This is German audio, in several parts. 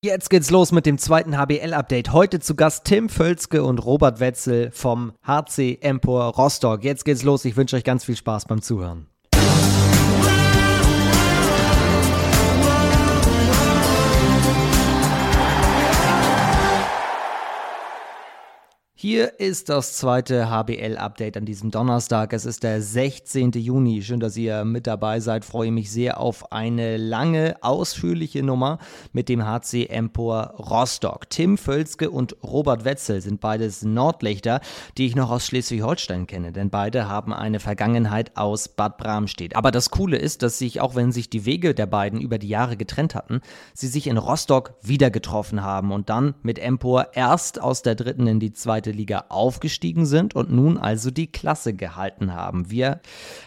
Jetzt geht's los mit dem zweiten HBL-Update. Heute zu Gast Tim Völzke und Robert Wetzel vom HC Empor Rostock. Jetzt geht's los. Ich wünsche euch ganz viel Spaß beim Zuhören. Hier ist das zweite HBL-Update an diesem Donnerstag. Es ist der 16. Juni. Schön, dass ihr mit dabei seid. Freue mich sehr auf eine lange, ausführliche Nummer mit dem HC Empor Rostock. Tim Völzke und Robert Wetzel sind beides Nordlichter, die ich noch aus Schleswig-Holstein kenne, denn beide haben eine Vergangenheit aus Bad Bramstedt. Aber das Coole ist, dass sich, auch wenn sich die Wege der beiden über die Jahre getrennt hatten, sie sich in Rostock wieder getroffen haben und dann mit Empor erst aus der dritten in die zweite zweite Liga aufgestiegen sind und nun also die Klasse gehalten haben. Wir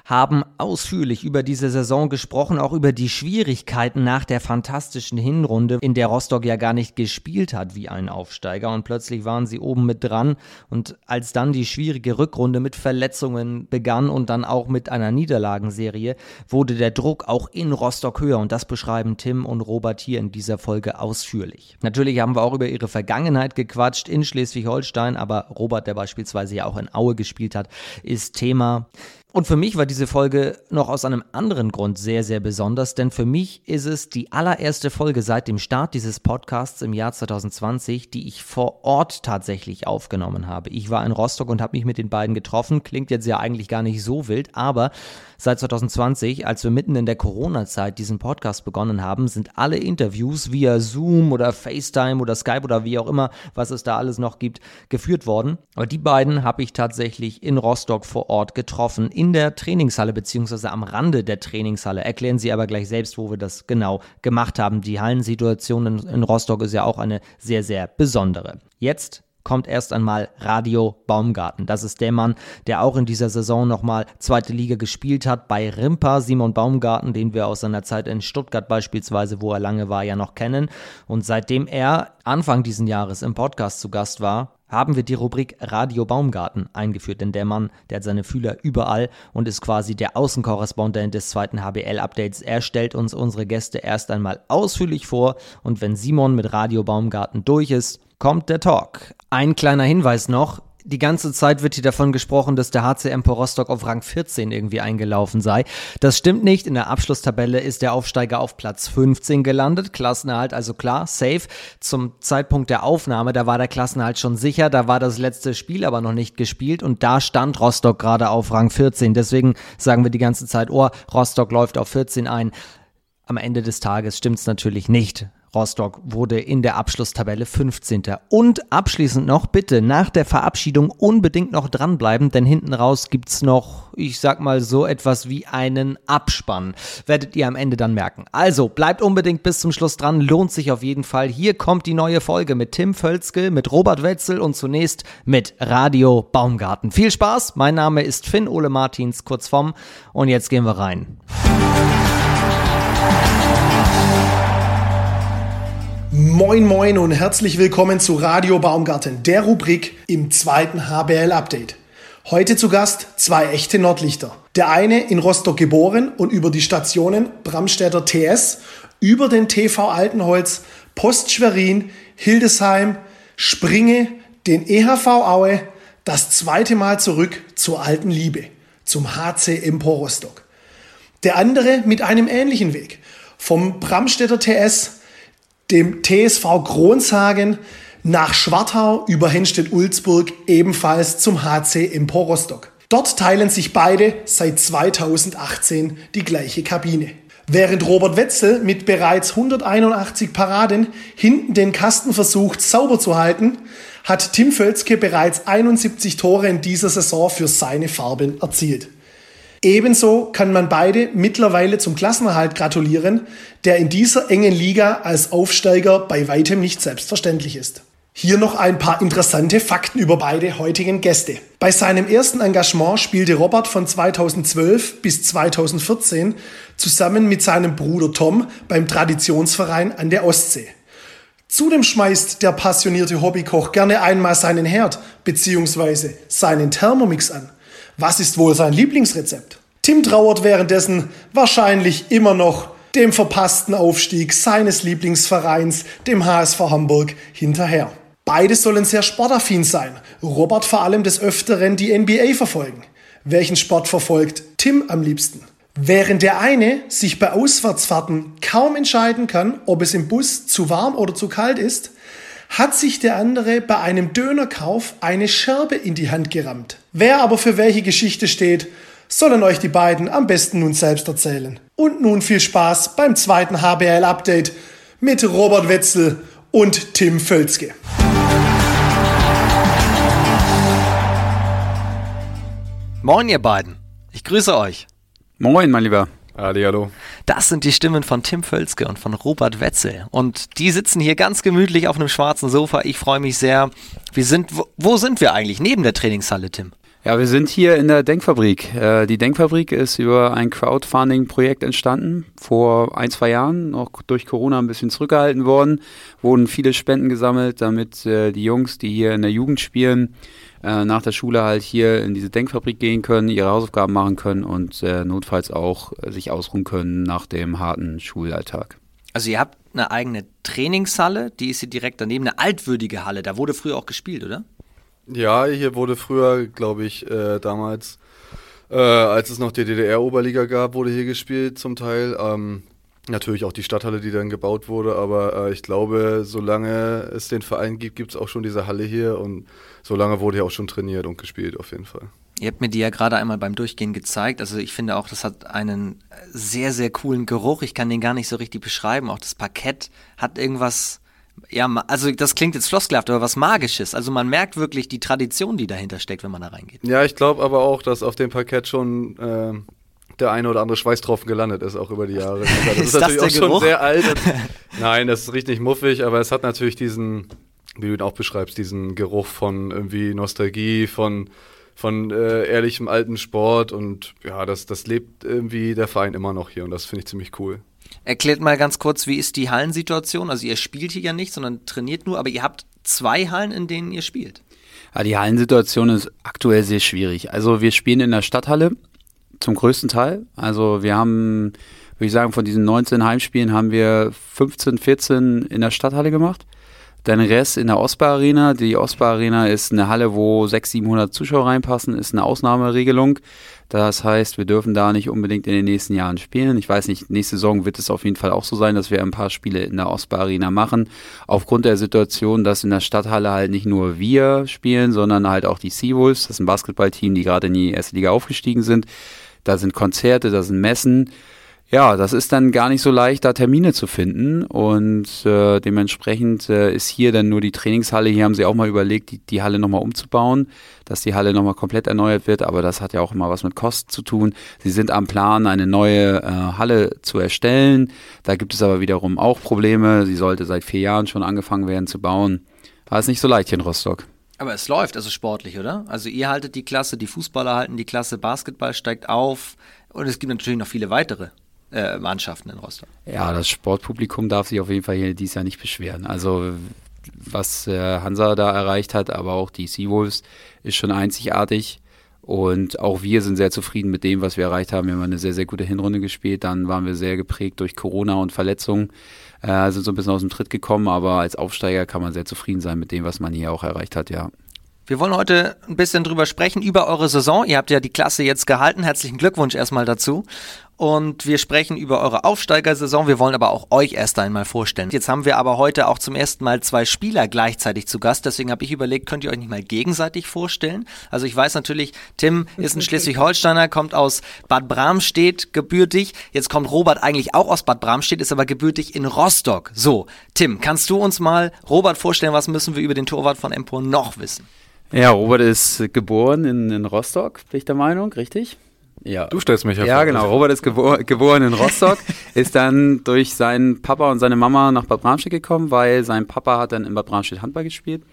haben ausführlich über diese Saison gesprochen, auch über die Schwierigkeiten nach der fantastischen Hinrunde, in der Rostock ja gar nicht gespielt hat wie ein Aufsteiger und plötzlich waren sie oben mit dran und als dann die schwierige Rückrunde mit Verletzungen begann und dann auch mit einer Niederlagenserie, wurde der Druck auch in Rostock höher und das beschreiben Tim und Robert hier in dieser Folge ausführlich. Natürlich haben wir auch über ihre Vergangenheit gequatscht in Schleswig-Holstein, aber aber Robert, der beispielsweise ja auch in Aue gespielt hat, ist Thema. Und für mich war diese Folge noch aus einem anderen Grund sehr, sehr besonders, denn für mich ist es die allererste Folge seit dem Start dieses Podcasts im Jahr 2020, die ich vor Ort tatsächlich aufgenommen habe. Ich war in Rostock und habe mich mit den beiden getroffen. Klingt jetzt ja eigentlich gar nicht so wild, aber seit 2020, als wir mitten in der Corona-Zeit diesen Podcast begonnen haben, sind alle Interviews via Zoom oder FaceTime oder Skype oder wie auch immer, was es da alles noch gibt, geführt worden. Aber die beiden habe ich tatsächlich in Rostock vor Ort getroffen in der Trainingshalle beziehungsweise am Rande der Trainingshalle. Erklären Sie aber gleich selbst, wo wir das genau gemacht haben. Die Hallensituation in, in Rostock ist ja auch eine sehr, sehr besondere. Jetzt kommt erst einmal Radio Baumgarten. Das ist der Mann, der auch in dieser Saison nochmal zweite Liga gespielt hat bei Rimpa, Simon Baumgarten, den wir aus seiner Zeit in Stuttgart beispielsweise, wo er lange war, ja noch kennen. Und seitdem er Anfang diesen Jahres im Podcast zu Gast war, haben wir die Rubrik Radio Baumgarten eingeführt, denn der Mann, der hat seine Fühler überall und ist quasi der Außenkorrespondent des zweiten HBL-Updates. Er stellt uns unsere Gäste erst einmal ausführlich vor und wenn Simon mit Radio Baumgarten durch ist, kommt der Talk. Ein kleiner Hinweis noch, die ganze Zeit wird hier davon gesprochen, dass der HC Empor Rostock auf Rang 14 irgendwie eingelaufen sei. Das stimmt nicht. In der Abschlusstabelle ist der Aufsteiger auf Platz 15 gelandet. Klassenerhalt also klar, safe. Zum Zeitpunkt der Aufnahme, da war der Klassenerhalt schon sicher. Da war das letzte Spiel aber noch nicht gespielt und da stand Rostock gerade auf Rang 14. Deswegen sagen wir die ganze Zeit, oh, Rostock läuft auf 14 ein. Am Ende des Tages stimmt es natürlich nicht. Rostock wurde in der Abschlusstabelle 15. Und abschließend noch, bitte nach der Verabschiedung unbedingt noch dranbleiben, denn hinten raus gibt's noch, ich sag mal so etwas wie einen Abspann. Werdet ihr am Ende dann merken. Also bleibt unbedingt bis zum Schluss dran, lohnt sich auf jeden Fall. Hier kommt die neue Folge mit Tim Völzke, mit Robert Wetzel und zunächst mit Radio Baumgarten. Viel Spaß, mein Name ist Finn Ole Martins, kurz vom, und jetzt gehen wir rein. Moin Moin und herzlich willkommen zu Radio Baumgarten, der Rubrik im zweiten HBL Update. Heute zu Gast zwei echte Nordlichter. Der eine in Rostock geboren und über die Stationen Bramstädter TS, über den TV Altenholz, Post Schwerin, Hildesheim, Springe, den EHV Aue, das zweite Mal zurück zur alten Liebe, zum HC Empor Rostock. Der andere mit einem ähnlichen Weg. Vom Bramstädter TS dem TSV Kronshagen nach Schwartau über Henstedt-Ulzburg ebenfalls zum HC Empor Rostock. Dort teilen sich beide seit 2018 die gleiche Kabine. Während Robert Wetzel mit bereits 181 Paraden hinten den Kasten versucht sauber zu halten, hat Tim Völzke bereits 71 Tore in dieser Saison für seine Farben erzielt. Ebenso kann man beide mittlerweile zum Klassenerhalt gratulieren, der in dieser engen Liga als Aufsteiger bei weitem nicht selbstverständlich ist. Hier noch ein paar interessante Fakten über beide heutigen Gäste. Bei seinem ersten Engagement spielte Robert von 2012 bis 2014 zusammen mit seinem Bruder Tom beim Traditionsverein an der Ostsee. Zudem schmeißt der passionierte Hobbykoch gerne einmal seinen Herd bzw. seinen Thermomix an. Was ist wohl sein Lieblingsrezept? Tim trauert währenddessen wahrscheinlich immer noch dem verpassten Aufstieg seines Lieblingsvereins, dem HSV Hamburg, hinterher. Beide sollen sehr sportaffin sein. Robert vor allem des Öfteren die NBA verfolgen. Welchen Sport verfolgt Tim am liebsten? Während der eine sich bei Auswärtsfahrten kaum entscheiden kann, ob es im Bus zu warm oder zu kalt ist, hat sich der andere bei einem Dönerkauf eine Scherbe in die Hand gerammt. Wer aber für welche Geschichte steht, sollen euch die beiden am besten nun selbst erzählen. Und nun viel Spaß beim zweiten HBL-Update mit Robert Wetzel und Tim Völzke. Moin ihr beiden, ich grüße euch. Moin, mein Lieber. Adi, hallo. Das sind die Stimmen von Tim Völzke und von Robert Wetzel. Und die sitzen hier ganz gemütlich auf einem schwarzen Sofa. Ich freue mich sehr. Wir sind, wo, wo sind wir eigentlich? Neben der Trainingshalle, Tim? Ja, wir sind hier in der Denkfabrik. Äh, die Denkfabrik ist über ein Crowdfunding-Projekt entstanden, vor ein, zwei Jahren, noch durch Corona ein bisschen zurückgehalten worden, wurden viele Spenden gesammelt, damit äh, die Jungs, die hier in der Jugend spielen, äh, nach der Schule halt hier in diese Denkfabrik gehen können, ihre Hausaufgaben machen können und äh, notfalls auch äh, sich ausruhen können nach dem harten Schulalltag. Also ihr habt eine eigene Trainingshalle, die ist hier direkt daneben, eine altwürdige Halle. Da wurde früher auch gespielt, oder? Ja, hier wurde früher, glaube ich, äh, damals, äh, als es noch die DDR-Oberliga gab, wurde hier gespielt zum Teil. Ähm, Natürlich auch die Stadthalle, die dann gebaut wurde, aber äh, ich glaube, solange es den Verein gibt, gibt es auch schon diese Halle hier und solange wurde hier auch schon trainiert und gespielt, auf jeden Fall. Ihr habt mir die ja gerade einmal beim Durchgehen gezeigt. Also ich finde auch, das hat einen sehr, sehr coolen Geruch. Ich kann den gar nicht so richtig beschreiben. Auch das Parkett hat irgendwas, ja, also das klingt jetzt floskelhaft, aber was Magisches. Also man merkt wirklich die Tradition, die dahinter steckt, wenn man da reingeht. Ja, ich glaube aber auch, dass auf dem Parkett schon äh, der eine oder andere Schweißtropfen gelandet ist, auch über die Jahre. Das ist, ist natürlich das auch Geruch? schon sehr alt. Nein, das ist richtig muffig, aber es hat natürlich diesen, wie du ihn auch beschreibst, diesen Geruch von irgendwie Nostalgie, von, von äh, ehrlichem alten Sport und ja, das, das lebt irgendwie der Verein immer noch hier und das finde ich ziemlich cool. Erklärt mal ganz kurz, wie ist die Hallensituation? Also ihr spielt hier ja nicht, sondern trainiert nur, aber ihr habt zwei Hallen, in denen ihr spielt. Ja, die Hallensituation ist aktuell sehr schwierig. Also wir spielen in der Stadthalle zum größten Teil. Also wir haben, würde ich sagen, von diesen 19 Heimspielen haben wir 15, 14 in der Stadthalle gemacht. Dann Rest in der Osbar Arena. Die Osbar Arena ist eine Halle, wo 600, 700 Zuschauer reinpassen, ist eine Ausnahmeregelung. Das heißt, wir dürfen da nicht unbedingt in den nächsten Jahren spielen. Ich weiß nicht, nächste Saison wird es auf jeden Fall auch so sein, dass wir ein paar Spiele in der Osbar Arena machen. Aufgrund der Situation, dass in der Stadthalle halt nicht nur wir spielen, sondern halt auch die Seawolves. Das ist ein Basketballteam, die gerade in die erste Liga aufgestiegen sind da sind Konzerte, da sind Messen. Ja, das ist dann gar nicht so leicht, da Termine zu finden und äh, dementsprechend äh, ist hier dann nur die Trainingshalle. Hier haben sie auch mal überlegt, die, die Halle nochmal umzubauen, dass die Halle nochmal komplett erneuert wird, aber das hat ja auch immer was mit Kosten zu tun. Sie sind am Plan, eine neue äh, Halle zu erstellen. Da gibt es aber wiederum auch Probleme. Sie sollte seit vier Jahren schon angefangen werden zu bauen. Aber es nicht so leicht hier in Rostock. Aber es läuft also sportlich, oder? Also ihr haltet die Klasse, die Fußballer halten die Klasse, Basketball steigt auf und es gibt natürlich noch viele weitere äh, Mannschaften in Rostock. Ja, das Sportpublikum darf sich auf jeden Fall hier dieses Jahr nicht beschweren. Also was äh, Hansa da erreicht hat, aber auch die Seawolves ist schon einzigartig. Und auch wir sind sehr zufrieden mit dem, was wir erreicht haben. Wir haben eine sehr, sehr gute Hinrunde gespielt. Dann waren wir sehr geprägt durch Corona und Verletzungen äh, sind so ein bisschen aus dem Tritt gekommen, aber als Aufsteiger kann man sehr zufrieden sein mit dem, was man hier auch erreicht hat, ja. Wir wollen heute ein bisschen drüber sprechen, über eure Saison. Ihr habt ja die Klasse jetzt gehalten. Herzlichen Glückwunsch erstmal dazu. Und wir sprechen über eure Aufsteigersaison. Wir wollen aber auch euch erst einmal vorstellen. Jetzt haben wir aber heute auch zum ersten Mal zwei Spieler gleichzeitig zu Gast. Deswegen habe ich überlegt, könnt ihr euch nicht mal gegenseitig vorstellen? Also ich weiß natürlich, Tim ist ein Schleswig-Holsteiner, kommt aus Bad Bramstedt gebürtig. Jetzt kommt Robert eigentlich auch aus Bad Bramstedt, ist aber gebürtig in Rostock. So, Tim, kannst du uns mal Robert vorstellen, was müssen wir über den Torwart von Empor noch wissen? Ja, Robert ist geboren in, in Rostock, bin ich der Meinung, richtig? Ja. Du stellst mich ja Ja, genau. Robert ist gebor geboren in Rostock, ist dann durch seinen Papa und seine Mama nach Bad Bramstedt gekommen, weil sein Papa hat dann in Bad Bramstedt Handball gespielt.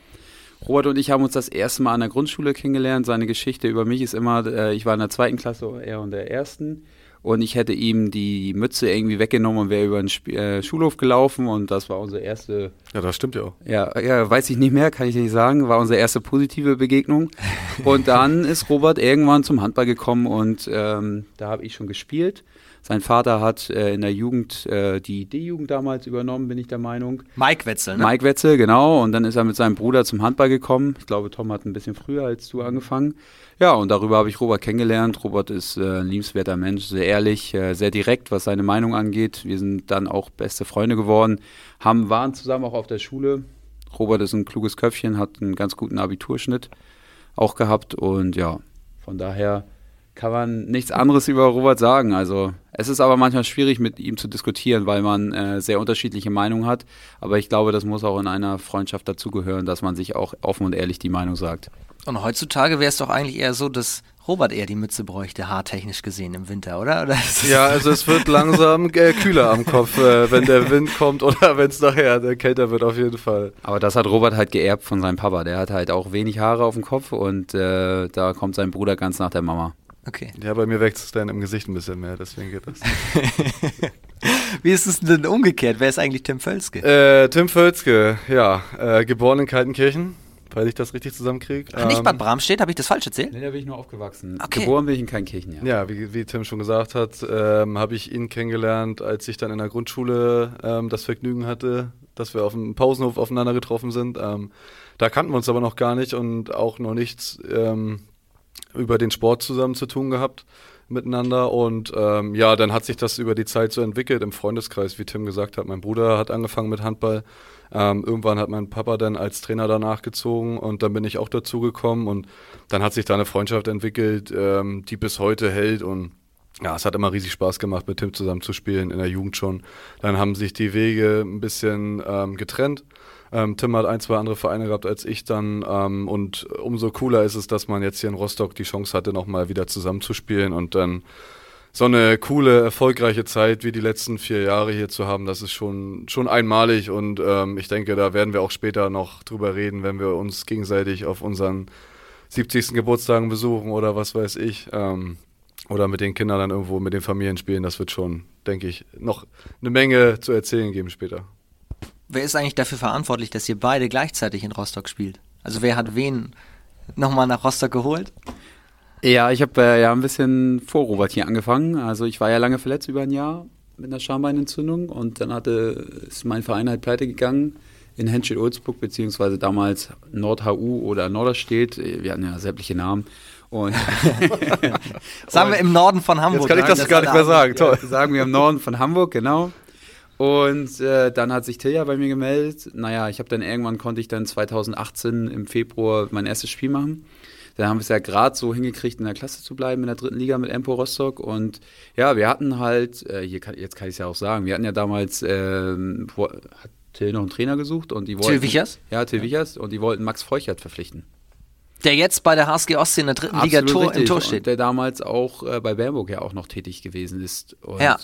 Robert und ich haben uns das erste Mal an der Grundschule kennengelernt. Seine Geschichte über mich ist immer, äh, ich war in der zweiten Klasse, er in der ersten. Und ich hätte ihm die Mütze irgendwie weggenommen und wäre über den Sp äh, Schulhof gelaufen. Und das war unsere erste Ja, das stimmt ja auch. Ja, ja, weiß ich nicht mehr, kann ich nicht sagen. War unsere erste positive Begegnung. Und dann ist Robert irgendwann zum Handball gekommen und ähm, da habe ich schon gespielt. Sein Vater hat äh, in der Jugend äh, die D-Jugend damals übernommen, bin ich der Meinung. Mike Wetzel, ne? Mike Wetzel, genau. Und dann ist er mit seinem Bruder zum Handball gekommen. Ich glaube, Tom hat ein bisschen früher als du angefangen. Ja, und darüber habe ich Robert kennengelernt. Robert ist äh, ein liebenswerter Mensch, sehr ehrlich, äh, sehr direkt, was seine Meinung angeht. Wir sind dann auch beste Freunde geworden, haben, waren zusammen auch auf der Schule. Robert ist ein kluges Köpfchen, hat einen ganz guten Abiturschnitt auch gehabt und ja, von daher kann man nichts anderes über Robert sagen. Also es ist aber manchmal schwierig, mit ihm zu diskutieren, weil man äh, sehr unterschiedliche Meinungen hat. Aber ich glaube, das muss auch in einer Freundschaft dazugehören, dass man sich auch offen und ehrlich die Meinung sagt. Und heutzutage wäre es doch eigentlich eher so, dass Robert eher die Mütze bräuchte, haartechnisch gesehen im Winter, oder? oder ja, also es wird langsam äh, kühler am Kopf, äh, wenn der Wind kommt oder wenn es nachher kälter wird, auf jeden Fall. Aber das hat Robert halt geerbt von seinem Papa. Der hat halt auch wenig Haare auf dem Kopf und äh, da kommt sein Bruder ganz nach der Mama. Okay. Ja, bei mir wächst es dann im Gesicht ein bisschen mehr, deswegen geht das. Wie ist es denn umgekehrt? Wer ist eigentlich Tim Völzke? Äh, Tim Völzke, ja, äh, geboren in Kaltenkirchen, weil ich das richtig zusammenkriege. Ach, nicht Bad Bramstedt, habe ich das falsch erzählt? Nee, da bin ich nur aufgewachsen. Okay. Geboren bin ich in Keinkirchen, ja. Ja, wie, wie Tim schon gesagt hat, ähm, habe ich ihn kennengelernt, als ich dann in der Grundschule ähm, das Vergnügen hatte, dass wir auf dem Pausenhof aufeinander getroffen sind. Ähm, da kannten wir uns aber noch gar nicht und auch noch nichts ähm, über den Sport zusammen zu tun gehabt miteinander und ähm, ja, dann hat sich das über die Zeit so entwickelt im Freundeskreis, wie Tim gesagt hat. Mein Bruder hat angefangen mit Handball. Ähm, irgendwann hat mein Papa dann als Trainer danach gezogen und dann bin ich auch dazugekommen und dann hat sich da eine Freundschaft entwickelt, ähm, die bis heute hält und ja, es hat immer riesig Spaß gemacht, mit Tim zusammen zu spielen, in der Jugend schon. Dann haben sich die Wege ein bisschen ähm, getrennt. Ähm, Tim hat ein, zwei andere Vereine gehabt als ich dann. Ähm, und umso cooler ist es, dass man jetzt hier in Rostock die Chance hatte, nochmal wieder zusammenzuspielen und dann so eine coole, erfolgreiche Zeit wie die letzten vier Jahre hier zu haben, das ist schon, schon einmalig und ähm, ich denke, da werden wir auch später noch drüber reden, wenn wir uns gegenseitig auf unseren 70. Geburtstagen besuchen oder was weiß ich. Ähm, oder mit den Kindern dann irgendwo mit den Familien spielen, das wird schon, denke ich, noch eine Menge zu erzählen geben später. Wer ist eigentlich dafür verantwortlich, dass ihr beide gleichzeitig in Rostock spielt? Also wer hat wen nochmal nach Rostock geholt? Ja, ich habe äh, ja ein bisschen vor Robert hier angefangen. Also ich war ja lange verletzt über ein Jahr mit einer Schambeinentzündung und dann hatte, ist mein Verein halt pleite gegangen in Henschel-Ulzburg, beziehungsweise damals Nord-HU oder Norderstedt. Wir hatten ja sämtliche Namen. Und sagen wir im Norden von Hamburg. Jetzt kann ich das, das gar nicht mehr sagen. Ja, Toll. Sagen wir im Norden von Hamburg, genau. Und äh, dann hat sich Tilja bei mir gemeldet. Naja, ich habe dann irgendwann konnte ich dann 2018 im Februar mein erstes Spiel machen. Dann haben wir es ja gerade so hingekriegt, in der Klasse zu bleiben, in der dritten Liga mit Empo Rostock. Und ja, wir hatten halt, äh, hier kann, jetzt kann ich es ja auch sagen, wir hatten ja damals, äh, hat Till noch einen Trainer gesucht und die wollten. Till Wichers? Ja, Till ja. Wichers und die wollten Max Feuchert verpflichten. Der jetzt bei der HSG Ostsee in der dritten Absolut Liga Tor, im Tor steht. Und der damals auch äh, bei Bernburg ja auch noch tätig gewesen ist. Und ja.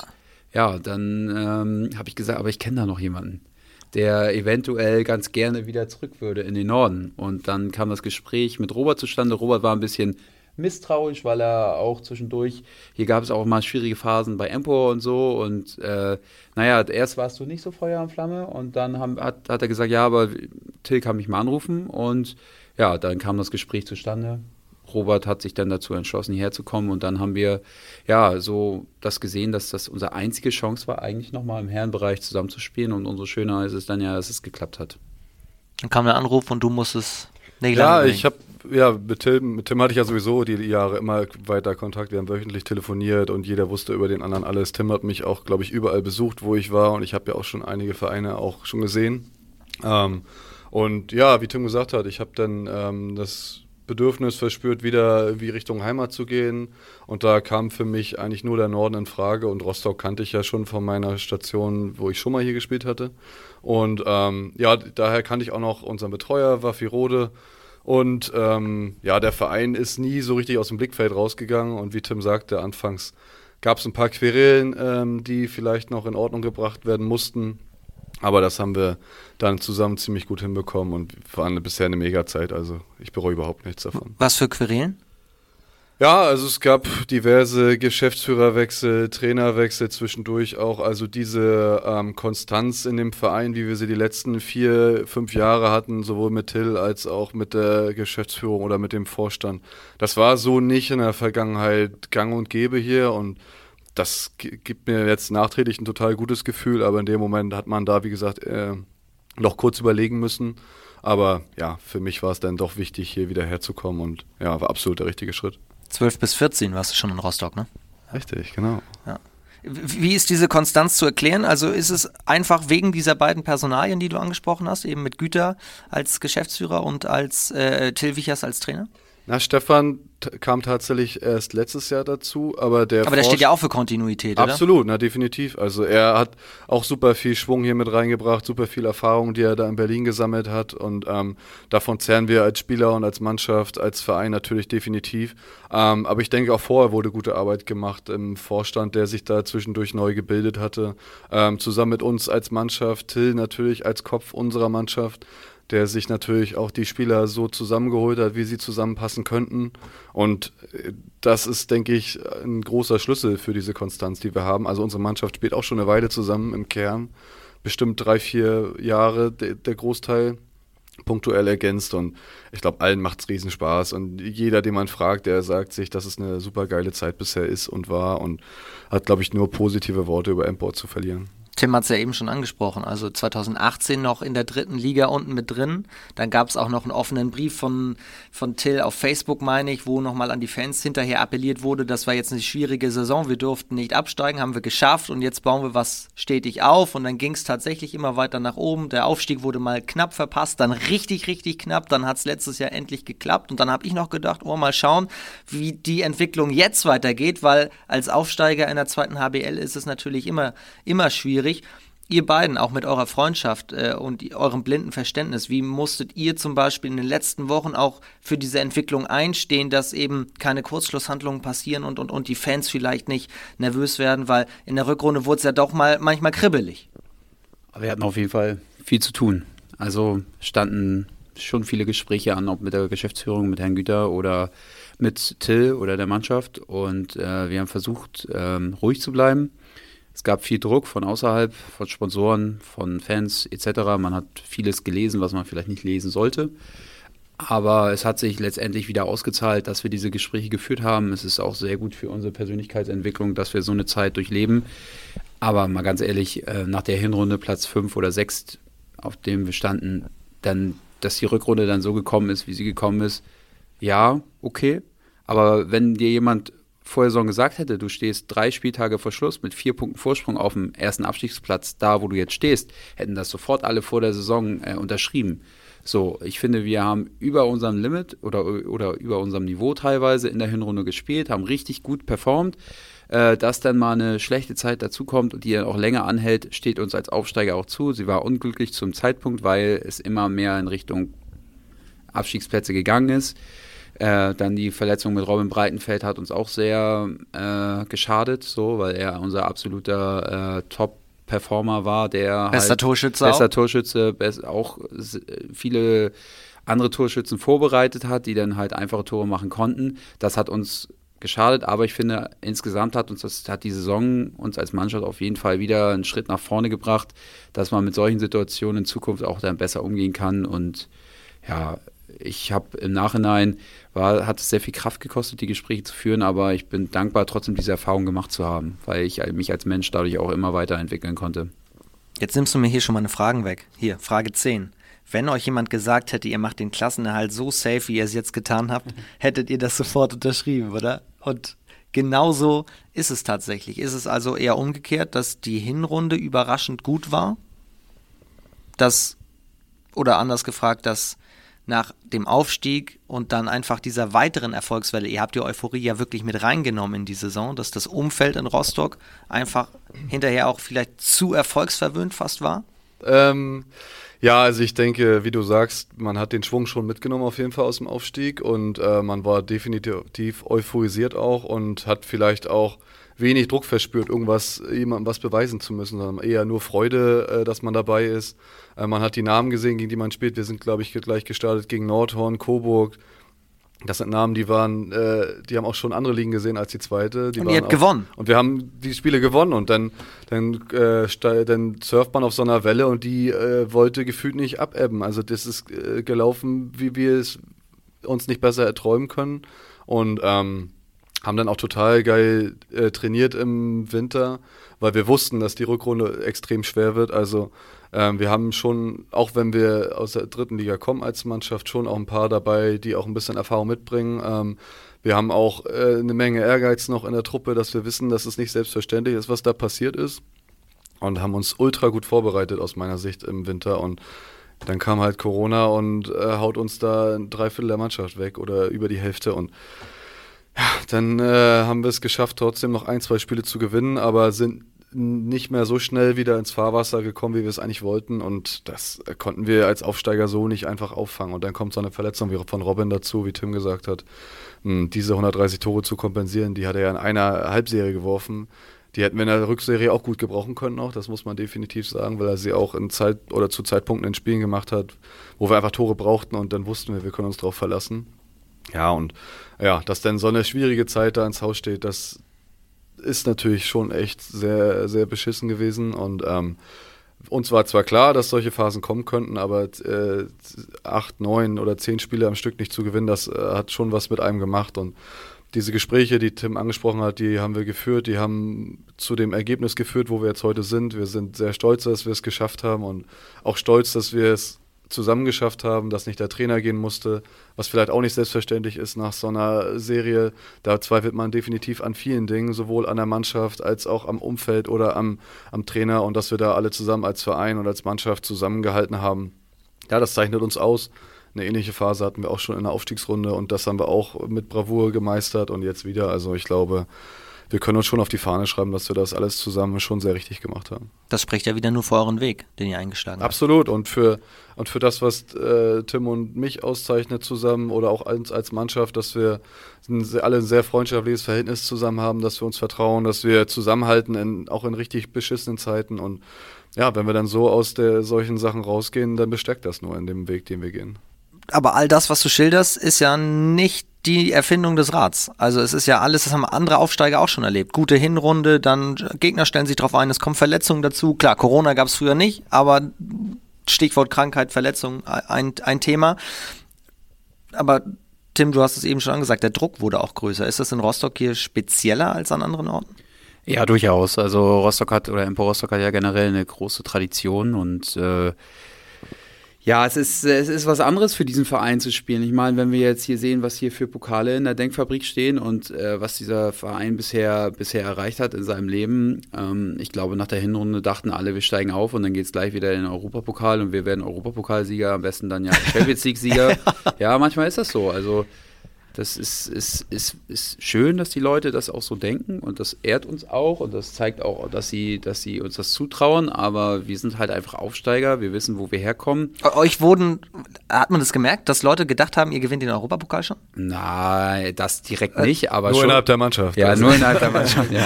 Ja, dann ähm, habe ich gesagt, aber ich kenne da noch jemanden, der eventuell ganz gerne wieder zurück würde in den Norden. Und dann kam das Gespräch mit Robert zustande. Robert war ein bisschen misstrauisch, weil er auch zwischendurch, hier gab es auch mal schwierige Phasen bei Empor und so. Und äh, naja, erst warst du nicht so Feuer und Flamme und dann haben, hat, hat er gesagt, ja, aber Till kann mich mal anrufen. Und ja, dann kam das Gespräch zustande. Robert hat sich dann dazu entschlossen, hierher zu kommen und dann haben wir ja so das gesehen, dass das unsere einzige Chance war, eigentlich nochmal im Herrenbereich zusammenzuspielen und umso schöner ist es dann ja, dass es geklappt hat. Dann kam der Anruf und du musstest Nägel Ja, ich habe ja mit Tim, mit Tim hatte ich ja sowieso die Jahre immer weiter Kontakt. Wir haben wöchentlich telefoniert und jeder wusste über den anderen alles. Tim hat mich auch, glaube ich, überall besucht, wo ich war und ich habe ja auch schon einige Vereine auch schon gesehen. Ähm, und ja, wie Tim gesagt hat, ich habe dann ähm, das Bedürfnis verspürt, wieder wie Richtung Heimat zu gehen. Und da kam für mich eigentlich nur der Norden in Frage. Und Rostock kannte ich ja schon von meiner Station, wo ich schon mal hier gespielt hatte. Und ähm, ja, daher kannte ich auch noch unseren Betreuer, Waffi Rode. Und ähm, ja, der Verein ist nie so richtig aus dem Blickfeld rausgegangen. Und wie Tim sagte, anfangs gab es ein paar Querelen, ähm, die vielleicht noch in Ordnung gebracht werden mussten. Aber das haben wir dann zusammen ziemlich gut hinbekommen und waren bisher eine Mega-Zeit. Also ich bereue überhaupt nichts davon. Was für Querelen? Ja, also es gab diverse Geschäftsführerwechsel, Trainerwechsel zwischendurch auch. Also diese ähm, Konstanz in dem Verein, wie wir sie die letzten vier, fünf Jahre hatten, sowohl mit Till als auch mit der Geschäftsführung oder mit dem Vorstand. Das war so nicht in der Vergangenheit gang und gäbe hier und das gibt mir jetzt nachträglich ein total gutes Gefühl, aber in dem Moment hat man da, wie gesagt, äh, noch kurz überlegen müssen. Aber ja, für mich war es dann doch wichtig, hier wieder herzukommen und ja, war absolut der richtige Schritt. 12 bis 14 warst du schon in Rostock, ne? Richtig, genau. Ja. Wie ist diese Konstanz zu erklären? Also ist es einfach wegen dieser beiden Personalien, die du angesprochen hast, eben mit Güter als Geschäftsführer und als äh, Till Wichers als Trainer? Na, Stefan kam tatsächlich erst letztes Jahr dazu, aber der. Aber der steht ja auch für Kontinuität, oder? Absolut, na definitiv. Also er hat auch super viel Schwung hier mit reingebracht, super viel Erfahrung, die er da in Berlin gesammelt hat und ähm, davon zehren wir als Spieler und als Mannschaft, als Verein natürlich definitiv. Ähm, aber ich denke auch vorher wurde gute Arbeit gemacht im Vorstand, der sich da zwischendurch neu gebildet hatte, ähm, zusammen mit uns als Mannschaft, Till natürlich als Kopf unserer Mannschaft der sich natürlich auch die Spieler so zusammengeholt hat, wie sie zusammenpassen könnten. Und äh, das ist, denke ich, ein großer Schlüssel für diese Konstanz, die wir haben. Also unsere Mannschaft spielt auch schon eine Weile zusammen im Kern. Bestimmt drei, vier Jahre der, der Großteil punktuell ergänzt und ich glaube, allen macht es Riesenspaß und jeder, den man fragt, der sagt sich, dass es eine super geile Zeit bisher ist und war und hat, glaube ich, nur positive Worte über Emport zu verlieren. Tim hat es ja eben schon angesprochen, also 2018 noch in der dritten Liga unten mit drin. Dann gab es auch noch einen offenen Brief von, von Till auf Facebook, meine ich, wo nochmal an die Fans hinterher appelliert wurde, das war jetzt eine schwierige Saison, wir durften nicht absteigen, haben wir geschafft und jetzt bauen wir was stetig auf. Und dann ging es tatsächlich immer weiter nach oben. Der Aufstieg wurde mal knapp verpasst, dann richtig, richtig knapp, dann hat es letztes Jahr endlich geklappt. Und dann habe ich noch gedacht, oh, mal schauen, wie die Entwicklung jetzt weitergeht, weil als Aufsteiger in der zweiten HBL ist es natürlich immer, immer schwierig schwierig. Ihr beiden, auch mit eurer Freundschaft äh, und eurem blinden Verständnis, wie musstet ihr zum Beispiel in den letzten Wochen auch für diese Entwicklung einstehen, dass eben keine Kurzschlusshandlungen passieren und, und, und die Fans vielleicht nicht nervös werden, weil in der Rückrunde wurde es ja doch mal manchmal kribbelig. Wir hatten auf jeden Fall viel zu tun. Also standen schon viele Gespräche an, ob mit der Geschäftsführung, mit Herrn Güter oder mit Till oder der Mannschaft. Und äh, wir haben versucht, ähm, ruhig zu bleiben es gab viel Druck von außerhalb, von Sponsoren, von Fans etc. Man hat vieles gelesen, was man vielleicht nicht lesen sollte. Aber es hat sich letztendlich wieder ausgezahlt, dass wir diese Gespräche geführt haben. Es ist auch sehr gut für unsere Persönlichkeitsentwicklung, dass wir so eine Zeit durchleben. Aber mal ganz ehrlich, äh, nach der Hinrunde Platz 5 oder 6, auf dem wir standen, dann, dass die Rückrunde dann so gekommen ist, wie sie gekommen ist, ja, okay. Aber wenn dir jemand vor der Saison gesagt hätte, du stehst drei Spieltage vor Schluss mit vier Punkten Vorsprung auf dem ersten Abstiegsplatz, da wo du jetzt stehst, hätten das sofort alle vor der Saison äh, unterschrieben. So, ich finde, wir haben über unserem Limit oder, oder über unserem Niveau teilweise in der Hinrunde gespielt, haben richtig gut performt. Äh, dass dann mal eine schlechte Zeit dazukommt und die dann auch länger anhält, steht uns als Aufsteiger auch zu. Sie war unglücklich zum Zeitpunkt, weil es immer mehr in Richtung Abstiegsplätze gegangen ist. Äh, dann die Verletzung mit Robin Breitenfeld hat uns auch sehr äh, geschadet, so, weil er unser absoluter äh, Top Performer war, der bester halt Torschütze, bester auch. Torschütze, best, auch viele andere Torschützen vorbereitet hat, die dann halt einfache Tore machen konnten. Das hat uns geschadet, aber ich finde, insgesamt hat uns das, hat die Saison uns als Mannschaft auf jeden Fall wieder einen Schritt nach vorne gebracht, dass man mit solchen Situationen in Zukunft auch dann besser umgehen kann und ja, ich habe im Nachhinein, war, hat es sehr viel Kraft gekostet, die Gespräche zu führen, aber ich bin dankbar, trotzdem diese Erfahrung gemacht zu haben, weil ich mich als Mensch dadurch auch immer weiterentwickeln konnte. Jetzt nimmst du mir hier schon mal eine Frage weg. Hier, Frage 10. Wenn euch jemand gesagt hätte, ihr macht den Klassenerhalt so safe, wie ihr es jetzt getan habt, hättet ihr das sofort unterschrieben, oder? Und genauso ist es tatsächlich. Ist es also eher umgekehrt, dass die Hinrunde überraschend gut war? Dass, oder anders gefragt, dass nach dem Aufstieg und dann einfach dieser weiteren Erfolgswelle, ihr habt die Euphorie ja wirklich mit reingenommen in die Saison, dass das Umfeld in Rostock einfach hinterher auch vielleicht zu erfolgsverwöhnt fast war? Ähm, ja, also ich denke, wie du sagst, man hat den Schwung schon mitgenommen auf jeden Fall aus dem Aufstieg und äh, man war definitiv euphorisiert auch und hat vielleicht auch wenig Druck verspürt, irgendwas jemandem was beweisen zu müssen, sondern eher nur Freude, äh, dass man dabei ist. Äh, man hat die Namen gesehen, gegen die man spielt. Wir sind, glaube ich, gleich gestartet gegen Nordhorn, Coburg, Das sind Namen, die waren, äh, die haben auch schon andere Ligen gesehen als die zweite. Die und ihr habt gewonnen. Und wir haben die Spiele gewonnen und dann, dann, äh, dann surft man auf so einer Welle und die äh, wollte gefühlt nicht abebben. Also das ist äh, gelaufen, wie wir es uns nicht besser erträumen können. Und ähm, haben dann auch total geil äh, trainiert im Winter, weil wir wussten, dass die Rückrunde extrem schwer wird. Also ähm, wir haben schon, auch wenn wir aus der dritten Liga kommen als Mannschaft, schon auch ein paar dabei, die auch ein bisschen Erfahrung mitbringen. Ähm, wir haben auch äh, eine Menge Ehrgeiz noch in der Truppe, dass wir wissen, dass es nicht selbstverständlich ist, was da passiert ist. Und haben uns ultra gut vorbereitet aus meiner Sicht im Winter. Und dann kam halt Corona und äh, haut uns da ein Dreiviertel der Mannschaft weg oder über die Hälfte. Und ja, dann äh, haben wir es geschafft, trotzdem noch ein, zwei Spiele zu gewinnen, aber sind nicht mehr so schnell wieder ins Fahrwasser gekommen, wie wir es eigentlich wollten. Und das konnten wir als Aufsteiger so nicht einfach auffangen. Und dann kommt so eine Verletzung wie von Robin dazu, wie Tim gesagt hat. Hm, diese 130 Tore zu kompensieren, die hat er ja in einer Halbserie geworfen. Die hätten wir in der Rückserie auch gut gebrauchen können, auch. das muss man definitiv sagen, weil er sie auch in Zeit oder zu Zeitpunkten in Spielen gemacht hat, wo wir einfach Tore brauchten und dann wussten wir, wir können uns darauf verlassen. Ja, und ja, dass dann so eine schwierige Zeit da ins Haus steht, das, ist natürlich schon echt sehr, sehr beschissen gewesen und ähm, uns war zwar klar, dass solche Phasen kommen könnten, aber äh, acht, neun oder zehn Spiele am Stück nicht zu gewinnen, das äh, hat schon was mit einem gemacht und diese Gespräche, die Tim angesprochen hat, die haben wir geführt, die haben zu dem Ergebnis geführt, wo wir jetzt heute sind. Wir sind sehr stolz, dass wir es geschafft haben und auch stolz, dass wir es zusammengeschafft haben, dass nicht der Trainer gehen musste, was vielleicht auch nicht selbstverständlich ist nach so einer Serie. Da zweifelt man definitiv an vielen Dingen, sowohl an der Mannschaft als auch am Umfeld oder am, am Trainer und dass wir da alle zusammen als Verein und als Mannschaft zusammengehalten haben. Ja, das zeichnet uns aus. Eine ähnliche Phase hatten wir auch schon in der Aufstiegsrunde und das haben wir auch mit Bravour gemeistert und jetzt wieder. Also ich glaube, wir können uns schon auf die Fahne schreiben, dass wir das alles zusammen schon sehr richtig gemacht haben. Das spricht ja wieder nur für euren Weg, den ihr eingeschlagen habt. Absolut. Und für, und für das, was äh, Tim und mich auszeichnet zusammen oder auch uns als Mannschaft, dass wir ein, alle ein sehr freundschaftliches Verhältnis zusammen haben, dass wir uns vertrauen, dass wir zusammenhalten, in, auch in richtig beschissenen Zeiten. Und ja, wenn wir dann so aus der, solchen Sachen rausgehen, dann bestärkt das nur in dem Weg, den wir gehen. Aber all das, was du schilderst, ist ja nicht die Erfindung des Rats. Also es ist ja alles, das haben andere Aufsteiger auch schon erlebt. Gute Hinrunde, dann Gegner stellen sich drauf ein, es kommen Verletzungen dazu. Klar, Corona gab es früher nicht, aber Stichwort Krankheit, Verletzung, ein, ein Thema. Aber Tim, du hast es eben schon angesagt, der Druck wurde auch größer. Ist das in Rostock hier spezieller als an anderen Orten? Ja, durchaus. Also Rostock hat oder Empo Rostock hat ja generell eine große Tradition und äh, ja, es ist, es ist was anderes für diesen Verein zu spielen. Ich meine, wenn wir jetzt hier sehen, was hier für Pokale in der Denkfabrik stehen und äh, was dieser Verein bisher, bisher erreicht hat in seinem Leben, ähm, ich glaube, nach der Hinrunde dachten alle, wir steigen auf und dann geht es gleich wieder in den Europapokal und wir werden Europapokalsieger, am besten dann ja Champions League-Sieger. ja, manchmal ist das so. Also das ist, ist, ist, ist schön, dass die Leute das auch so denken und das ehrt uns auch und das zeigt auch, dass sie, dass sie uns das zutrauen, aber wir sind halt einfach Aufsteiger, wir wissen, wo wir herkommen. Euch wurden, hat man das gemerkt, dass Leute gedacht haben, ihr gewinnt den Europapokal schon? Nein, das direkt nicht, aber nur schon. innerhalb der Mannschaft. Ja, also. nur innerhalb der Mannschaft. ja.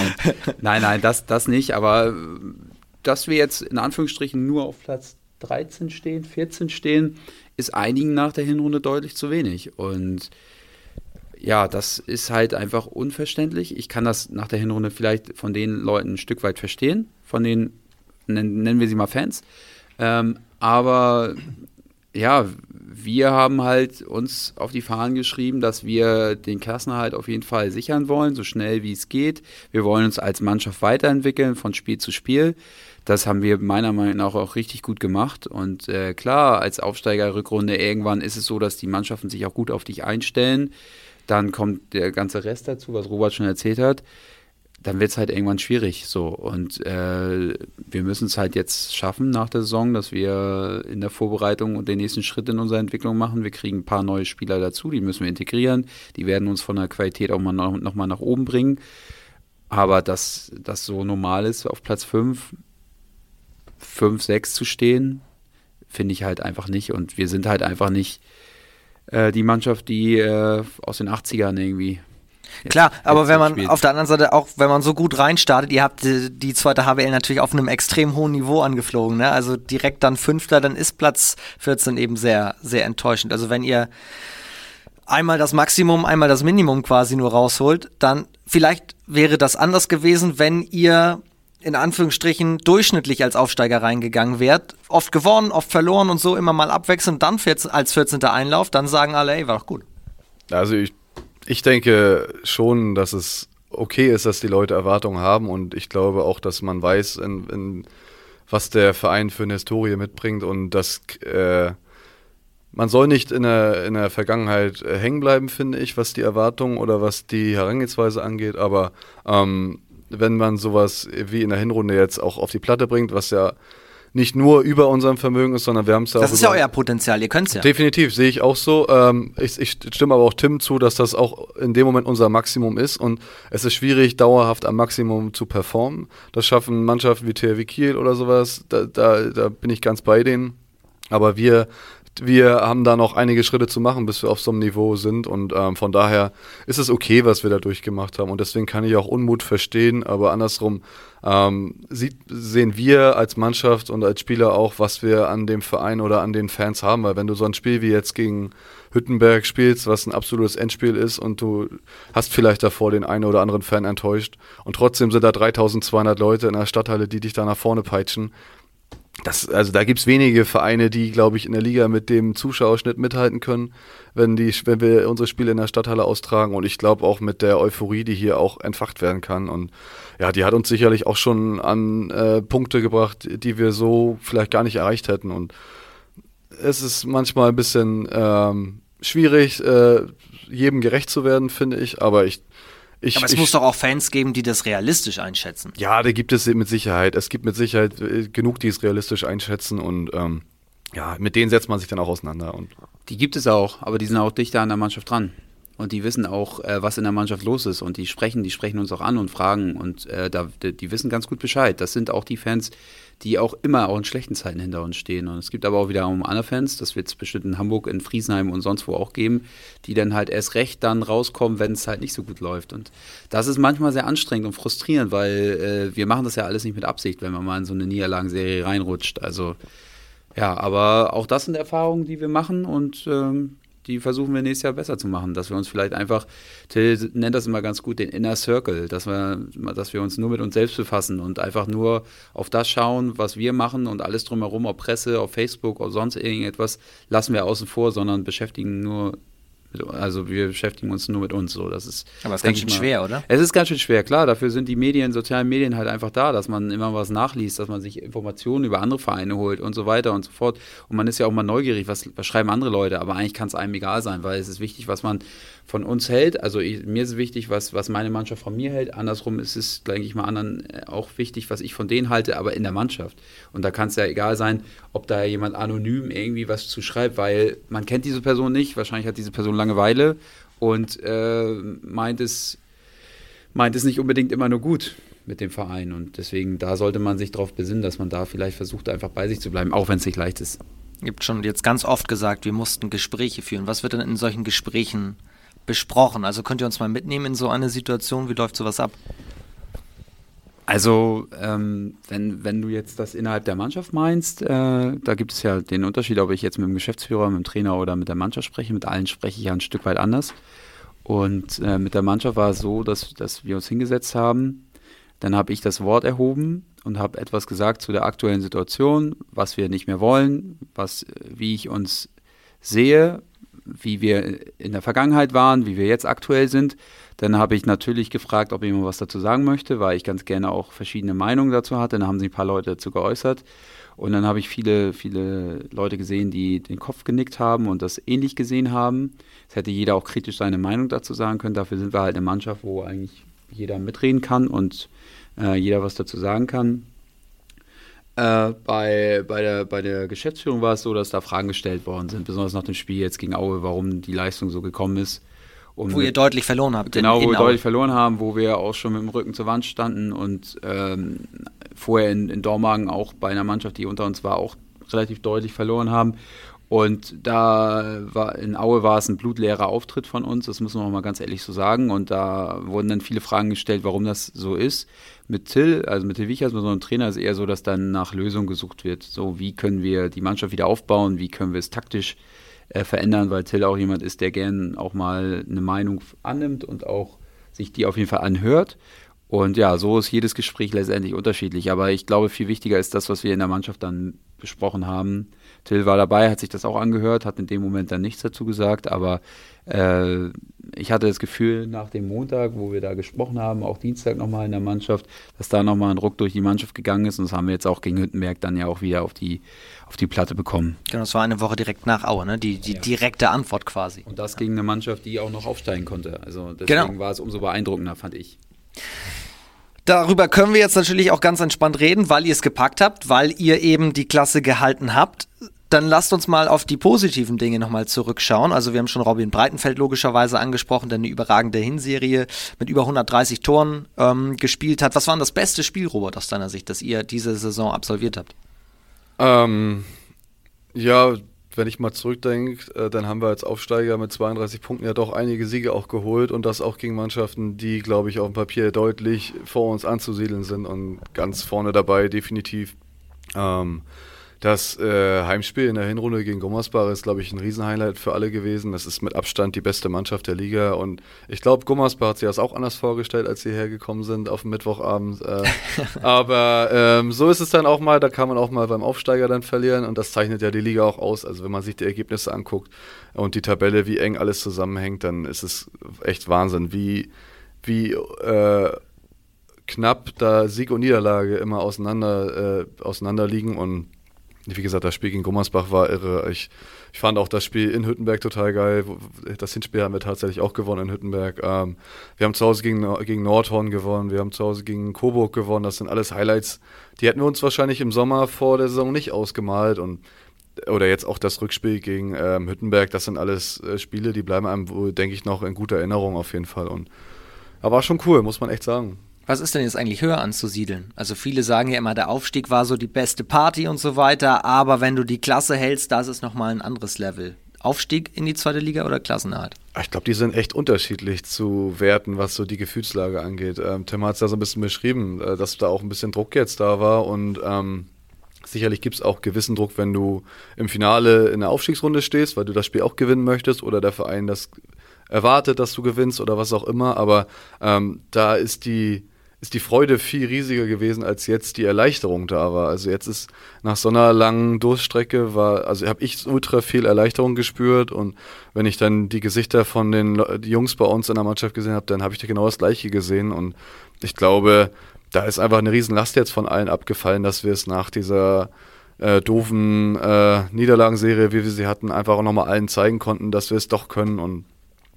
Nein, nein, das, das nicht, aber dass wir jetzt in Anführungsstrichen nur auf Platz 13 stehen, 14 stehen, ist einigen nach der Hinrunde deutlich zu wenig und ja, das ist halt einfach unverständlich. Ich kann das nach der Hinrunde vielleicht von den Leuten ein Stück weit verstehen, von den, nennen wir sie mal Fans. Ähm, aber ja, wir haben halt uns auf die Fahnen geschrieben, dass wir den Klassenerhalt auf jeden Fall sichern wollen, so schnell wie es geht. Wir wollen uns als Mannschaft weiterentwickeln von Spiel zu Spiel. Das haben wir meiner Meinung nach auch richtig gut gemacht. Und äh, klar, als Aufsteigerrückrunde irgendwann ist es so, dass die Mannschaften sich auch gut auf dich einstellen. Dann kommt der ganze Rest dazu, was Robert schon erzählt hat. Dann wird es halt irgendwann schwierig. So. Und äh, wir müssen es halt jetzt schaffen nach der Saison, dass wir in der Vorbereitung und den nächsten Schritt in unserer Entwicklung machen. Wir kriegen ein paar neue Spieler dazu, die müssen wir integrieren. Die werden uns von der Qualität auch mal noch, noch mal nach oben bringen. Aber dass das so normal ist, auf Platz 5, 5, 6 zu stehen, finde ich halt einfach nicht. Und wir sind halt einfach nicht äh, die Mannschaft, die äh, aus den 80ern irgendwie Jetzt, Klar, aber wenn man spielt. auf der anderen Seite auch, wenn man so gut reinstartet, ihr habt die, die, zweite HBL natürlich auf einem extrem hohen Niveau angeflogen, ne? Also direkt dann Fünfter, dann ist Platz 14 eben sehr, sehr enttäuschend. Also wenn ihr einmal das Maximum, einmal das Minimum quasi nur rausholt, dann vielleicht wäre das anders gewesen, wenn ihr in Anführungsstrichen durchschnittlich als Aufsteiger reingegangen wärt. Oft gewonnen, oft verloren und so immer mal abwechselnd, dann als 14. Einlauf, dann sagen alle, ey, war doch gut. Also ich, ich denke schon, dass es okay ist, dass die Leute Erwartungen haben und ich glaube auch, dass man weiß, in, in, was der Verein für eine Historie mitbringt und dass äh, man soll nicht in der, in der Vergangenheit äh, hängen bleiben, finde ich, was die Erwartungen oder was die Herangehensweise angeht, aber ähm, wenn man sowas wie in der Hinrunde jetzt auch auf die Platte bringt, was ja nicht nur über unserem Vermögen ist, sondern wir haben es ja Das ist ja euer Potenzial, ihr könnt es ja. Definitiv, sehe ich auch so. Ähm, ich, ich, stimme aber auch Tim zu, dass das auch in dem Moment unser Maximum ist und es ist schwierig, dauerhaft am Maximum zu performen. Das schaffen Mannschaften wie THW Kiel oder sowas, da, da, da bin ich ganz bei denen. Aber wir wir haben da noch einige Schritte zu machen, bis wir auf so einem Niveau sind. Und ähm, von daher ist es okay, was wir da durchgemacht haben. Und deswegen kann ich auch Unmut verstehen. Aber andersrum ähm, sieht, sehen wir als Mannschaft und als Spieler auch, was wir an dem Verein oder an den Fans haben. Weil wenn du so ein Spiel wie jetzt gegen Hüttenberg spielst, was ein absolutes Endspiel ist und du hast vielleicht davor den einen oder anderen Fan enttäuscht und trotzdem sind da 3200 Leute in der Stadthalle, die dich da nach vorne peitschen, das, also da gibt es wenige Vereine, die, glaube ich, in der Liga mit dem Zuschauerschnitt mithalten können, wenn, die, wenn wir unsere Spiele in der Stadthalle austragen. Und ich glaube auch mit der Euphorie, die hier auch entfacht werden kann. Und ja, die hat uns sicherlich auch schon an äh, Punkte gebracht, die wir so vielleicht gar nicht erreicht hätten. Und es ist manchmal ein bisschen ähm, schwierig, äh, jedem gerecht zu werden, finde ich. Aber ich ich, Aber es ich, muss doch auch Fans geben, die das realistisch einschätzen. Ja, da gibt es mit Sicherheit. Es gibt mit Sicherheit äh, genug, die es realistisch einschätzen und ähm, ja, mit denen setzt man sich dann auch auseinander. Und die gibt es auch, aber die sind auch dichter an der Mannschaft dran. Und die wissen auch, äh, was in der Mannschaft los ist. Und die sprechen, die sprechen uns auch an und fragen. Und äh, da, die wissen ganz gut Bescheid. Das sind auch die Fans, die auch immer auch in schlechten Zeiten hinter uns stehen. Und es gibt aber auch wiederum andere Fans, das wird es bestimmt in Hamburg, in Friesenheim und sonst wo auch geben, die dann halt erst recht dann rauskommen, wenn es halt nicht so gut läuft. Und das ist manchmal sehr anstrengend und frustrierend, weil äh, wir machen das ja alles nicht mit Absicht, wenn man mal in so eine Niederlagenserie reinrutscht. Also ja, aber auch das sind Erfahrungen, die wir machen und ähm, die versuchen wir nächstes Jahr besser zu machen, dass wir uns vielleicht einfach, Till nennt das immer ganz gut, den Inner Circle, dass wir, dass wir uns nur mit uns selbst befassen und einfach nur auf das schauen, was wir machen und alles drumherum, ob Presse, auf Facebook oder sonst irgendetwas, lassen wir außen vor, sondern beschäftigen nur also wir beschäftigen uns nur mit uns so. Das ist, Aber es ist ganz schön mal, schwer, oder? Es ist ganz schön schwer, klar. Dafür sind die Medien, sozialen Medien halt einfach da, dass man immer was nachliest, dass man sich Informationen über andere Vereine holt und so weiter und so fort. Und man ist ja auch mal neugierig, was, was schreiben andere Leute. Aber eigentlich kann es einem egal sein, weil es ist wichtig, was man von uns hält. Also ich, mir ist wichtig, was, was meine Mannschaft von mir hält. Andersrum ist es, denke ich mal, anderen äh, auch wichtig, was ich von denen halte, aber in der Mannschaft. Und da kann es ja egal sein, ob da jemand anonym irgendwie was zu schreibt, weil man kennt diese Person nicht. Wahrscheinlich hat diese Person Langeweile und äh, meint, es, meint es nicht unbedingt immer nur gut mit dem Verein. Und deswegen, da sollte man sich darauf besinnen, dass man da vielleicht versucht, einfach bei sich zu bleiben, auch wenn es nicht leicht ist. Habt schon jetzt ganz oft gesagt, wir mussten Gespräche führen. Was wird denn in solchen Gesprächen besprochen? Also könnt ihr uns mal mitnehmen in so eine Situation? Wie läuft sowas ab? Also, ähm, wenn, wenn du jetzt das innerhalb der Mannschaft meinst, äh, da gibt es ja den Unterschied, ob ich jetzt mit dem Geschäftsführer, mit dem Trainer oder mit der Mannschaft spreche. Mit allen spreche ich ja ein Stück weit anders. Und äh, mit der Mannschaft war es so, dass, dass wir uns hingesetzt haben. Dann habe ich das Wort erhoben und habe etwas gesagt zu der aktuellen Situation, was wir nicht mehr wollen, was, wie ich uns sehe, wie wir in der Vergangenheit waren, wie wir jetzt aktuell sind. Dann habe ich natürlich gefragt, ob jemand was dazu sagen möchte, weil ich ganz gerne auch verschiedene Meinungen dazu hatte. Dann haben sich ein paar Leute dazu geäußert. Und dann habe ich viele, viele Leute gesehen, die den Kopf genickt haben und das ähnlich gesehen haben. Es hätte jeder auch kritisch seine Meinung dazu sagen können. Dafür sind wir halt eine Mannschaft, wo eigentlich jeder mitreden kann und äh, jeder was dazu sagen kann. Äh, bei, bei, der, bei der Geschäftsführung war es so, dass da Fragen gestellt worden sind, besonders nach dem Spiel jetzt gegen Aue, warum die Leistung so gekommen ist. Und wo ihr deutlich verloren habt. Genau, wo wir deutlich verloren haben, wo wir auch schon mit dem Rücken zur Wand standen und ähm, vorher in, in Dormagen auch bei einer Mannschaft, die unter uns war, auch relativ deutlich verloren haben. Und da war in Aue war es ein blutleerer Auftritt von uns, das müssen wir auch mal ganz ehrlich so sagen. Und da wurden dann viele Fragen gestellt, warum das so ist. Mit Till, also mit Till Wichers, mit so einem Trainer, ist eher so, dass dann nach Lösungen gesucht wird. So, wie können wir die Mannschaft wieder aufbauen, wie können wir es taktisch äh, verändern, weil Till auch jemand ist, der gern auch mal eine Meinung annimmt und auch sich die auf jeden Fall anhört. Und ja, so ist jedes Gespräch letztendlich unterschiedlich. Aber ich glaube, viel wichtiger ist das, was wir in der Mannschaft dann besprochen haben. Till war dabei, hat sich das auch angehört, hat in dem Moment dann nichts dazu gesagt. Aber äh, ich hatte das Gefühl, nach dem Montag, wo wir da gesprochen haben, auch Dienstag nochmal in der Mannschaft, dass da nochmal ein Ruck durch die Mannschaft gegangen ist. Und das haben wir jetzt auch gegen Hüttenberg dann ja auch wieder auf die, auf die Platte bekommen. Genau, das war eine Woche direkt nach Aue, ne? die, die ja. direkte Antwort quasi. Und das gegen eine Mannschaft, die auch noch aufsteigen konnte. Also deswegen genau. war es umso beeindruckender, fand ich. Darüber können wir jetzt natürlich auch ganz entspannt reden, weil ihr es gepackt habt, weil ihr eben die Klasse gehalten habt. Dann lasst uns mal auf die positiven Dinge nochmal zurückschauen. Also wir haben schon Robin Breitenfeld logischerweise angesprochen, der eine überragende Hinserie mit über 130 Toren ähm, gespielt hat. Was war denn das beste Spiel, Robert, aus deiner Sicht, das ihr diese Saison absolviert habt? Ähm, ja, wenn ich mal zurückdenke, äh, dann haben wir als Aufsteiger mit 32 Punkten ja doch einige Siege auch geholt und das auch gegen Mannschaften, die, glaube ich, auf dem Papier deutlich vor uns anzusiedeln sind und ganz vorne dabei definitiv. Ähm, das äh, Heimspiel in der Hinrunde gegen Gummersbach ist, glaube ich, ein Riesenhighlight für alle gewesen. Das ist mit Abstand die beste Mannschaft der Liga. Und ich glaube, Gummersbach hat sich das auch anders vorgestellt, als sie hergekommen sind auf dem Mittwochabend. Äh, aber ähm, so ist es dann auch mal. Da kann man auch mal beim Aufsteiger dann verlieren. Und das zeichnet ja die Liga auch aus. Also wenn man sich die Ergebnisse anguckt und die Tabelle, wie eng alles zusammenhängt, dann ist es echt Wahnsinn, wie, wie äh, knapp da Sieg und Niederlage immer auseinander, äh, auseinander liegen. Und wie gesagt, das Spiel gegen Gummersbach war irre. Ich, ich fand auch das Spiel in Hüttenberg total geil. Das Hinspiel haben wir tatsächlich auch gewonnen in Hüttenberg. Ähm, wir haben zu Hause gegen, gegen Nordhorn gewonnen, wir haben zu Hause gegen Coburg gewonnen. Das sind alles Highlights, die hätten wir uns wahrscheinlich im Sommer vor der Saison nicht ausgemalt. Und oder jetzt auch das Rückspiel gegen ähm, Hüttenberg, das sind alles äh, Spiele, die bleiben einem, denke ich, noch in guter Erinnerung auf jeden Fall. Und aber war schon cool, muss man echt sagen. Was ist denn jetzt eigentlich höher anzusiedeln? Also viele sagen ja immer, der Aufstieg war so die beste Party und so weiter, aber wenn du die Klasse hältst, das ist nochmal ein anderes Level. Aufstieg in die zweite Liga oder Klassenart? Ich glaube, die sind echt unterschiedlich zu werten, was so die Gefühlslage angeht. Ähm, Tim hat es ja so ein bisschen beschrieben, äh, dass da auch ein bisschen Druck jetzt da war und ähm, sicherlich gibt es auch gewissen Druck, wenn du im Finale in der Aufstiegsrunde stehst, weil du das Spiel auch gewinnen möchtest oder der Verein das erwartet, dass du gewinnst oder was auch immer. Aber ähm, da ist die ist die Freude viel riesiger gewesen, als jetzt die Erleichterung da war. Also jetzt ist nach so einer langen Durststrecke war, also habe ich ultra viel Erleichterung gespürt und wenn ich dann die Gesichter von den Jungs bei uns in der Mannschaft gesehen habe, dann habe ich da genau das Gleiche gesehen und ich glaube, da ist einfach eine Riesenlast jetzt von allen abgefallen, dass wir es nach dieser äh, doofen äh, Niederlagenserie, wie wir sie hatten, einfach auch nochmal allen zeigen konnten, dass wir es doch können und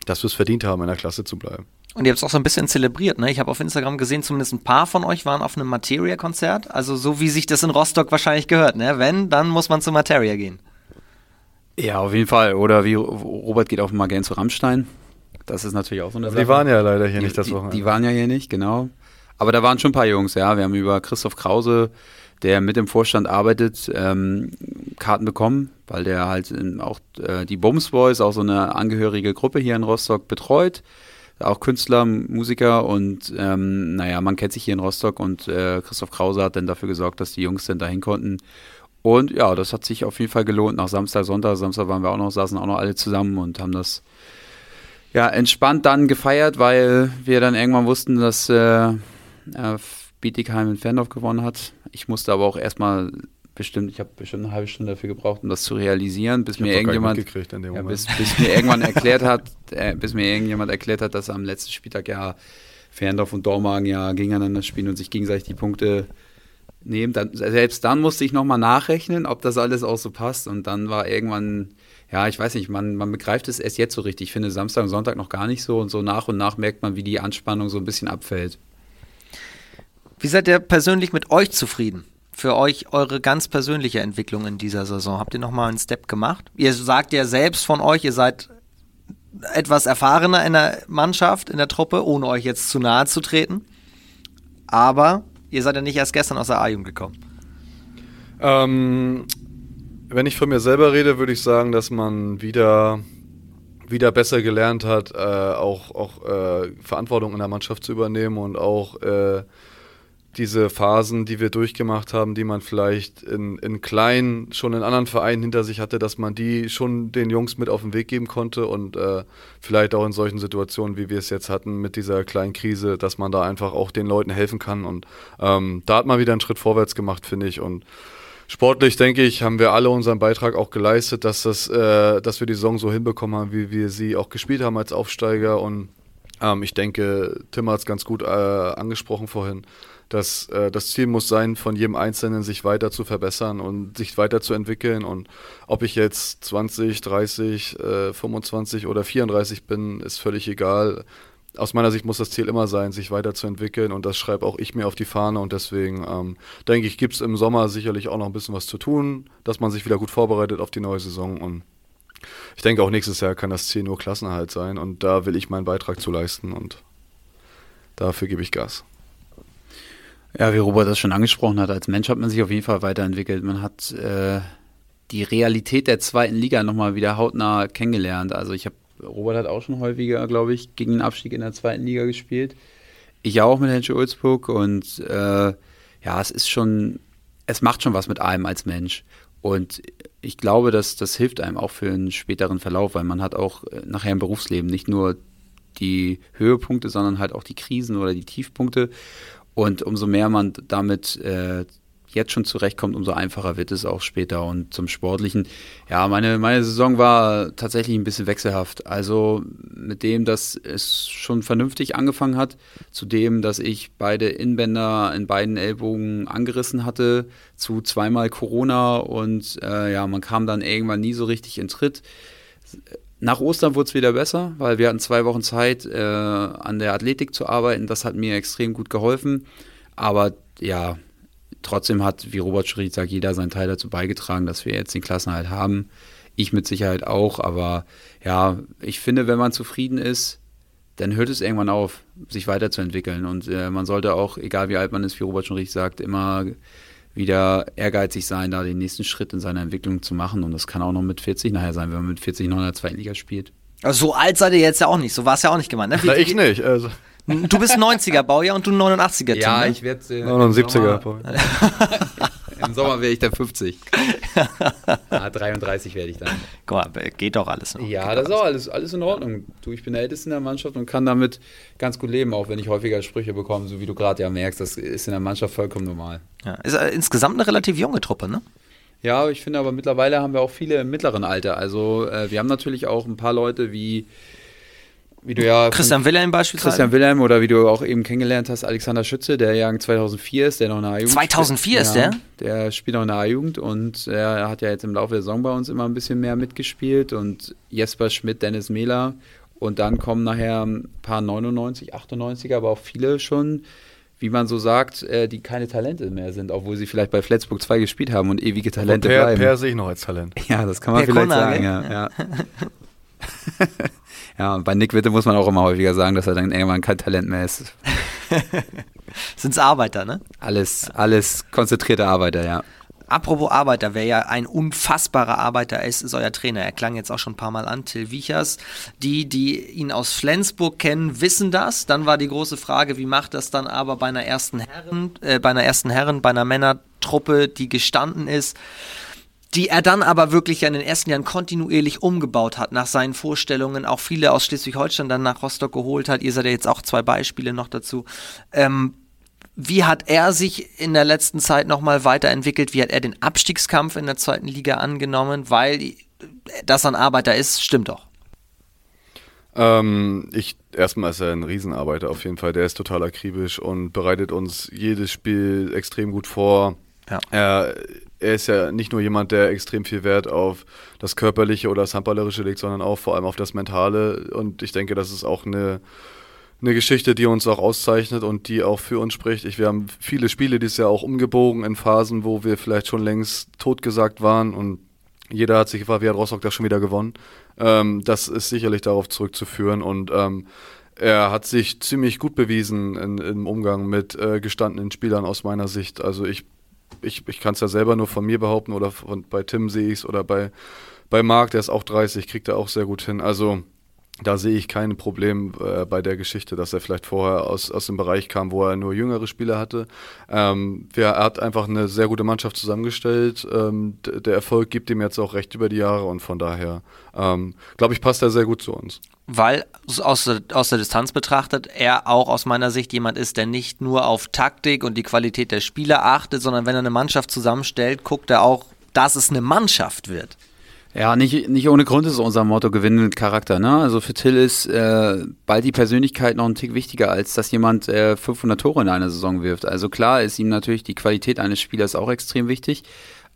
dass wir es verdient haben, in der Klasse zu bleiben. Und ihr habt es auch so ein bisschen zelebriert, ne? Ich habe auf Instagram gesehen, zumindest ein paar von euch waren auf einem Materia-Konzert. Also so wie sich das in Rostock wahrscheinlich gehört, ne? Wenn, dann muss man zu Materia gehen. Ja, auf jeden Fall. Oder wie Robert geht auch mal gern zu Rammstein. Das ist natürlich auch so eine Sache. Die waren ja leider hier die, nicht das Wochenende. Die, die waren ja hier nicht, genau. Aber da waren schon ein paar Jungs, ja. Wir haben über Christoph Krause, der mit dem Vorstand arbeitet, ähm, Karten bekommen, weil der halt auch äh, die Bums Boys, auch so eine angehörige Gruppe hier in Rostock betreut auch Künstler, Musiker und ähm, naja, man kennt sich hier in Rostock und äh, Christoph Krause hat dann dafür gesorgt, dass die Jungs dann dahin konnten. Und ja, das hat sich auf jeden Fall gelohnt. Nach Samstag, Sonntag, Samstag waren wir auch noch, saßen auch noch alle zusammen und haben das ja entspannt dann gefeiert, weil wir dann irgendwann wussten, dass äh, äh, Bietigheim in Ferndorf gewonnen hat. Ich musste aber auch erstmal bestimmt, ich habe bestimmt eine halbe Stunde dafür gebraucht, um das zu realisieren, bis mir irgendjemand, ja, bis, bis, mir irgendwann erklärt hat, äh, bis mir irgendjemand erklärt hat, dass am letzten Spieltag ja Ferndorf und Dormagen ja gegeneinander spielen und sich gegenseitig die Punkte nehmen. Dann, selbst dann musste ich nochmal nachrechnen, ob das alles auch so passt. Und dann war irgendwann, ja, ich weiß nicht, man, man begreift es erst jetzt so richtig. Ich finde Samstag und Sonntag noch gar nicht so. Und so nach und nach merkt man, wie die Anspannung so ein bisschen abfällt. Wie seid ihr persönlich mit euch zufrieden? Für euch eure ganz persönliche Entwicklung in dieser Saison? Habt ihr nochmal einen Step gemacht? Ihr sagt ja selbst von euch, ihr seid etwas erfahrener in der Mannschaft, in der Truppe, ohne euch jetzt zu nahe zu treten. Aber ihr seid ja nicht erst gestern aus der A-Jugend gekommen. Ähm, wenn ich von mir selber rede, würde ich sagen, dass man wieder, wieder besser gelernt hat, äh, auch, auch äh, Verantwortung in der Mannschaft zu übernehmen und auch äh, diese Phasen, die wir durchgemacht haben, die man vielleicht in, in klein schon in anderen Vereinen hinter sich hatte, dass man die schon den Jungs mit auf den Weg geben konnte und äh, vielleicht auch in solchen Situationen, wie wir es jetzt hatten mit dieser kleinen Krise, dass man da einfach auch den Leuten helfen kann. Und ähm, da hat man wieder einen Schritt vorwärts gemacht, finde ich. Und sportlich, denke ich, haben wir alle unseren Beitrag auch geleistet, dass, das, äh, dass wir die Saison so hinbekommen haben, wie wir sie auch gespielt haben als Aufsteiger. Und ähm, ich denke, Tim hat es ganz gut äh, angesprochen vorhin dass äh, das Ziel muss sein, von jedem Einzelnen sich weiter zu verbessern und sich weiterzuentwickeln. Und ob ich jetzt 20, 30, äh, 25 oder 34 bin, ist völlig egal. Aus meiner Sicht muss das Ziel immer sein, sich weiterzuentwickeln und das schreibe auch ich mir auf die Fahne und deswegen ähm, denke ich, gibt es im Sommer sicherlich auch noch ein bisschen was zu tun, dass man sich wieder gut vorbereitet auf die neue Saison und ich denke auch nächstes Jahr kann das Ziel nur Klassenerhalt sein und da will ich meinen Beitrag zu leisten und dafür gebe ich Gas. Ja, wie Robert das schon angesprochen hat, als Mensch hat man sich auf jeden Fall weiterentwickelt. Man hat äh, die Realität der zweiten Liga nochmal wieder hautnah kennengelernt. Also ich habe, Robert hat auch schon häufiger, glaube ich, gegen den Abstieg in der zweiten Liga gespielt. Ich auch mit Henschel Ulzburg und äh, ja, es ist schon, es macht schon was mit einem als Mensch. Und ich glaube, dass das hilft einem auch für einen späteren Verlauf, weil man hat auch äh, nachher im Berufsleben nicht nur die Höhepunkte, sondern halt auch die Krisen oder die Tiefpunkte. Und umso mehr man damit äh, jetzt schon zurechtkommt, umso einfacher wird es auch später. Und zum Sportlichen, ja, meine, meine Saison war tatsächlich ein bisschen wechselhaft. Also mit dem, dass es schon vernünftig angefangen hat, zu dem, dass ich beide Innenbänder in beiden Ellbogen angerissen hatte, zu zweimal Corona und äh, ja, man kam dann irgendwann nie so richtig in Tritt. Nach Ostern wurde es wieder besser, weil wir hatten zwei Wochen Zeit, äh, an der Athletik zu arbeiten. Das hat mir extrem gut geholfen. Aber ja, trotzdem hat, wie Robert Schried sagt, jeder seinen Teil dazu beigetragen, dass wir jetzt den Klassenhalt haben. Ich mit Sicherheit auch. Aber ja, ich finde, wenn man zufrieden ist, dann hört es irgendwann auf, sich weiterzuentwickeln. Und äh, man sollte auch, egal wie alt man ist, wie Robert schon richtig sagt, immer wieder ehrgeizig sein, da den nächsten Schritt in seiner Entwicklung zu machen. Und das kann auch noch mit 40 nachher sein, wenn man mit 40 noch in der zweiten Liga spielt. Also so alt seid ihr jetzt ja auch nicht, so war es ja auch nicht gemeint. Ne? Na, ich nicht. Also. Du bist 90er Baujahr und du 89er. Ja, ne? ich werde äh, 79er. Im Sommer wäre ich dann 50. ah, 33 werde ich dann. Guck mal, geht doch alles noch. Ja, das ist auch alles, alles in Ordnung. Du, ich bin der Älteste in der Mannschaft und kann damit ganz gut leben, auch wenn ich häufiger Sprüche bekomme, so wie du gerade ja merkst. Das ist in der Mannschaft vollkommen normal. Ja, ist äh, insgesamt eine relativ junge Truppe, ne? Ja, ich finde aber mittlerweile haben wir auch viele im mittleren Alter. Also äh, wir haben natürlich auch ein paar Leute wie wie du ja Christian Wilhelm beispielsweise. Christian Wilhelm oder wie du auch eben kennengelernt hast, Alexander Schütze, der Jahrgang 2004 ist, der noch in der A-Jugend 2004 ist der? Der spielt noch in der A-Jugend und er hat ja jetzt im Laufe der Saison bei uns immer ein bisschen mehr mitgespielt und Jesper Schmidt, Dennis Mehler und dann kommen nachher ein paar 99, 98er, aber auch viele schon, wie man so sagt, äh, die keine Talente mehr sind, obwohl sie vielleicht bei Flensburg 2 gespielt haben und ewige Talente per, bleiben. Per sehe ich noch als Talent. Ja, das kann man per vielleicht Konage. sagen, ja. ja. Ja, und bei Nick Witte muss man auch immer häufiger sagen, dass er dann irgendwann kein Talent mehr ist. Sind es Arbeiter, ne? Alles, alles konzentrierte Arbeiter, ja. Apropos Arbeiter, wer ja ein unfassbarer Arbeiter ist, ist euer Trainer. Er klang jetzt auch schon ein paar Mal an, Till Wiechers. Die, die ihn aus Flensburg kennen, wissen das. Dann war die große Frage, wie macht das dann aber bei einer ersten Herren, äh, bei einer ersten Herren, bei einer Männertruppe, die gestanden ist die er dann aber wirklich in den ersten Jahren kontinuierlich umgebaut hat nach seinen Vorstellungen, auch viele aus Schleswig-Holstein dann nach Rostock geholt hat. Ihr seid ja jetzt auch zwei Beispiele noch dazu. Ähm, wie hat er sich in der letzten Zeit nochmal weiterentwickelt? Wie hat er den Abstiegskampf in der zweiten Liga angenommen? Weil das ein Arbeiter ist, stimmt doch. Ähm, ich, erstmal ist er ein Riesenarbeiter auf jeden Fall. Der ist total akribisch und bereitet uns jedes Spiel extrem gut vor. Ja. Er er ist ja nicht nur jemand, der extrem viel Wert auf das Körperliche oder das Handballerische legt, sondern auch vor allem auf das Mentale. Und ich denke, das ist auch eine, eine Geschichte, die uns auch auszeichnet und die auch für uns spricht. Ich, wir haben viele Spiele dieses Jahr auch umgebogen in Phasen, wo wir vielleicht schon längst totgesagt waren und jeder hat sich gefragt, wie hat Rostock das schon wieder gewonnen. Ähm, das ist sicherlich darauf zurückzuführen und ähm, er hat sich ziemlich gut bewiesen in, im Umgang mit äh, gestandenen Spielern aus meiner Sicht. Also ich ich, ich kann es ja selber nur von mir behaupten oder von, bei Tim sehe ich es oder bei, bei Marc, der ist auch 30, kriegt er auch sehr gut hin. Also da sehe ich kein Problem äh, bei der Geschichte, dass er vielleicht vorher aus, aus dem Bereich kam, wo er nur jüngere Spieler hatte. Ähm, er hat einfach eine sehr gute Mannschaft zusammengestellt. Ähm, der Erfolg gibt ihm jetzt auch recht über die Jahre und von daher, ähm, glaube ich, passt er sehr gut zu uns. Weil aus, aus der Distanz betrachtet er auch aus meiner Sicht jemand ist, der nicht nur auf Taktik und die Qualität der Spieler achtet, sondern wenn er eine Mannschaft zusammenstellt, guckt er auch, dass es eine Mannschaft wird. Ja, nicht, nicht ohne Grund ist unser Motto Gewinnen mit Charakter. Ne? Also für Till ist äh, bald die Persönlichkeit noch ein Tick wichtiger, als dass jemand äh, 500 Tore in einer Saison wirft. Also klar ist ihm natürlich die Qualität eines Spielers auch extrem wichtig,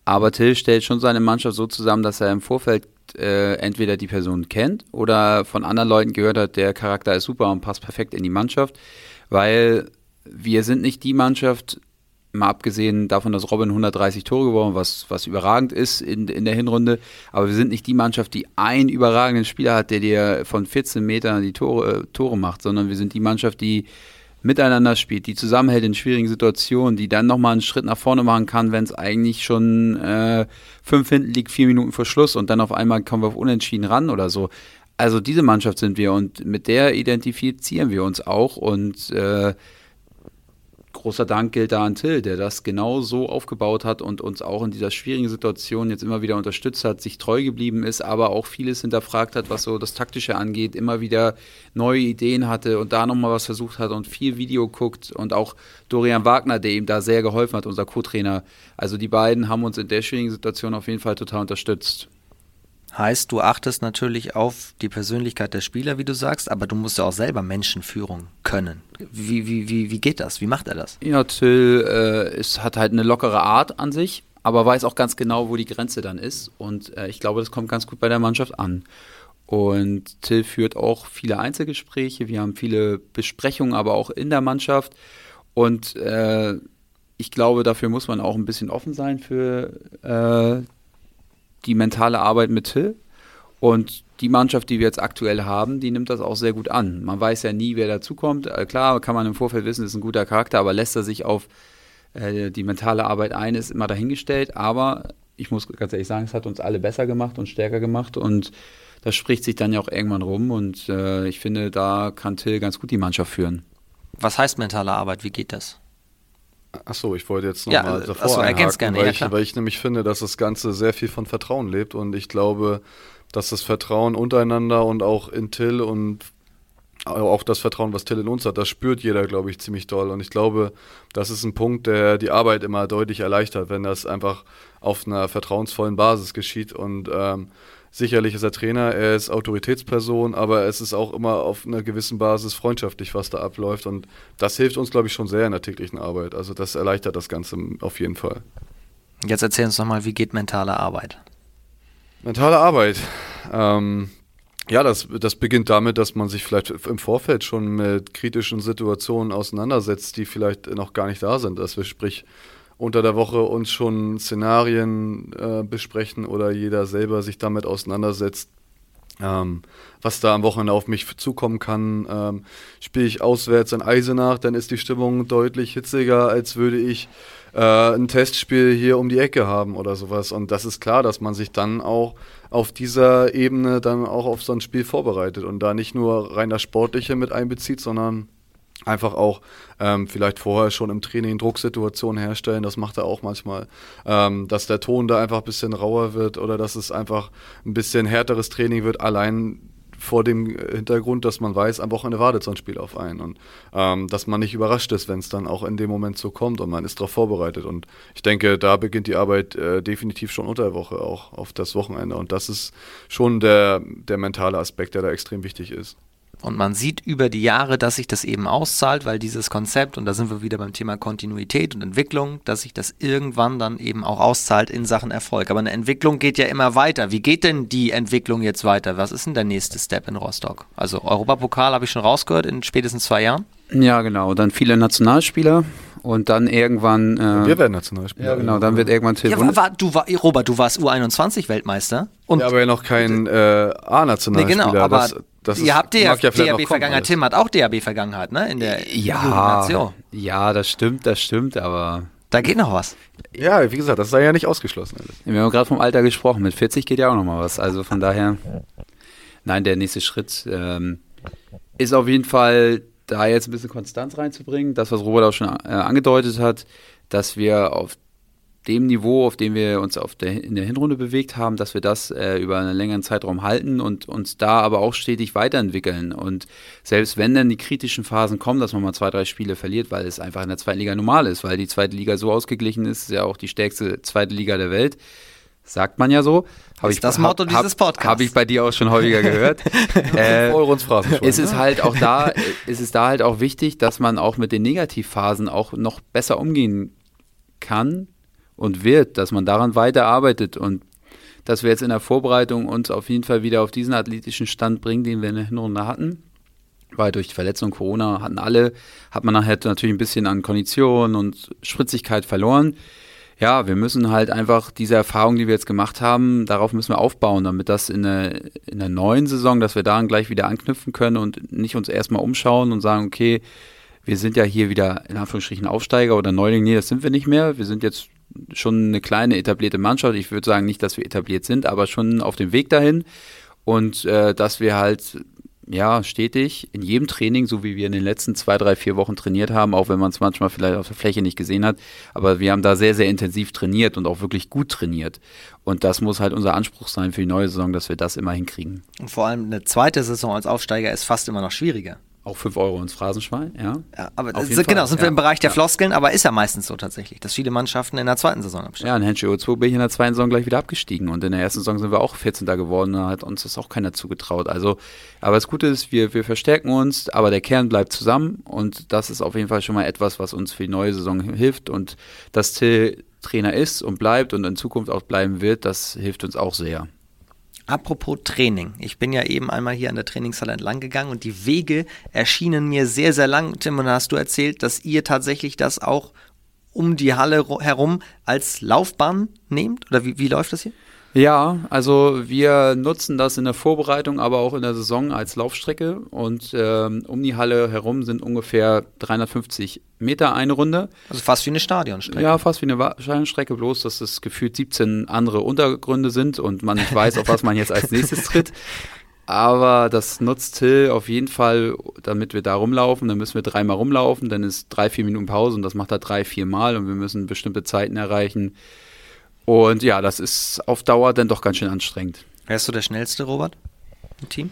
aber Till stellt schon seine Mannschaft so zusammen, dass er im Vorfeld äh, entweder die Person kennt oder von anderen Leuten gehört hat, der Charakter ist super und passt perfekt in die Mannschaft, weil wir sind nicht die Mannschaft, Mal abgesehen davon, dass Robin 130 Tore geworden, was, was überragend ist in, in der Hinrunde. Aber wir sind nicht die Mannschaft, die einen überragenden Spieler hat, der dir von 14 Metern die Tore, äh, Tore macht, sondern wir sind die Mannschaft, die miteinander spielt, die zusammenhält in schwierigen Situationen, die dann nochmal einen Schritt nach vorne machen kann, wenn es eigentlich schon äh, fünf hinten liegt, vier Minuten vor Schluss und dann auf einmal kommen wir auf Unentschieden ran oder so. Also diese Mannschaft sind wir und mit der identifizieren wir uns auch und äh, großer Dank gilt da an Till, der das genau so aufgebaut hat und uns auch in dieser schwierigen Situation jetzt immer wieder unterstützt hat, sich treu geblieben ist, aber auch vieles hinterfragt hat, was so das Taktische angeht, immer wieder neue Ideen hatte und da nochmal was versucht hat und viel Video guckt und auch Dorian Wagner, der ihm da sehr geholfen hat, unser Co-Trainer. Also die beiden haben uns in der schwierigen Situation auf jeden Fall total unterstützt. Heißt, du achtest natürlich auf die Persönlichkeit der Spieler, wie du sagst, aber du musst ja auch selber Menschenführung können. Wie, wie, wie, wie geht das? Wie macht er das? Ja, Till äh, ist, hat halt eine lockere Art an sich, aber weiß auch ganz genau, wo die Grenze dann ist. Und äh, ich glaube, das kommt ganz gut bei der Mannschaft an. Und Till führt auch viele Einzelgespräche, wir haben viele Besprechungen, aber auch in der Mannschaft. Und äh, ich glaube, dafür muss man auch ein bisschen offen sein für äh, die mentale Arbeit mit Till. Und die Mannschaft, die wir jetzt aktuell haben, die nimmt das auch sehr gut an. Man weiß ja nie, wer dazukommt. Äh, klar, kann man im Vorfeld wissen, ist ein guter Charakter, aber lässt er sich auf äh, die mentale Arbeit ein, ist immer dahingestellt. Aber ich muss ganz ehrlich sagen, es hat uns alle besser gemacht und stärker gemacht und das spricht sich dann ja auch irgendwann rum und äh, ich finde, da kann Till ganz gut die Mannschaft führen. Was heißt mentale Arbeit? Wie geht das? Achso, ich wollte jetzt nochmal ja, davor achso, einhaken, gerne, weil, ja, ich, weil ich nämlich finde, dass das Ganze sehr viel von Vertrauen lebt und ich glaube, dass das Vertrauen untereinander und auch in Till und auch das Vertrauen, was Till in uns hat, das spürt jeder, glaube ich, ziemlich doll. Und ich glaube, das ist ein Punkt, der die Arbeit immer deutlich erleichtert, wenn das einfach auf einer vertrauensvollen Basis geschieht. Und ähm, Sicherlich ist er Trainer, er ist Autoritätsperson, aber es ist auch immer auf einer gewissen Basis freundschaftlich, was da abläuft. Und das hilft uns, glaube ich, schon sehr in der täglichen Arbeit. Also das erleichtert das Ganze auf jeden Fall. Jetzt erzähl uns nochmal, wie geht mentale Arbeit? Mentale Arbeit. Ähm, ja, das, das beginnt damit, dass man sich vielleicht im Vorfeld schon mit kritischen Situationen auseinandersetzt, die vielleicht noch gar nicht da sind. Dass wir sprich unter der Woche uns schon Szenarien äh, besprechen oder jeder selber sich damit auseinandersetzt, ähm, was da am Wochenende auf mich zukommen kann. Ähm, Spiele ich auswärts in Eisenach, dann ist die Stimmung deutlich hitziger, als würde ich äh, ein Testspiel hier um die Ecke haben oder sowas. Und das ist klar, dass man sich dann auch auf dieser Ebene dann auch auf so ein Spiel vorbereitet und da nicht nur rein das Sportliche mit einbezieht, sondern einfach auch ähm, vielleicht vorher schon im Training Drucksituationen herstellen. Das macht er auch manchmal, ähm, dass der Ton da einfach ein bisschen rauer wird oder dass es einfach ein bisschen härteres Training wird, allein vor dem Hintergrund, dass man weiß, am Wochenende wartet so ein Spiel auf einen und ähm, dass man nicht überrascht ist, wenn es dann auch in dem Moment so kommt und man ist darauf vorbereitet. Und ich denke, da beginnt die Arbeit äh, definitiv schon unter der Woche auch auf das Wochenende und das ist schon der, der mentale Aspekt, der da extrem wichtig ist. Und man sieht über die Jahre, dass sich das eben auszahlt, weil dieses Konzept, und da sind wir wieder beim Thema Kontinuität und Entwicklung, dass sich das irgendwann dann eben auch auszahlt in Sachen Erfolg. Aber eine Entwicklung geht ja immer weiter. Wie geht denn die Entwicklung jetzt weiter? Was ist denn der nächste Step in Rostock? Also Europapokal habe ich schon rausgehört in spätestens zwei Jahren? Ja, genau. Dann viele Nationalspieler und dann irgendwann. Äh, wir werden Nationalspieler. Ja, genau. Dann wird irgendwann Till ja, war, war, du war, Robert, du warst U21-Weltmeister. Ja, aber ja noch kein äh, A-Nationalspieler. Nee, genau, aber das, das ihr habt ja DRB-Vergangenheit. Tim hat auch DRB-Vergangenheit, ne? In der ja, Ja, das stimmt, das stimmt, aber. Da geht noch was. Ja, wie gesagt, das sei ja nicht ausgeschlossen. Wir haben gerade vom Alter gesprochen. Mit 40 geht ja auch noch mal was. Also von daher. nein, der nächste Schritt ähm, ist auf jeden Fall, da jetzt ein bisschen Konstanz reinzubringen. Das, was Robert auch schon äh, angedeutet hat, dass wir auf dem Niveau, auf dem wir uns auf der, in der Hinrunde bewegt haben, dass wir das äh, über einen längeren Zeitraum halten und uns da aber auch stetig weiterentwickeln. Und selbst wenn dann die kritischen Phasen kommen, dass man mal zwei, drei Spiele verliert, weil es einfach in der zweiten Liga normal ist, weil die zweite Liga so ausgeglichen ist, ist ja auch die stärkste zweite Liga der Welt. Sagt man ja so. Hab ist ich, das Motto hab, dieses Podcasts. Habe ich bei dir auch schon häufiger gehört. äh, es ist halt auch da, ist es da halt auch wichtig, dass man auch mit den Negativphasen auch noch besser umgehen kann, und wird, dass man daran weiterarbeitet und dass wir jetzt in der Vorbereitung uns auf jeden Fall wieder auf diesen athletischen Stand bringen, den wir in der Hinrunde hatten. Weil durch die Verletzung Corona hatten alle, hat man nachher natürlich ein bisschen an Kondition und Spritzigkeit verloren. Ja, wir müssen halt einfach diese Erfahrung, die wir jetzt gemacht haben, darauf müssen wir aufbauen, damit das in der, in der neuen Saison, dass wir daran gleich wieder anknüpfen können und nicht uns erstmal umschauen und sagen, okay, wir sind ja hier wieder in Anführungsstrichen Aufsteiger oder Neuling. Nee, das sind wir nicht mehr. Wir sind jetzt schon eine kleine etablierte Mannschaft. Ich würde sagen nicht, dass wir etabliert sind, aber schon auf dem Weg dahin. Und äh, dass wir halt ja stetig in jedem Training, so wie wir in den letzten zwei, drei, vier Wochen trainiert haben, auch wenn man es manchmal vielleicht auf der Fläche nicht gesehen hat, aber wir haben da sehr, sehr intensiv trainiert und auch wirklich gut trainiert. Und das muss halt unser Anspruch sein für die neue Saison, dass wir das immer hinkriegen. Und vor allem eine zweite Saison als Aufsteiger ist fast immer noch schwieriger. Auch 5 Euro ins Phrasenschwein, ja. ja aber das, genau, sind wir im Bereich der ja. Floskeln, aber ist ja meistens so tatsächlich, dass viele Mannschaften in der zweiten Saison absteigen. Ja, in Henschel O2 bin ich in der zweiten Saison gleich wieder abgestiegen und in der ersten Saison sind wir auch 14. geworden, da hat uns das auch keiner zugetraut. Also, aber das Gute ist, wir, wir verstärken uns, aber der Kern bleibt zusammen und das ist auf jeden Fall schon mal etwas, was uns für die neue Saison hilft und dass Till Trainer ist und bleibt und in Zukunft auch bleiben wird, das hilft uns auch sehr. Apropos Training. Ich bin ja eben einmal hier an der Trainingshalle entlang gegangen und die Wege erschienen mir sehr, sehr lang. Tim, und hast du erzählt, dass ihr tatsächlich das auch um die Halle herum als Laufbahn nehmt? Oder wie, wie läuft das hier? Ja, also wir nutzen das in der Vorbereitung, aber auch in der Saison als Laufstrecke. Und ähm, um die Halle herum sind ungefähr 350 Meter eine Runde. Also fast wie eine Stadionstrecke. Ja, fast wie eine Stadionstrecke, bloß dass es gefühlt 17 andere Untergründe sind und man nicht weiß, auf was man jetzt als nächstes tritt. Aber das nutzt Till auf jeden Fall, damit wir da rumlaufen. Dann müssen wir dreimal rumlaufen, dann ist drei, vier Minuten Pause und das macht er drei, vier Mal und wir müssen bestimmte Zeiten erreichen und ja, das ist auf Dauer dann doch ganz schön anstrengend. Wärst du der Schnellste, Robert, im Team?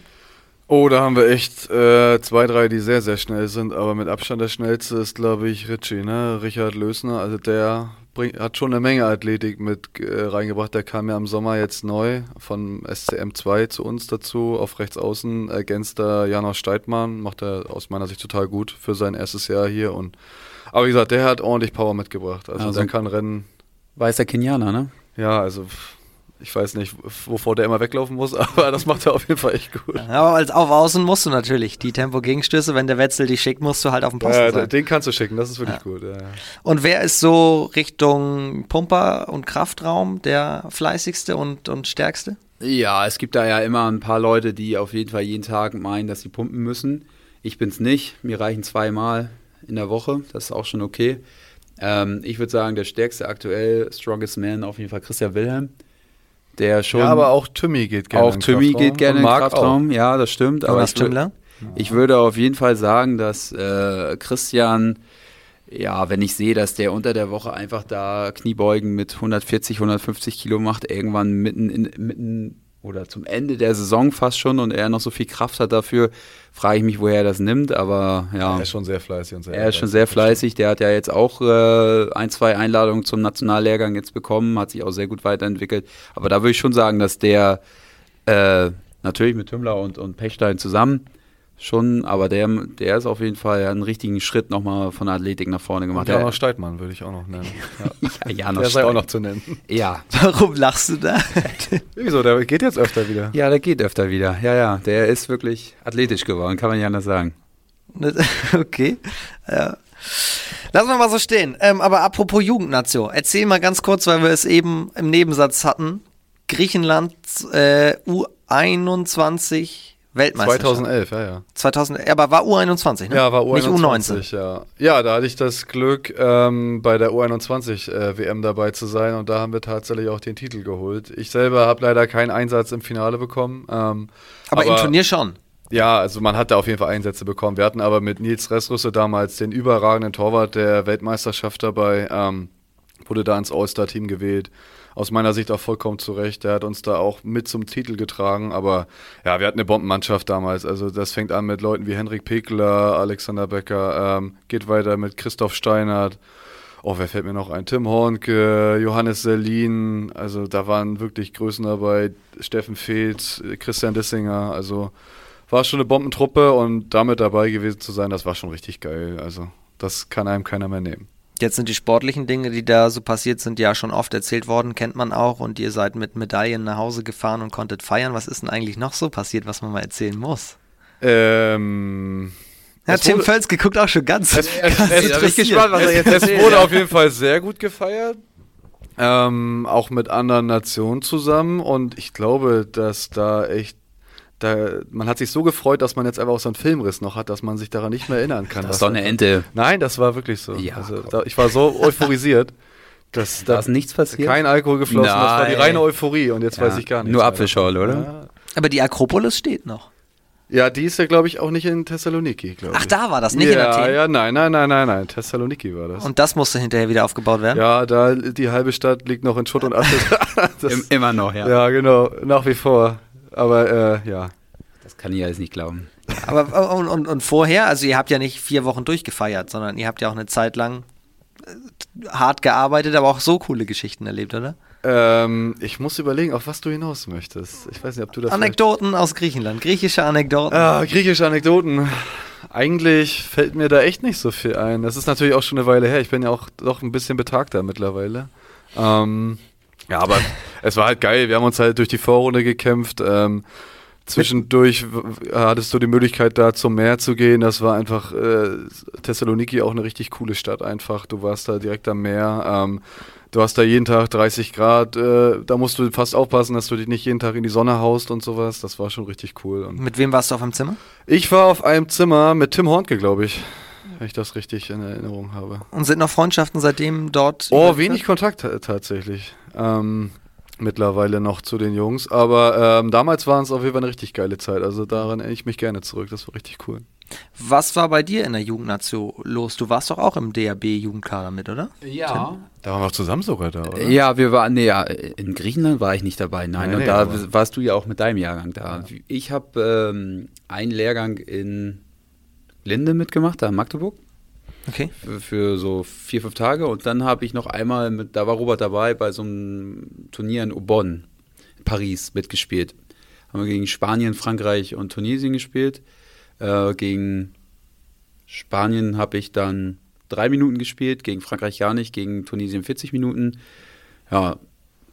Oh, da haben wir echt äh, zwei, drei, die sehr, sehr schnell sind, aber mit Abstand der schnellste ist, glaube ich, Ritchie, ne? Richard Lösner. Also der bring, hat schon eine Menge Athletik mit äh, reingebracht. Der kam ja im Sommer jetzt neu von SCM2 zu uns dazu. Auf rechts außen ergänzt er Janosch Steitmann, macht er aus meiner Sicht total gut für sein erstes Jahr hier. Und aber wie gesagt, der hat ordentlich Power mitgebracht. Also, also der kann rennen Weißer Kenianer, ne? Ja, also ich weiß nicht, wovor der immer weglaufen muss, aber das macht er auf jeden Fall echt gut. Ja, aber als auf Außen musst du natürlich die Tempo-Gegenstöße, wenn der Wetzel dich schickt, musst du halt auf den Posten ja, sein. Den kannst du schicken, das ist wirklich ja. gut. Ja. Und wer ist so Richtung Pumper und Kraftraum der fleißigste und, und stärkste? Ja, es gibt da ja immer ein paar Leute, die auf jeden Fall jeden Tag meinen, dass sie pumpen müssen. Ich bin's nicht, mir reichen zweimal in der Woche, das ist auch schon okay. Ähm, ich würde sagen, der stärkste aktuell, Strongest Man, auf jeden Fall Christian Wilhelm. Der schon. Ja, aber auch Timmy geht gerne Auch Timmy geht gerne in den Kraftraum, ja, das stimmt. Aber was Tümmler? Ich würde auf jeden Fall sagen, dass äh, Christian, ja, wenn ich sehe, dass der unter der Woche einfach da Kniebeugen mit 140, 150 Kilo macht, irgendwann mitten, in, mitten oder zum Ende der Saison fast schon und er noch so viel Kraft hat dafür, frage ich mich, woher er das nimmt. Aber ja. Er ist schon sehr fleißig und sehr Er ist schon sehr fleißig. Der hat ja jetzt auch äh, ein, zwei Einladungen zum Nationallehrgang jetzt bekommen, hat sich auch sehr gut weiterentwickelt. Aber da würde ich schon sagen, dass der äh, natürlich mit Tümmler und, und Pechstein zusammen schon, aber der, der ist auf jeden Fall einen richtigen Schritt nochmal von der Athletik nach vorne gemacht. Und Janosch Steitmann würde ich auch noch nennen. Ja, ja Der sei auch noch zu nennen. Ja. Warum lachst du da? Wieso? Der geht jetzt öfter wieder. Ja, der geht öfter wieder. Ja, ja. Der ist wirklich athletisch geworden, kann man ja anders sagen. Okay. Ja. Lassen wir mal so stehen. Ähm, aber apropos Jugendnation, erzähl mal ganz kurz, weil wir es eben im Nebensatz hatten. Griechenland äh, U21 Weltmeisterschaft. 2011, ja, ja. 2000, aber war U21, ne? Ja, war U21, Nicht U19. ja. Ja, da hatte ich das Glück, ähm, bei der U21 äh, WM dabei zu sein und da haben wir tatsächlich auch den Titel geholt. Ich selber habe leider keinen Einsatz im Finale bekommen. Ähm, aber, im Turnier schon. Ja, also man hat da auf jeden Fall Einsätze bekommen. Wir hatten aber mit Nils Ressrusse damals den überragenden Torwart der Weltmeisterschaft dabei, ähm, wurde da ins All-Star-Team gewählt aus meiner Sicht auch vollkommen zurecht. Der hat uns da auch mit zum Titel getragen. Aber ja, wir hatten eine Bombenmannschaft damals. Also das fängt an mit Leuten wie Henrik Pekler, Alexander Becker, ähm, geht weiter mit Christoph Steinert. Oh, wer fällt mir noch ein? Tim Hornke, Johannes Selin, also da waren wirklich Größen dabei, Steffen Feeth, Christian Dissinger, also war schon eine Bombentruppe und damit dabei gewesen zu sein, das war schon richtig geil. Also das kann einem keiner mehr nehmen. Jetzt sind die sportlichen Dinge, die da so passiert sind, ja schon oft erzählt worden, kennt man auch. Und ihr seid mit Medaillen nach Hause gefahren und konntet feiern. Was ist denn eigentlich noch so passiert, was man mal erzählen muss? Ähm. Ja, Tim Völz geguckt auch schon ganz. Es, es, ganz es, gespannt, was er jetzt Es wurde auf jeden Fall sehr gut gefeiert. Ähm, auch mit anderen Nationen zusammen. Und ich glaube, dass da echt da, man hat sich so gefreut, dass man jetzt einfach auch so einen Filmriss noch hat, dass man sich daran nicht mehr erinnern kann. Das ist doch eine Ente. Nein, das war wirklich so. Ja, also, da, ich war so euphorisiert. Dass da ist nichts passiert? Kein Alkohol geflossen, Nein. das war die reine Euphorie und jetzt ja. weiß ich gar nicht. Nur Apfelschorle, oder? Ja. Aber die Akropolis steht noch. Ja, die ist ja, glaube ich, auch nicht in Thessaloniki, glaube ich. Ach, da war das, nicht ja, in Athen? Ja, nein, nein, nein, nein, nein, Thessaloniki war das. Und das musste hinterher wieder aufgebaut werden? Ja, da die halbe Stadt liegt noch in Schutt und Asche. Immer noch, ja. Ja, genau, nach wie vor. Aber äh, ja. Das kann ich alles nicht glauben. Aber und, und, und vorher, also ihr habt ja nicht vier Wochen durchgefeiert, sondern ihr habt ja auch eine Zeit lang äh, hart gearbeitet, aber auch so coole Geschichten erlebt, oder? Ähm, ich muss überlegen, auf was du hinaus möchtest. Ich weiß nicht, ob du das. Anekdoten aus Griechenland, griechische Anekdoten. Ah, griechische Anekdoten. Eigentlich fällt mir da echt nicht so viel ein. Das ist natürlich auch schon eine Weile her. Ich bin ja auch doch ein bisschen betagter mittlerweile. Ähm, ja, aber es war halt geil. Wir haben uns halt durch die Vorrunde gekämpft. Ähm, Zwischendurch hattest du die Möglichkeit, da zum Meer zu gehen. Das war einfach äh, Thessaloniki auch eine richtig coole Stadt einfach. Du warst da direkt am Meer. Ähm, du hast da jeden Tag 30 Grad. Äh, da musst du fast aufpassen, dass du dich nicht jeden Tag in die Sonne haust und sowas. Das war schon richtig cool. Und mit wem warst du auf einem Zimmer? Ich war auf einem Zimmer mit Tim Hornke, glaube ich. Wenn ich das richtig in Erinnerung habe. Und sind noch Freundschaften seitdem dort? Oh, wenig Kontakt tatsächlich. Ähm, mittlerweile noch zu den Jungs. Aber ähm, damals war es auf jeden Fall eine richtig geile Zeit. Also daran erinnere ich mich gerne zurück. Das war richtig cool. Was war bei dir in der Jugendnation los? Du warst doch auch im DAB-Jugendkader mit, oder? Ja. Tim? Da waren wir auch zusammen sogar da, oder? Ja, wir waren, nee, ja, in Griechenland war ich nicht dabei, nein. nein und nee, da aber. warst du ja auch mit deinem Jahrgang da. Ja. Ich habe ähm, einen Lehrgang in Linde mitgemacht, da in Magdeburg. Okay. Für, so vier, fünf Tage. Und dann habe ich noch einmal mit, da war Robert dabei, bei so einem Turnier in Aubonne, Paris, mitgespielt. Haben wir gegen Spanien, Frankreich und Tunesien gespielt. Äh, gegen Spanien habe ich dann drei Minuten gespielt, gegen Frankreich gar nicht, gegen Tunesien 40 Minuten. Ja,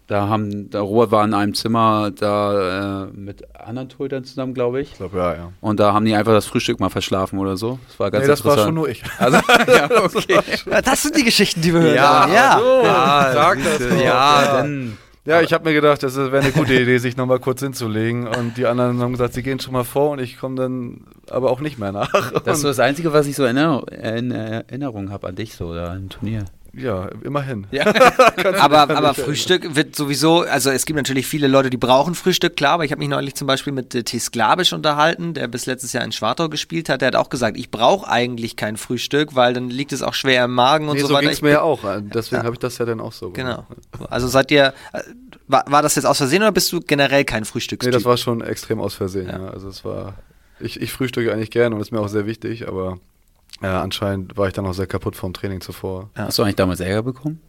da haben, der Robert war in einem Zimmer da äh, mit anderen Torhütern zusammen, glaube ich. Ich glaube, ja, ja. Und da haben die einfach das Frühstück mal verschlafen oder so. Das war ganz nee, das war schon nur ich. Also, ja, okay. das, das sind die Geschichten, die wir hören. Ja, ja. So, ja, sag das ja, ja, dann. Ja, ich habe mir gedacht, das wäre eine gute Idee, sich nochmal kurz hinzulegen. Und die anderen haben gesagt, sie gehen schon mal vor und ich komme dann aber auch nicht mehr nach. Das ist so das Einzige, was ich so in Erinnerung habe an dich, so da im Turnier. Ja, immerhin. Ja. aber aber Frühstück wird sowieso, also es gibt natürlich viele Leute, die brauchen Frühstück, klar, aber ich habe mich neulich zum Beispiel mit äh, Tis Glabisch unterhalten, der bis letztes Jahr in Schwartau gespielt hat. Der hat auch gesagt, ich brauche eigentlich kein Frühstück, weil dann liegt es auch schwer im Magen und nee, so, so weiter. So mir ja auch, deswegen ja. habe ich das ja dann auch so gemacht. Genau. Also seid ihr, äh, war, war das jetzt aus Versehen oder bist du generell kein Frühstückstyp? Nee, das war schon extrem aus Versehen, ja. ja. Also es war, ich, ich frühstücke eigentlich gerne und ist mir auch sehr wichtig, aber ja, anscheinend war ich dann auch sehr kaputt vom Training zuvor. Ja. Hast du eigentlich damals Ärger bekommen?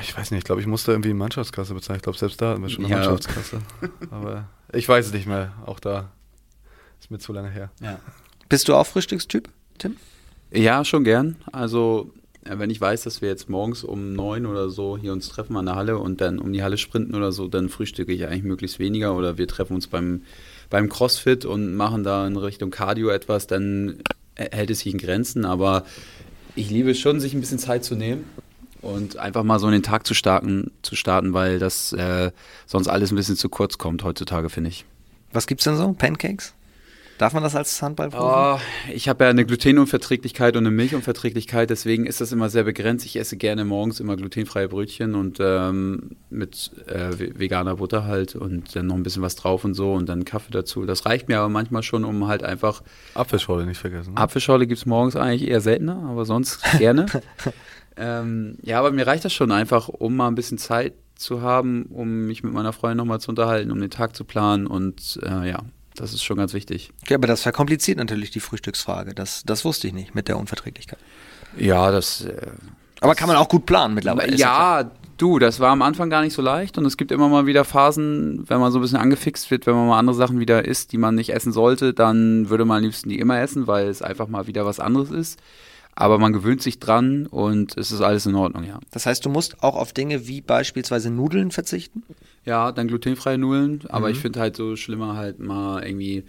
Ich weiß nicht, ich glaube, ich musste irgendwie eine Mannschaftskasse bezahlen. Ich glaube, selbst da hatten wir schon eine ja. Mannschaftskasse. Aber ich weiß es nicht mehr. Auch da ist mir zu lange her. Ja. Bist du auch Frühstückstyp, Tim? Ja, schon gern. Also, wenn ich weiß, dass wir jetzt morgens um neun oder so hier uns treffen an der Halle und dann um die Halle sprinten oder so, dann frühstücke ich eigentlich möglichst weniger oder wir treffen uns beim, beim Crossfit und machen da in Richtung Cardio etwas, dann hält es sich in Grenzen, aber ich liebe es schon, sich ein bisschen Zeit zu nehmen und einfach mal so in den Tag zu starten, zu starten weil das äh, sonst alles ein bisschen zu kurz kommt heutzutage, finde ich. Was gibt's denn so? Pancakes? Darf man das als Handballprofi? Oh, ich habe ja eine Glutenunverträglichkeit und eine Milchunverträglichkeit, deswegen ist das immer sehr begrenzt. Ich esse gerne morgens immer glutenfreie Brötchen und ähm, mit äh, veganer Butter halt und dann noch ein bisschen was drauf und so und dann Kaffee dazu. Das reicht mir aber manchmal schon, um halt einfach. Apfelschorle nicht vergessen. Apfelschorle gibt es morgens eigentlich eher seltener, aber sonst gerne. ähm, ja, aber mir reicht das schon einfach, um mal ein bisschen Zeit zu haben, um mich mit meiner Freundin nochmal zu unterhalten, um den Tag zu planen und äh, ja, das ist schon ganz wichtig. Ja, aber das verkompliziert natürlich die Frühstücksfrage. Das, das wusste ich nicht mit der Unverträglichkeit. Ja, das. Äh, aber kann man auch gut planen mittlerweile. Ja, du, das war am Anfang gar nicht so leicht und es gibt immer mal wieder Phasen, wenn man so ein bisschen angefixt wird, wenn man mal andere Sachen wieder isst, die man nicht essen sollte, dann würde man am liebsten die immer essen, weil es einfach mal wieder was anderes ist. Aber man gewöhnt sich dran und es ist alles in Ordnung, ja. Das heißt, du musst auch auf Dinge wie beispielsweise Nudeln verzichten? Ja, dann glutenfreie Nudeln. Aber mhm. ich finde halt so schlimmer halt mal irgendwie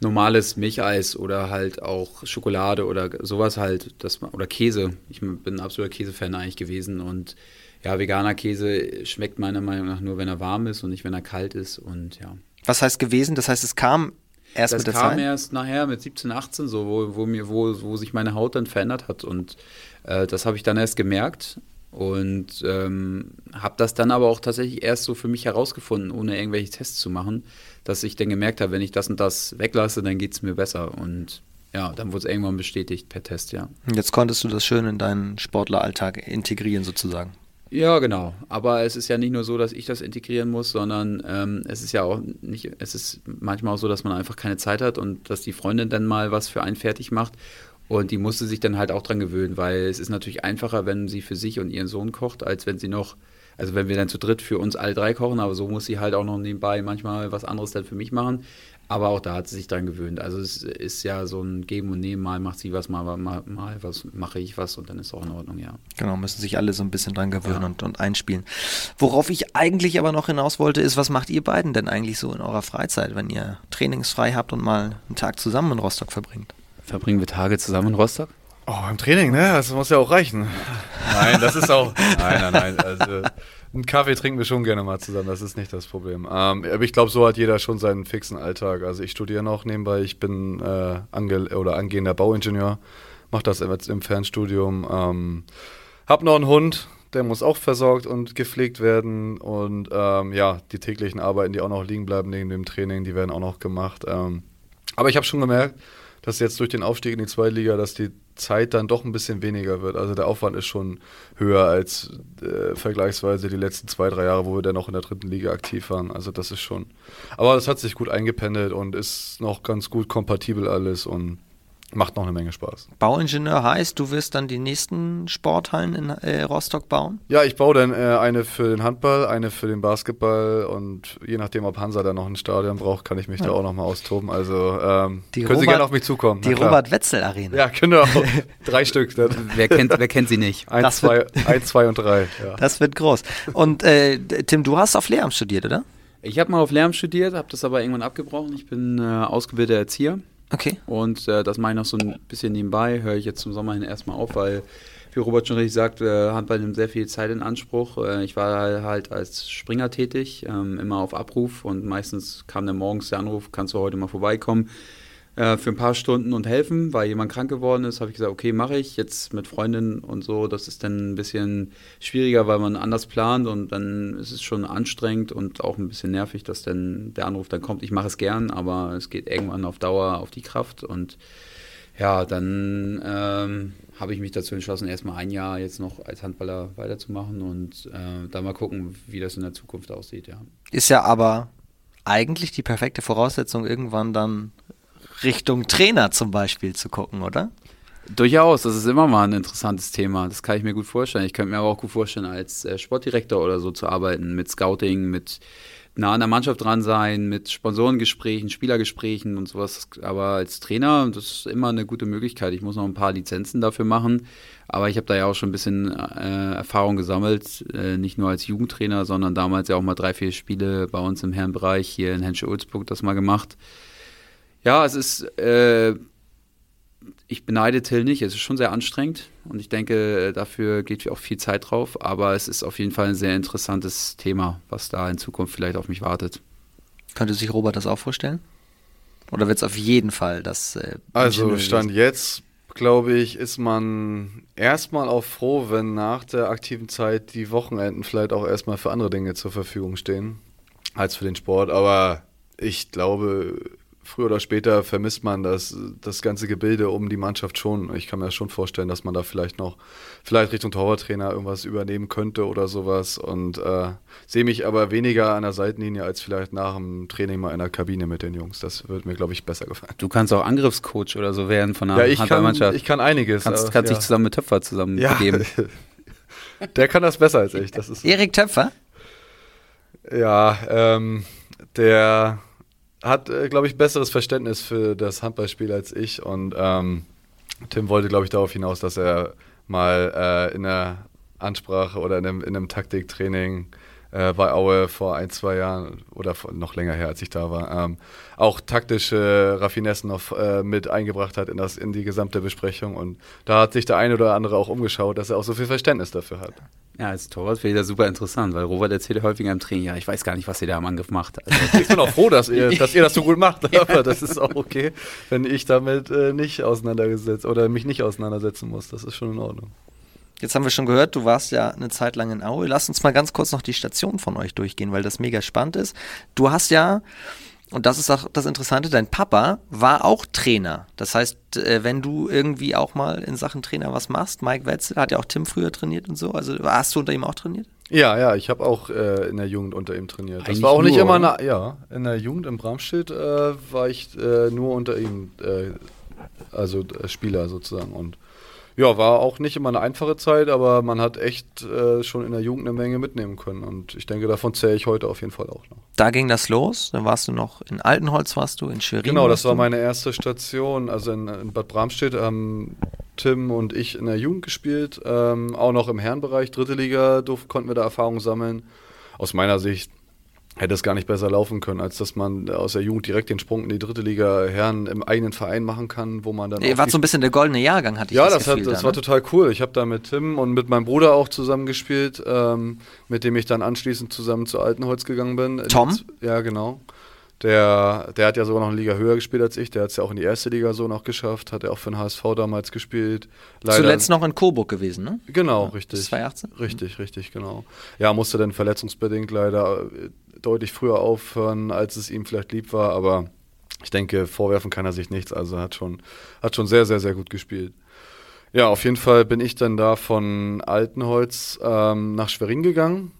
normales Milcheis oder halt auch Schokolade oder sowas halt, das, oder Käse. Ich bin ein absoluter Käsefan eigentlich gewesen und ja, veganer Käse schmeckt meiner Meinung nach nur, wenn er warm ist und nicht, wenn er kalt ist und ja. Was heißt gewesen? Das heißt, es kam Erst das kam Zeit? erst nachher mit 17, 18 so, wo, wo, mir, wo, wo sich meine Haut dann verändert hat. Und äh, das habe ich dann erst gemerkt und ähm, habe das dann aber auch tatsächlich erst so für mich herausgefunden, ohne irgendwelche Tests zu machen, dass ich dann gemerkt habe, wenn ich das und das weglasse, dann geht es mir besser. Und ja, dann wurde es irgendwann bestätigt per Test, ja. Jetzt konntest du das schön in deinen Sportleralltag integrieren sozusagen. Ja, genau. Aber es ist ja nicht nur so, dass ich das integrieren muss, sondern ähm, es ist ja auch nicht, es ist manchmal auch so, dass man einfach keine Zeit hat und dass die Freundin dann mal was für einen fertig macht. Und die musste sich dann halt auch dran gewöhnen, weil es ist natürlich einfacher, wenn sie für sich und ihren Sohn kocht, als wenn sie noch, also wenn wir dann zu dritt für uns alle drei kochen, aber so muss sie halt auch noch nebenbei manchmal was anderes dann für mich machen. Aber auch da hat sie sich dran gewöhnt. Also es ist ja so ein Geben und Nehmen, mal macht sie was, mal, mal, mal was mache ich was und dann ist auch in Ordnung, ja. Genau, müssen sich alle so ein bisschen dran gewöhnen ja. und, und einspielen. Worauf ich eigentlich aber noch hinaus wollte, ist, was macht ihr beiden denn eigentlich so in eurer Freizeit, wenn ihr trainingsfrei habt und mal einen Tag zusammen in Rostock verbringt? Verbringen wir Tage zusammen in Rostock? Oh, im Training, ne? Das muss ja auch reichen. Nein, das ist auch. Nein, nein, nein. Also, einen Kaffee trinken wir schon gerne mal zusammen, das ist nicht das Problem. Ähm, aber ich glaube, so hat jeder schon seinen fixen Alltag. Also ich studiere noch nebenbei, ich bin äh, ange oder angehender Bauingenieur, mache das jetzt im Fernstudium. Ähm, hab noch einen Hund, der muss auch versorgt und gepflegt werden. Und ähm, ja, die täglichen Arbeiten, die auch noch liegen bleiben neben dem Training, die werden auch noch gemacht. Ähm, aber ich habe schon gemerkt, dass jetzt durch den Aufstieg in die zweite Liga, dass die Zeit dann doch ein bisschen weniger wird. Also der Aufwand ist schon höher als äh, vergleichsweise die letzten zwei, drei Jahre, wo wir dann noch in der dritten Liga aktiv waren. Also das ist schon. Aber das hat sich gut eingependelt und ist noch ganz gut kompatibel alles und Macht noch eine Menge Spaß. Bauingenieur heißt, du wirst dann die nächsten Sporthallen in äh, Rostock bauen? Ja, ich baue dann äh, eine für den Handball, eine für den Basketball und je nachdem, ob Hansa da noch ein Stadion braucht, kann ich mich ja. da auch noch mal austoben. Also ähm, können Robert, Sie gerne auf mich zukommen. Die Robert-Wetzel-Arena. Ja, genau. drei Stück. wer, kennt, wer kennt sie nicht? Eins, zwei, eins, zwei und drei. Ja. Das wird groß. Und äh, Tim, du hast auf Lehramt studiert, oder? Ich habe mal auf Lehramt studiert, habe das aber irgendwann abgebrochen. Ich bin äh, ausgebildeter Erzieher. Okay. Und äh, das mache ich noch so ein bisschen nebenbei, höre ich jetzt zum Sommer hin erstmal auf, weil, wie Robert schon richtig sagt, äh, Handball nimmt sehr viel Zeit in Anspruch. Äh, ich war halt als Springer tätig, ähm, immer auf Abruf und meistens kam dann morgens der Anruf, kannst du heute mal vorbeikommen äh, für ein paar Stunden und helfen, weil jemand krank geworden ist, habe ich gesagt, okay, mache ich. Jetzt mit Freundin und so, das ist dann ein bisschen schwieriger, weil man anders plant und dann ist es schon anstrengend und auch ein bisschen nervig, dass dann der Anruf dann kommt. Ich mache es gern, aber es geht irgendwann auf Dauer auf die Kraft und ja, dann ähm, habe ich mich dazu entschlossen, erstmal ein Jahr jetzt noch als Handballer weiterzumachen und äh, da mal gucken, wie das in der Zukunft aussieht, ja. Ist ja aber eigentlich die perfekte Voraussetzung, irgendwann dann Richtung Trainer zum Beispiel zu gucken, oder? Durchaus, das ist immer mal ein interessantes Thema. Das kann ich mir gut vorstellen. Ich könnte mir aber auch gut vorstellen, als äh, Sportdirektor oder so zu arbeiten, mit Scouting, mit nah an der Mannschaft dran sein, mit Sponsorengesprächen, Spielergesprächen und sowas. Aber als Trainer, das ist immer eine gute Möglichkeit. Ich muss noch ein paar Lizenzen dafür machen. Aber ich habe da ja auch schon ein bisschen äh, Erfahrung gesammelt, äh, nicht nur als Jugendtrainer, sondern damals ja auch mal drei, vier Spiele bei uns im Herrenbereich hier in Hensche-Ulzburg das mal gemacht. Ja, es ist, äh, ich beneide Till nicht, es ist schon sehr anstrengend und ich denke, dafür geht auch viel Zeit drauf, aber es ist auf jeden Fall ein sehr interessantes Thema, was da in Zukunft vielleicht auf mich wartet. Könnte sich Robert das auch vorstellen? Oder wird es auf jeden Fall das? Äh, also Stand jetzt, glaube ich, ist man erstmal auch froh, wenn nach der aktiven Zeit die Wochenenden vielleicht auch erstmal für andere Dinge zur Verfügung stehen als für den Sport. Aber ich glaube, früher oder später vermisst man das, das ganze Gebilde um die Mannschaft schon. Ich kann mir schon vorstellen, dass man da vielleicht noch, vielleicht Richtung Torwarttrainer irgendwas übernehmen könnte oder sowas. Und äh, sehe mich aber weniger an der Seitenlinie als vielleicht nach dem Training mal in der Kabine mit den Jungs. Das würde mir, glaube ich, besser gefallen. Du kannst auch Angriffscoach oder so werden von einer ja, ich Handballmannschaft. Kann, ich kann einiges. Kannst, kannst ja. dich zusammen mit Töpfer zusammen ja. Der kann das besser als ich. Das ist Erik Töpfer? Ja, ähm, der hat, äh, glaube ich, besseres Verständnis für das Handballspiel als ich. Und ähm, Tim wollte, glaube ich, darauf hinaus, dass er mal äh, in einer Ansprache oder in einem, in einem Taktiktraining äh, bei Aue vor ein, zwei Jahren oder vor, noch länger her, als ich da war, ähm, auch taktische Raffinessen noch äh, mit eingebracht hat in, das, in die gesamte Besprechung. Und da hat sich der eine oder andere auch umgeschaut, dass er auch so viel Verständnis dafür hat. Ja, als Torwart finde ich das super interessant, weil Robert erzählt häufiger im Training, ja, ich weiß gar nicht, was ihr da am Angriff macht. Also, ich bin auch froh, dass ihr, dass ihr das so gut macht, aber das ist auch okay, wenn ich damit äh, nicht auseinandergesetzt oder mich nicht auseinandersetzen muss. Das ist schon in Ordnung. Jetzt haben wir schon gehört, du warst ja eine Zeit lang in Aue. Lass uns mal ganz kurz noch die Station von euch durchgehen, weil das mega spannend ist. Du hast ja und das ist auch das Interessante, dein Papa war auch Trainer. Das heißt, äh, wenn du irgendwie auch mal in Sachen Trainer was machst, Mike Wetzel hat ja auch Tim früher trainiert und so, also hast du unter ihm auch trainiert? Ja, ja, ich habe auch äh, in der Jugend unter ihm trainiert. Eigentlich das war auch nicht immer, na, ja, in der Jugend in Bramstedt äh, war ich äh, nur unter ihm, äh, also äh, Spieler sozusagen und ja, war auch nicht immer eine einfache Zeit, aber man hat echt äh, schon in der Jugend eine Menge mitnehmen können. Und ich denke, davon zähle ich heute auf jeden Fall auch noch. Da ging das los. Dann warst du noch in Altenholz, warst du in Schwerin. Genau, das war meine erste Station. Also in, in Bad Bramstedt haben Tim und ich in der Jugend gespielt. Ähm, auch noch im Herrenbereich, dritte Liga, durf, konnten wir da Erfahrung sammeln. Aus meiner Sicht hätte es gar nicht besser laufen können, als dass man aus der Jugend direkt den Sprung in die dritte Liga Herren im eigenen Verein machen kann, wo man dann. Ihr wart so ein bisschen der goldene Jahrgang, hatte ich ja, das Ja, das, das da, war ne? total cool. Ich habe da mit Tim und mit meinem Bruder auch zusammen gespielt, ähm, mit dem ich dann anschließend zusammen zu Altenholz gegangen bin. Tom? Ja, genau. Der, der hat ja sogar noch eine Liga höher gespielt als ich. Der hat es ja auch in die erste Liga so noch geschafft. Hat er auch für den HSV damals gespielt. Leider Zuletzt noch in Coburg gewesen, ne? Genau, ja, richtig. 2018? Richtig, richtig, genau. Ja, musste dann verletzungsbedingt leider deutlich früher aufhören, als es ihm vielleicht lieb war, aber ich denke, vorwerfen kann er sich nichts. Also hat schon, hat schon sehr, sehr, sehr gut gespielt. Ja, auf jeden Fall bin ich dann da von Altenholz ähm, nach Schwerin gegangen.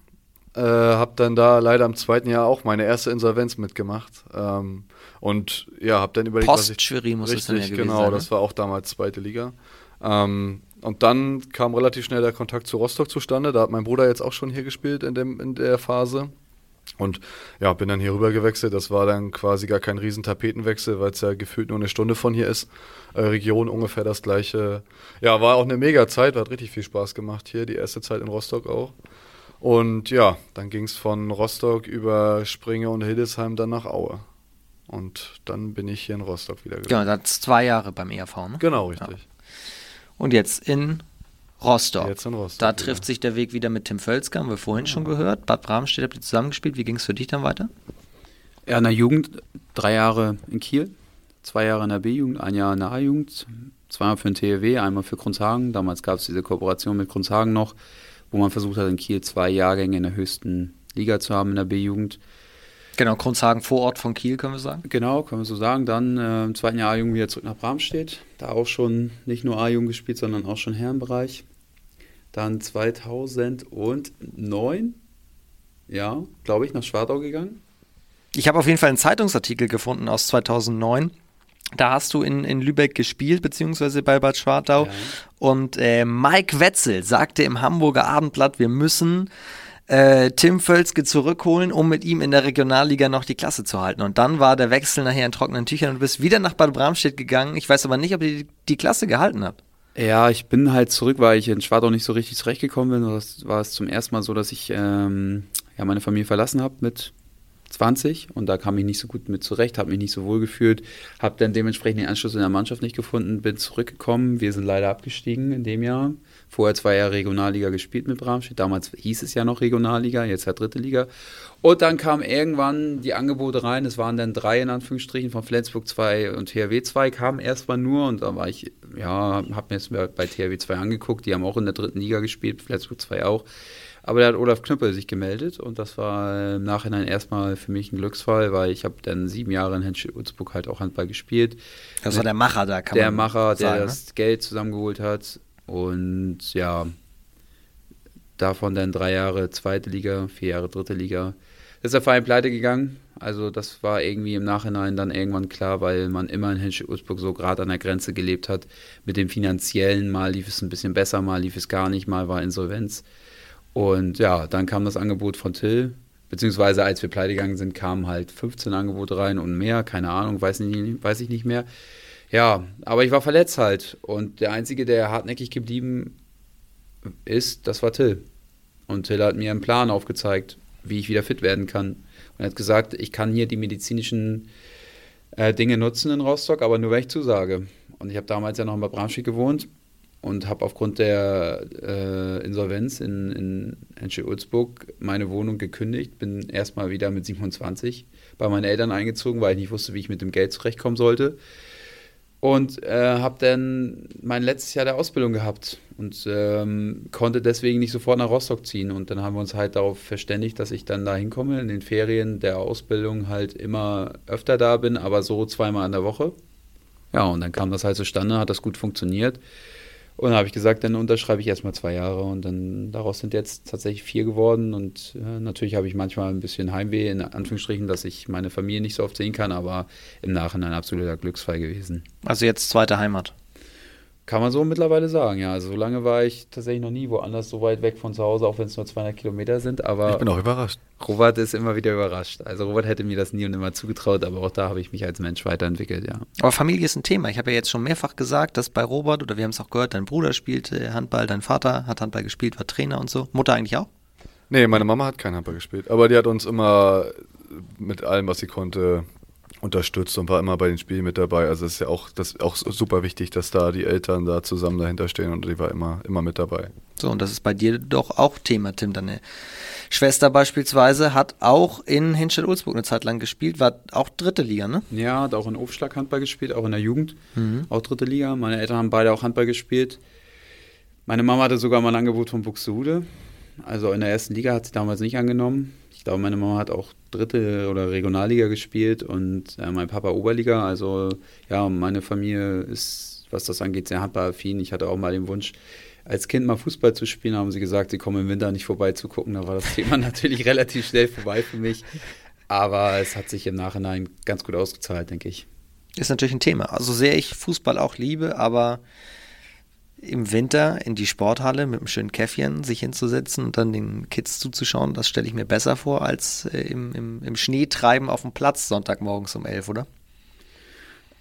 Äh, habe dann da leider im zweiten Jahr auch meine erste Insolvenz mitgemacht. Ähm, und ja, habe dann überlegt, Post was ich. Schwerin muss richtig, es dann ja genau, sein, ne? das war auch damals zweite Liga. Ähm, und dann kam relativ schnell der Kontakt zu Rostock zustande. Da hat mein Bruder jetzt auch schon hier gespielt in, dem, in der Phase. Und ja, bin dann hier rüber gewechselt. Das war dann quasi gar kein riesen Tapetenwechsel, weil es ja gefühlt nur eine Stunde von hier ist. Äh, Region ungefähr das gleiche. Ja, war auch eine mega Zeit, hat richtig viel Spaß gemacht hier, die erste Zeit in Rostock auch. Und ja, dann ging es von Rostock über Springe und Hildesheim dann nach Aue. Und dann bin ich hier in Rostock wieder gewesen. Genau, das zwei Jahre beim ERV, ne? Genau, richtig. Ja. Und jetzt in Rostock. Jetzt in Rostock. Da trifft sich der Weg wieder mit Tim Völzker, haben wir vorhin schon gehört. Bad Bramstedt habt ihr zusammengespielt. Wie ging es für dich dann weiter? Ja, in der Jugend drei Jahre in Kiel, zwei Jahre in der B-Jugend, ein Jahr in der A-Jugend, zweimal für den THW, einmal für Grundshagen. Damals gab es diese Kooperation mit Grundshagen noch, wo man versucht hat, in Kiel zwei Jahrgänge in der höchsten Liga zu haben in der B-Jugend. Genau, Grundshagen vor Ort von Kiel, können wir sagen. Genau, können wir so sagen. Dann äh, im zweiten Jahr A-Jugend wieder zurück nach Bramstedt. Da auch schon nicht nur A-Jugend gespielt, sondern auch schon Herrenbereich. Dann 2009, ja, glaube ich, nach Schwartau gegangen. Ich habe auf jeden Fall einen Zeitungsartikel gefunden aus 2009. Da hast du in, in Lübeck gespielt, beziehungsweise bei Bad Schwartau. Ja. Und äh, Mike Wetzel sagte im Hamburger Abendblatt, wir müssen äh, Tim Völzke zurückholen, um mit ihm in der Regionalliga noch die Klasse zu halten. Und dann war der Wechsel nachher in trockenen Tüchern und du bist wieder nach Bad Bramstedt gegangen. Ich weiß aber nicht, ob ihr die, die Klasse gehalten habt. Ja, ich bin halt zurück, weil ich in Schwadau nicht so richtig zurechtgekommen bin. Das war es zum ersten Mal so, dass ich ähm, ja, meine Familie verlassen habe mit 20 und da kam ich nicht so gut mit zurecht, habe mich nicht so wohl gefühlt, habe dann dementsprechend den Anschluss in der Mannschaft nicht gefunden, bin zurückgekommen. Wir sind leider abgestiegen in dem Jahr. Vorher zwei Jahre Regionalliga gespielt mit Bramstedt. Damals hieß es ja noch Regionalliga, jetzt ja dritte Liga. Und dann kamen irgendwann die Angebote rein. Es waren dann drei in Anführungsstrichen von Flensburg 2 und THW 2 kamen erstmal nur und da war ich, ja, habe mir jetzt bei THW 2 angeguckt. Die haben auch in der dritten Liga gespielt, Flensburg 2 auch. Aber da hat Olaf Knüppel sich gemeldet und das war im Nachhinein erstmal für mich ein Glücksfall, weil ich habe dann sieben Jahre in Henschel-Ulzburg halt auch Handball gespielt. Das war der Macher da, kann der man Macher, der sagen, das ne? Geld zusammengeholt hat und ja, davon dann drei Jahre zweite Liga, vier Jahre dritte Liga. Das ist der Verein pleite gegangen. Also das war irgendwie im Nachhinein dann irgendwann klar, weil man immer in Henschel-Ulzburg so gerade an der Grenze gelebt hat. Mit dem Finanziellen, mal lief es ein bisschen besser, mal lief es gar nicht, mal war Insolvenz. Und ja, dann kam das Angebot von Till, beziehungsweise als wir pleite gegangen sind, kamen halt 15 Angebote rein und mehr, keine Ahnung, weiß, nicht, weiß ich nicht mehr. Ja, aber ich war verletzt halt und der Einzige, der hartnäckig geblieben ist, das war Till. Und Till hat mir einen Plan aufgezeigt, wie ich wieder fit werden kann. Und er hat gesagt, ich kann hier die medizinischen äh, Dinge nutzen in Rostock, aber nur wenn ich zusage. Und ich habe damals ja noch in Bad Bramstedt gewohnt und habe aufgrund der äh, Insolvenz in, in Henschel-Ulzburg meine Wohnung gekündigt, bin erstmal wieder mit 27 bei meinen Eltern eingezogen, weil ich nicht wusste, wie ich mit dem Geld zurechtkommen sollte. Und äh, habe dann mein letztes Jahr der Ausbildung gehabt und ähm, konnte deswegen nicht sofort nach Rostock ziehen. Und dann haben wir uns halt darauf verständigt, dass ich dann da hinkomme, in den Ferien der Ausbildung halt immer öfter da bin, aber so zweimal in der Woche. Ja, und dann kam das halt zustande, hat das gut funktioniert. Und dann habe ich gesagt, dann unterschreibe ich erstmal zwei Jahre und dann daraus sind jetzt tatsächlich vier geworden. Und äh, natürlich habe ich manchmal ein bisschen Heimweh, in Anführungsstrichen, dass ich meine Familie nicht so oft sehen kann, aber im Nachhinein absoluter Glücksfall gewesen. Also jetzt zweite Heimat. Kann man so mittlerweile sagen, ja. Also so lange war ich tatsächlich noch nie woanders so weit weg von zu Hause, auch wenn es nur 200 Kilometer sind. Aber ich bin auch überrascht. Robert ist immer wieder überrascht. Also Robert hätte mir das nie und immer zugetraut, aber auch da habe ich mich als Mensch weiterentwickelt, ja. Aber Familie ist ein Thema. Ich habe ja jetzt schon mehrfach gesagt, dass bei Robert, oder wir haben es auch gehört, dein Bruder spielte Handball, dein Vater hat Handball gespielt, war Trainer und so. Mutter eigentlich auch? Nee, meine Mama hat keinen Handball gespielt. Aber die hat uns immer mit allem, was sie konnte, unterstützt und war immer bei den Spielen mit dabei. Also es ist ja auch, das auch super wichtig, dass da die Eltern da zusammen dahinter stehen und die war immer, immer mit dabei. So, und das ist bei dir doch auch Thema, Tim. Deine Schwester beispielsweise hat auch in Hinstedt-Ulzburg eine Zeit lang gespielt, war auch dritte Liga, ne? Ja, hat auch in Aufschlag Handball gespielt, auch in der Jugend, mhm. auch dritte Liga. Meine Eltern haben beide auch Handball gespielt. Meine Mama hatte sogar mal ein Angebot von Buxtehude. Also in der ersten Liga hat sie damals nicht angenommen. Ich glaube, meine Mama hat auch dritte oder Regionalliga gespielt und äh, mein Papa Oberliga. Also ja, meine Familie ist, was das angeht, sehr handballaffin. Ich hatte auch mal den Wunsch, als Kind mal Fußball zu spielen, haben sie gesagt, sie kommen im Winter nicht vorbei zu gucken. Da war das Thema natürlich relativ schnell vorbei für mich. Aber es hat sich im Nachhinein ganz gut ausgezahlt, denke ich. Ist natürlich ein Thema. Also sehr ich Fußball auch liebe, aber im Winter in die Sporthalle mit einem schönen Käffchen sich hinzusetzen und dann den Kids zuzuschauen, das stelle ich mir besser vor, als äh, im, im, im Schnee treiben auf dem Platz Sonntagmorgens um elf, oder?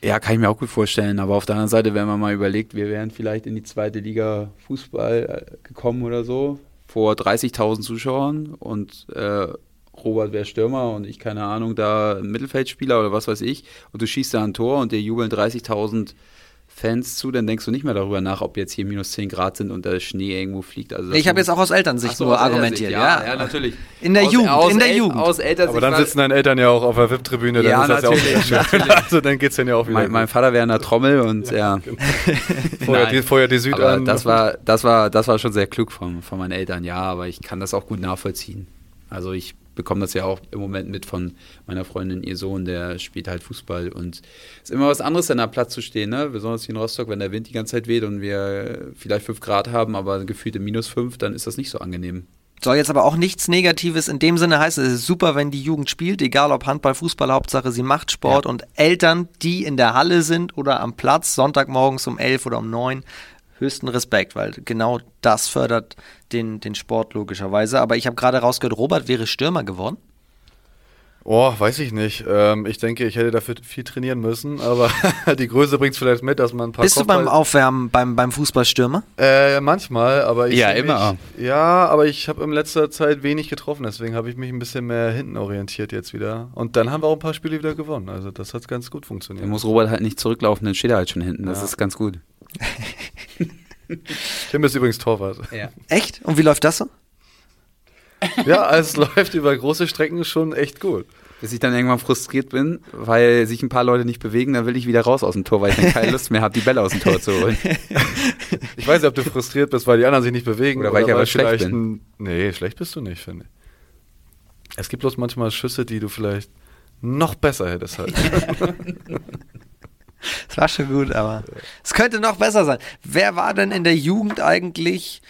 Ja, kann ich mir auch gut vorstellen. Aber auf der anderen Seite, wenn man mal überlegt, wir wären vielleicht in die zweite Liga Fußball äh, gekommen oder so, vor 30.000 Zuschauern und äh, Robert wäre Stürmer und ich, keine Ahnung, da Mittelfeldspieler oder was weiß ich, und du schießt da ein Tor und dir jubeln 30.000 Fans zu, dann denkst du nicht mehr darüber nach, ob jetzt hier minus 10 Grad sind und der Schnee irgendwo fliegt. Also ich habe jetzt auch aus Elternsicht so, nur aus argumentiert. Ja, ja, ja, natürlich. In der aus, Jugend, aus in der El Jugend. Aus Aber dann sitzen deine Eltern ja auch auf der VIP-Tribüne, dann ja, ist das natürlich, ja auch schön. Also dann geht es dann ja auch wieder. Mein, mein Vater wäre in der Trommel und ja. Genau. vorher, die, vorher die Süd aber an. Das war, das, war, das war schon sehr klug von, von meinen Eltern, ja, aber ich kann das auch gut nachvollziehen. Also ich bekomme das ja auch im Moment mit von meiner Freundin, ihr Sohn, der spielt halt Fußball und es ist immer was anderes, an der Platz zu stehen, ne? besonders hier in Rostock, wenn der Wind die ganze Zeit weht und wir vielleicht 5 Grad haben, aber gefühlte minus 5, dann ist das nicht so angenehm. Soll jetzt aber auch nichts Negatives in dem Sinne heißen, es ist super, wenn die Jugend spielt, egal ob Handball, Fußball, Hauptsache sie macht Sport ja. und Eltern, die in der Halle sind oder am Platz, Sonntagmorgens um 11 oder um 9, höchsten Respekt, weil genau das fördert den, den Sport logischerweise. Aber ich habe gerade rausgehört, Robert wäre Stürmer geworden. Oh, weiß ich nicht. Ähm, ich denke, ich hätte dafür viel trainieren müssen, aber die Größe bringt es vielleicht mit, dass man ein paar Bist Kopfball du beim Aufwärmen beim, beim Fußballstürmer? Äh, manchmal, aber ich. Ja, immer. Mich, ja, aber ich habe in letzter Zeit wenig getroffen, deswegen habe ich mich ein bisschen mehr hinten orientiert jetzt wieder. Und dann haben wir auch ein paar Spiele wieder gewonnen. Also das hat ganz gut funktioniert. Dann muss Robert halt nicht zurücklaufen, dann steht er halt schon hinten. Das ja. ist ganz gut. Tim ist übrigens Torwart. Ja. Echt? Und wie läuft das so? ja, es läuft über große Strecken schon echt gut. Bis ich dann irgendwann frustriert bin, weil sich ein paar Leute nicht bewegen, dann will ich wieder raus aus dem Tor, weil ich dann keine Lust mehr habe, die Bälle aus dem Tor zu holen. ich weiß nicht, ob du frustriert bist, weil die anderen sich nicht bewegen. Oder weil oder ich aber schlecht bin. Ein, nee, schlecht bist du nicht, finde ich. Es gibt bloß manchmal Schüsse, die du vielleicht noch besser hättest halt. Das war schon gut, aber es könnte noch besser sein. Wer war denn in der Jugend eigentlich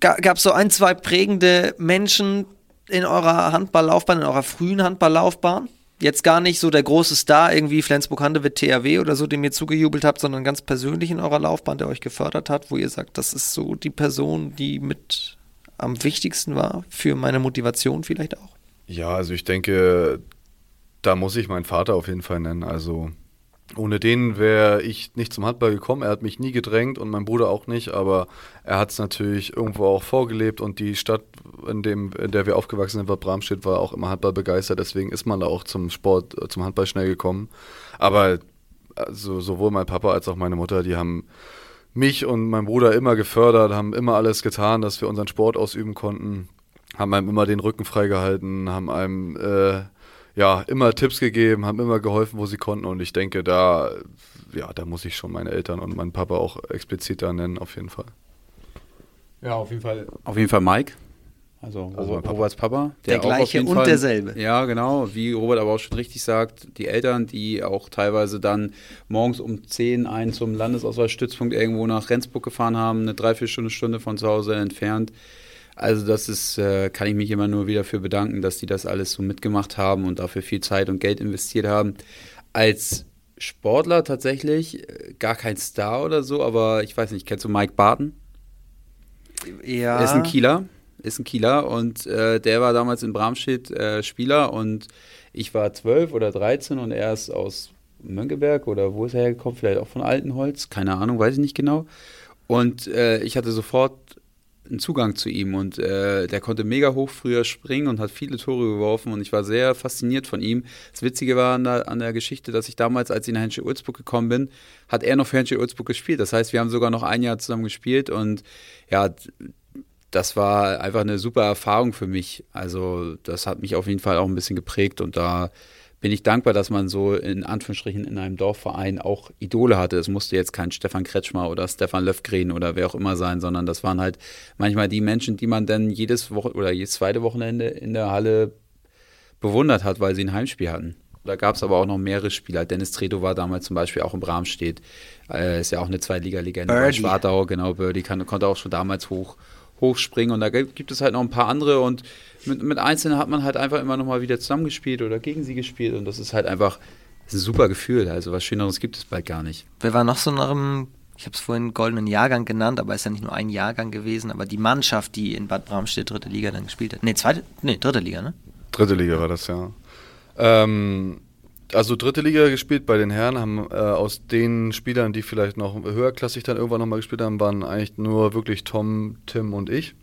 gab es so ein, zwei prägende Menschen in eurer Handballlaufbahn, in eurer frühen Handballlaufbahn? Jetzt gar nicht so der große Star, irgendwie Flensburg-Handewitt THW oder so, dem ihr zugejubelt habt, sondern ganz persönlich in eurer Laufbahn, der euch gefördert hat, wo ihr sagt, das ist so die Person, die mit am wichtigsten war für meine Motivation vielleicht auch? Ja, also ich denke, da muss ich meinen Vater auf jeden Fall nennen. Also ohne den wäre ich nicht zum Handball gekommen. Er hat mich nie gedrängt und mein Bruder auch nicht, aber er hat es natürlich irgendwo auch vorgelebt und die Stadt, in, dem, in der wir aufgewachsen sind, war Bramstedt, war auch immer Handball begeistert. Deswegen ist man da auch zum Sport, äh, zum Handball schnell gekommen. Aber also sowohl mein Papa als auch meine Mutter, die haben mich und meinen Bruder immer gefördert, haben immer alles getan, dass wir unseren Sport ausüben konnten, haben einem immer den Rücken freigehalten, haben einem äh, ja, immer Tipps gegeben, haben immer geholfen, wo sie konnten. Und ich denke, da, ja, da muss ich schon meine Eltern und meinen Papa auch explizit da nennen, auf jeden Fall. Ja, auf jeden Fall. Auf jeden Fall Mike. Also, also Papa. Roberts Papa. Der, der gleiche und Fall, derselbe. Ja, genau. Wie Robert aber auch schon richtig sagt, die Eltern, die auch teilweise dann morgens um 10 einen zum Landesauswahlstützpunkt irgendwo nach Rendsburg gefahren haben, eine Dreiviertelstunde Stunde von zu Hause entfernt also das ist, äh, kann ich mich immer nur wieder für bedanken, dass die das alles so mitgemacht haben und dafür viel Zeit und Geld investiert haben. Als Sportler tatsächlich äh, gar kein Star oder so, aber ich weiß nicht, kennst du Mike Barton? Ja. Ist ein Kieler, ist ein Kieler und äh, der war damals in Bramstedt äh, Spieler und ich war zwölf oder dreizehn und er ist aus Mönckeberg oder wo ist er hergekommen? Vielleicht auch von Altenholz, keine Ahnung, weiß ich nicht genau. Und äh, ich hatte sofort einen Zugang zu ihm und äh, der konnte mega hoch früher springen und hat viele Tore geworfen und ich war sehr fasziniert von ihm. Das Witzige war an der, an der Geschichte, dass ich damals, als ich nach Henschel Ulzburg gekommen bin, hat er noch für Henschel Ulzburg gespielt. Das heißt, wir haben sogar noch ein Jahr zusammen gespielt und ja, das war einfach eine super Erfahrung für mich. Also das hat mich auf jeden Fall auch ein bisschen geprägt und da bin ich dankbar, dass man so in Anführungsstrichen in einem Dorfverein auch Idole hatte. Es musste jetzt kein Stefan Kretschmer oder Stefan Löfgren oder wer auch immer sein, sondern das waren halt manchmal die Menschen, die man dann jedes Woche oder jedes zweite Wochenende in der Halle bewundert hat, weil sie ein Heimspiel hatten. Da gab es aber auch noch mehrere Spieler. Dennis Treto war damals zum Beispiel auch im Bramstedt. Äh, ist ja auch eine Zweitliga-Legende Schwartau, genau, Birdie kann, konnte auch schon damals hoch, hochspringen. Und da gibt es halt noch ein paar andere und mit, mit Einzelnen hat man halt einfach immer noch mal wieder zusammengespielt oder gegen sie gespielt und das ist halt einfach ein super Gefühl. Also was Schöneres gibt es bald gar nicht. Wer war noch so nach einem, ich habe es vorhin goldenen Jahrgang genannt, aber es ist ja nicht nur ein Jahrgang gewesen, aber die Mannschaft, die in Bad Bramstedt dritte Liga dann gespielt hat. Nee, zweite, nee, dritte Liga, ne? Dritte Liga war das, ja. Ähm, also dritte Liga gespielt bei den Herren, haben äh, aus den Spielern, die vielleicht noch höherklassig dann irgendwann nochmal gespielt haben, waren eigentlich nur wirklich Tom, Tim und ich.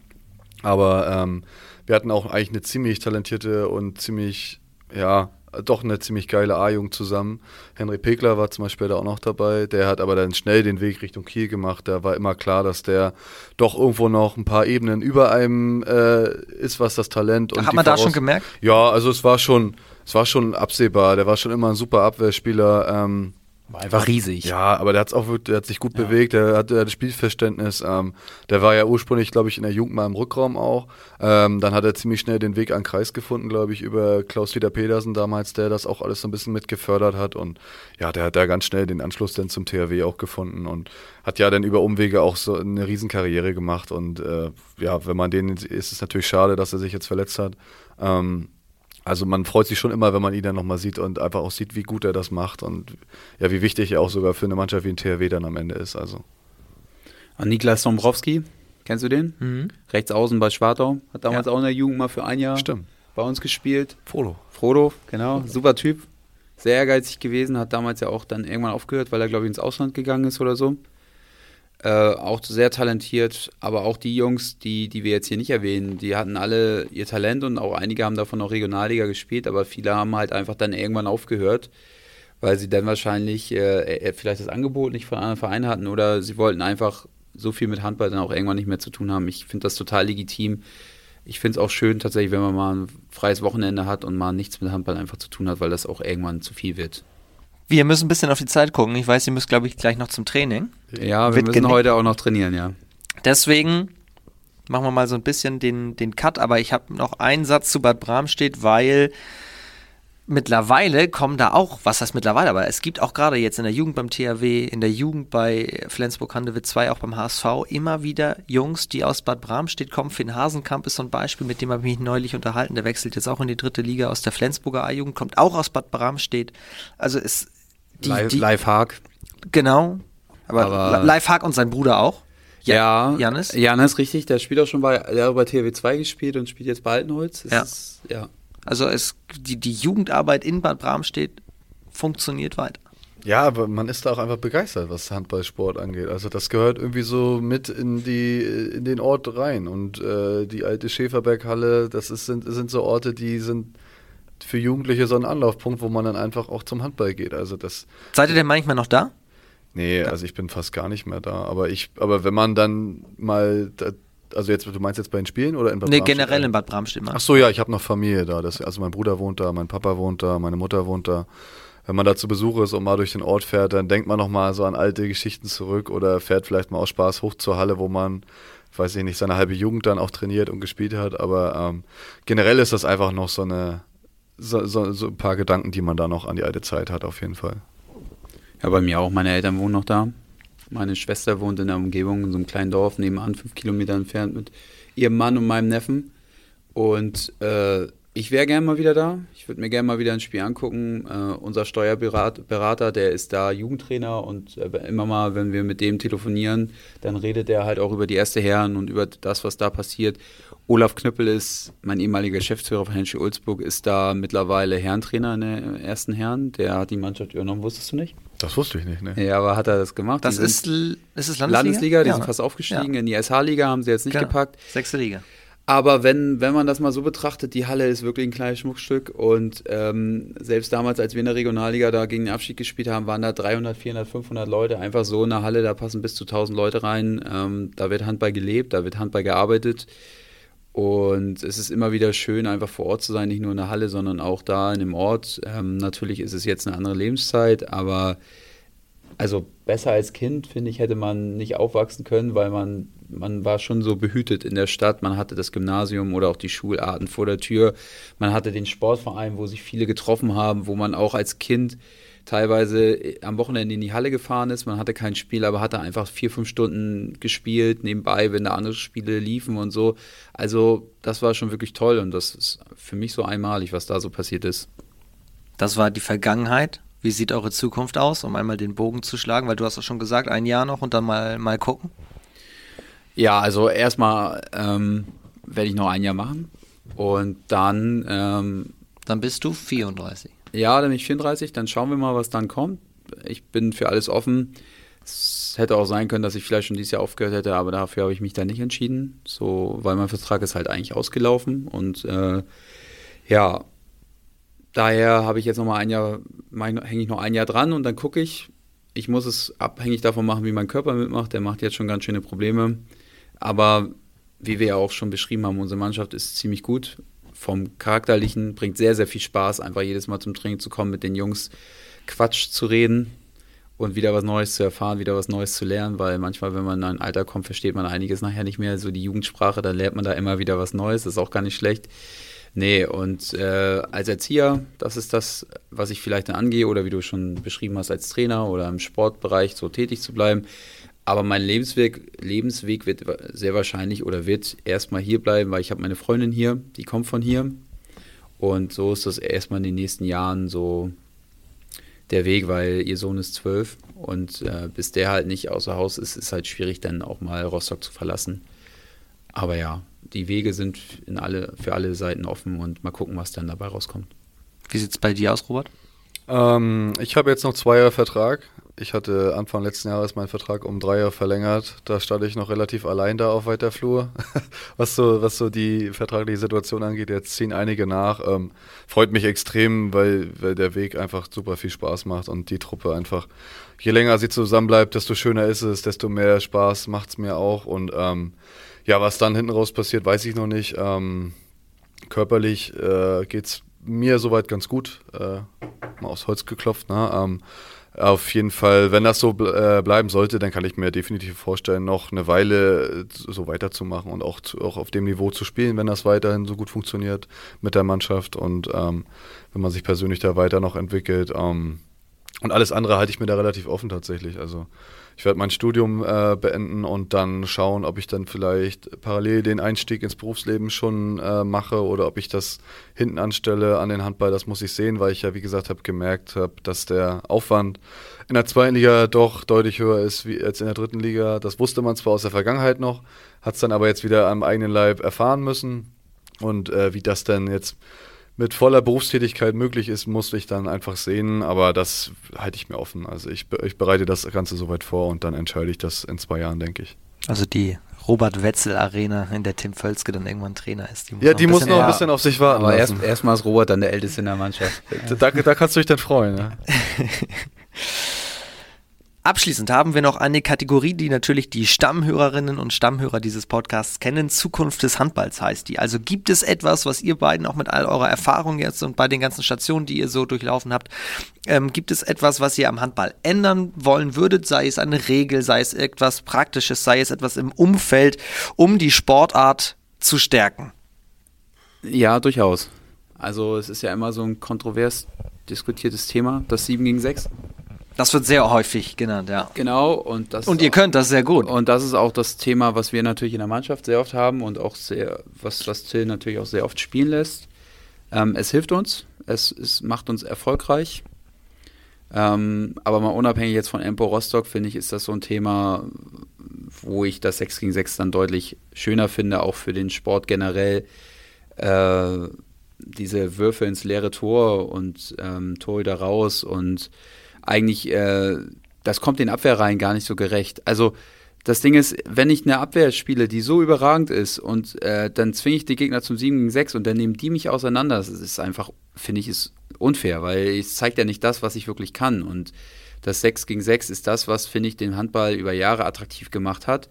Aber ähm, wir hatten auch eigentlich eine ziemlich talentierte und ziemlich, ja, doch eine ziemlich geile A-Jugend zusammen. Henry Pekler war zum Beispiel da auch noch dabei. Der hat aber dann schnell den Weg Richtung Kiel gemacht. Da war immer klar, dass der doch irgendwo noch ein paar Ebenen über einem äh, ist, was das Talent und Hat man da schon gemerkt? Ja, also es war schon, es war schon absehbar. Der war schon immer ein super Abwehrspieler. Ähm, war einfach riesig. Ja, aber der, hat's auch, der hat sich gut ja. bewegt, der hatte das Spielverständnis. Ähm, der war ja ursprünglich, glaube ich, in der Jugend mal im Rückraum auch. Ähm, dann hat er ziemlich schnell den Weg an den Kreis gefunden, glaube ich, über Klaus-Dieter Pedersen damals, der das auch alles so ein bisschen mit gefördert hat. Und ja, der hat da ganz schnell den Anschluss dann zum THW auch gefunden und hat ja dann über Umwege auch so eine Riesenkarriere gemacht. Und äh, ja, wenn man den ist es natürlich schade, dass er sich jetzt verletzt hat. Ähm, also man freut sich schon immer, wenn man ihn dann nochmal sieht und einfach auch sieht, wie gut er das macht und ja, wie wichtig er auch sogar für eine Mannschaft wie ein THW dann am Ende ist. Also. Und Niklas Dombrowski, kennst du den? Mhm. Rechts außen bei Schwartau, hat damals ja. auch in der Jugend mal für ein Jahr Stimmt. bei uns gespielt. Frodo. Frodo, genau, super Typ. Sehr ehrgeizig gewesen, hat damals ja auch dann irgendwann aufgehört, weil er, glaube ich, ins Ausland gegangen ist oder so. Äh, auch sehr talentiert, aber auch die Jungs, die, die wir jetzt hier nicht erwähnen, die hatten alle ihr Talent und auch einige haben davon auch Regionalliga gespielt, aber viele haben halt einfach dann irgendwann aufgehört, weil sie dann wahrscheinlich äh, äh vielleicht das Angebot nicht von anderen Vereinen hatten oder sie wollten einfach so viel mit Handball dann auch irgendwann nicht mehr zu tun haben. Ich finde das total legitim. Ich finde es auch schön tatsächlich, wenn man mal ein freies Wochenende hat und mal nichts mit Handball einfach zu tun hat, weil das auch irgendwann zu viel wird. Wir müssen ein bisschen auf die Zeit gucken. Ich weiß, ihr müsst, glaube ich, gleich noch zum Training. Ja, wir Wird müssen heute auch noch trainieren, ja. Deswegen machen wir mal so ein bisschen den, den Cut, aber ich habe noch einen Satz zu Bad Bramstedt, weil mittlerweile kommen da auch, was heißt mittlerweile, aber es gibt auch gerade jetzt in der Jugend beim THW, in der Jugend bei Flensburg-Handewitt 2, auch beim HSV, immer wieder Jungs, die aus Bad Bramstedt kommen. Finn Hasenkamp ist so ein Beispiel, mit dem habe ich mich neulich unterhalten. Der wechselt jetzt auch in die dritte Liga aus der Flensburger A-Jugend, kommt auch aus Bad Bramstedt. Also es die, Live, die, Lifehack. Genau. Aber, aber Lifehack und sein Bruder auch. Ja, Janis? Janis, richtig. Der spielt auch schon bei, der hat bei THW 2 gespielt und spielt jetzt bei Altenholz. Ja. Ist, ja. Also es, die, die Jugendarbeit in Bad Bramstedt funktioniert weiter. Ja, aber man ist da auch einfach begeistert, was Handballsport angeht. Also das gehört irgendwie so mit in die in den Ort rein. Und äh, die alte Schäferberghalle, das ist, sind, sind so Orte, die sind für Jugendliche so ein Anlaufpunkt, wo man dann einfach auch zum Handball geht. Also das. Seid ihr denn manchmal noch da? Nee, also ich bin fast gar nicht mehr da. Aber ich, aber wenn man dann mal, also jetzt, du meinst jetzt bei den Spielen oder in Bad nee, Bramstedt? Nee, generell in Bad Bramstedt. Ach so, ja, ich habe noch Familie da. Das, also mein Bruder wohnt da, mein Papa wohnt da, meine Mutter wohnt da. Wenn man da zu Besuch ist und mal durch den Ort fährt, dann denkt man noch mal so an alte Geschichten zurück oder fährt vielleicht mal aus Spaß hoch zur Halle, wo man, weiß ich nicht, seine halbe Jugend dann auch trainiert und gespielt hat. Aber ähm, generell ist das einfach noch so eine so, so, so ein paar Gedanken, die man da noch an die alte Zeit hat, auf jeden Fall. Ja, bei mir auch. Meine Eltern wohnen noch da. Meine Schwester wohnt in der Umgebung, in so einem kleinen Dorf nebenan, fünf Kilometer entfernt, mit ihrem Mann und meinem Neffen. Und äh, ich wäre gerne mal wieder da. Ich würde mir gerne mal wieder ein Spiel angucken. Äh, unser Steuerberater, der ist da Jugendtrainer und äh, immer mal, wenn wir mit dem telefonieren, dann redet er halt auch über die erste Herren und über das, was da passiert. Olaf Knüppel ist mein ehemaliger Geschäftsführer von Henschel Ulzburg, ist da mittlerweile Herrentrainer in der ersten Herren. Der hat die Mannschaft übernommen, wusstest du nicht? Das wusste ich nicht, ne? Ja, aber hat er das gemacht? Das ist, ist es Landesliga? Landesliga, die ja. sind fast aufgestiegen. Ja. In die SH-Liga haben sie jetzt nicht genau. gepackt. Sechste Liga. Aber wenn, wenn man das mal so betrachtet, die Halle ist wirklich ein kleines Schmuckstück und ähm, selbst damals, als wir in der Regionalliga da gegen den Abstieg gespielt haben, waren da 300, 400, 500 Leute einfach so in der Halle, da passen bis zu 1000 Leute rein. Ähm, da wird Handball gelebt, da wird Handball gearbeitet. Und es ist immer wieder schön, einfach vor Ort zu sein, nicht nur in der Halle, sondern auch da in dem Ort. Ähm, natürlich ist es jetzt eine andere Lebenszeit, aber also besser als Kind, finde ich, hätte man nicht aufwachsen können, weil man, man war schon so behütet in der Stadt. Man hatte das Gymnasium oder auch die Schularten vor der Tür. Man hatte den Sportverein, wo sich viele getroffen haben, wo man auch als Kind teilweise am Wochenende in die Halle gefahren ist. Man hatte kein Spiel, aber hatte einfach vier, fünf Stunden gespielt nebenbei, wenn da andere Spiele liefen und so. Also das war schon wirklich toll und das ist für mich so einmalig, was da so passiert ist. Das war die Vergangenheit. Wie sieht eure Zukunft aus, um einmal den Bogen zu schlagen? Weil du hast ja schon gesagt, ein Jahr noch und dann mal, mal gucken. Ja, also erstmal ähm, werde ich noch ein Jahr machen und dann... Ähm, dann bist du 34. Ja, dann bin ich 34, dann schauen wir mal, was dann kommt. Ich bin für alles offen. Es hätte auch sein können, dass ich vielleicht schon dieses Jahr aufgehört hätte, aber dafür habe ich mich dann nicht entschieden. So, weil mein Vertrag ist halt eigentlich ausgelaufen und äh, ja, daher habe ich jetzt noch mal ein Jahr, hänge ich noch ein Jahr dran und dann gucke ich. Ich muss es abhängig davon machen, wie mein Körper mitmacht. Der macht jetzt schon ganz schöne Probleme. Aber wie wir ja auch schon beschrieben haben, unsere Mannschaft ist ziemlich gut vom Charakterlichen, bringt sehr, sehr viel Spaß, einfach jedes Mal zum Training zu kommen, mit den Jungs Quatsch zu reden und wieder was Neues zu erfahren, wieder was Neues zu lernen, weil manchmal, wenn man in ein Alter kommt, versteht man einiges nachher nicht mehr, so die Jugendsprache, dann lernt man da immer wieder was Neues, das ist auch gar nicht schlecht. Nee, und äh, als Erzieher, das ist das, was ich vielleicht dann angehe, oder wie du schon beschrieben hast, als Trainer oder im Sportbereich so tätig zu bleiben. Aber mein Lebensweg, Lebensweg wird sehr wahrscheinlich oder wird erstmal hier bleiben, weil ich habe meine Freundin hier, die kommt von hier. Und so ist das erstmal in den nächsten Jahren so der Weg, weil ihr Sohn ist zwölf und äh, bis der halt nicht außer Haus ist, ist halt schwierig, dann auch mal Rostock zu verlassen. Aber ja, die Wege sind in alle, für alle Seiten offen und mal gucken, was dann dabei rauskommt. Wie sieht es bei dir aus, Robert? Ähm, ich habe jetzt noch zwei Jahre Vertrag. Ich hatte Anfang letzten Jahres meinen Vertrag um drei Jahre verlängert. Da stand ich noch relativ allein da auf weiter Flur. was, so, was so die vertragliche Situation angeht, jetzt ziehen einige nach. Ähm, freut mich extrem, weil, weil der Weg einfach super viel Spaß macht und die Truppe einfach, je länger sie zusammen bleibt, desto schöner ist es, desto mehr Spaß macht es mir auch. Und ähm, ja, was dann hinten raus passiert, weiß ich noch nicht. Ähm, körperlich äh, geht es mir soweit ganz gut. Äh, mal aufs Holz geklopft. Ne? Auf jeden Fall, wenn das so äh, bleiben sollte, dann kann ich mir definitiv vorstellen, noch eine Weile äh, so weiterzumachen und auch, zu, auch auf dem Niveau zu spielen, wenn das weiterhin so gut funktioniert mit der Mannschaft und ähm, wenn man sich persönlich da weiter noch entwickelt. Ähm, und alles andere halte ich mir da relativ offen tatsächlich. Also ich werde mein Studium äh, beenden und dann schauen, ob ich dann vielleicht parallel den Einstieg ins Berufsleben schon äh, mache oder ob ich das hinten anstelle an den Handball. Das muss ich sehen, weil ich ja, wie gesagt, habe gemerkt, hab, dass der Aufwand in der zweiten Liga doch deutlich höher ist wie als in der dritten Liga. Das wusste man zwar aus der Vergangenheit noch, hat es dann aber jetzt wieder am eigenen Leib erfahren müssen. Und äh, wie das dann jetzt mit voller Berufstätigkeit möglich ist, muss ich dann einfach sehen. Aber das halte ich mir offen. Also ich, ich bereite das Ganze soweit vor und dann entscheide ich das in zwei Jahren, denke ich. Also die Robert Wetzel Arena, in der Tim Völzke dann irgendwann Trainer ist. Die muss ja, die muss noch ein bisschen auf sich warten. Aber erst, erstmal ist Robert dann der Älteste in der Mannschaft. da, da, kannst du dich dann freuen. Ja. Abschließend haben wir noch eine Kategorie, die natürlich die Stammhörerinnen und Stammhörer dieses Podcasts kennen. Zukunft des Handballs heißt die. Also gibt es etwas, was ihr beiden auch mit all eurer Erfahrung jetzt und bei den ganzen Stationen, die ihr so durchlaufen habt, ähm, gibt es etwas, was ihr am Handball ändern wollen würdet? Sei es eine Regel, sei es etwas Praktisches, sei es etwas im Umfeld, um die Sportart zu stärken? Ja, durchaus. Also es ist ja immer so ein kontrovers diskutiertes Thema, das 7 gegen 6. Das wird sehr häufig genannt, ja. Genau, und das Und ihr könnt das sehr gut. Und das ist auch das Thema, was wir natürlich in der Mannschaft sehr oft haben und auch sehr, was, was Till natürlich auch sehr oft spielen lässt. Ähm, es hilft uns, es, es macht uns erfolgreich. Ähm, aber mal unabhängig jetzt von Empo Rostock, finde ich, ist das so ein Thema, wo ich das 6 gegen 6 dann deutlich schöner finde, auch für den Sport generell. Äh, diese Würfe ins leere Tor und ähm, Tor wieder raus und eigentlich, äh, das kommt den Abwehrreihen gar nicht so gerecht. Also das Ding ist, wenn ich eine Abwehr spiele, die so überragend ist und äh, dann zwinge ich die Gegner zum 7 gegen 6 und dann nehmen die mich auseinander, das ist einfach, finde ich, ist unfair, weil es zeigt ja nicht das, was ich wirklich kann. Und das 6 gegen 6 ist das, was, finde ich, den Handball über Jahre attraktiv gemacht hat.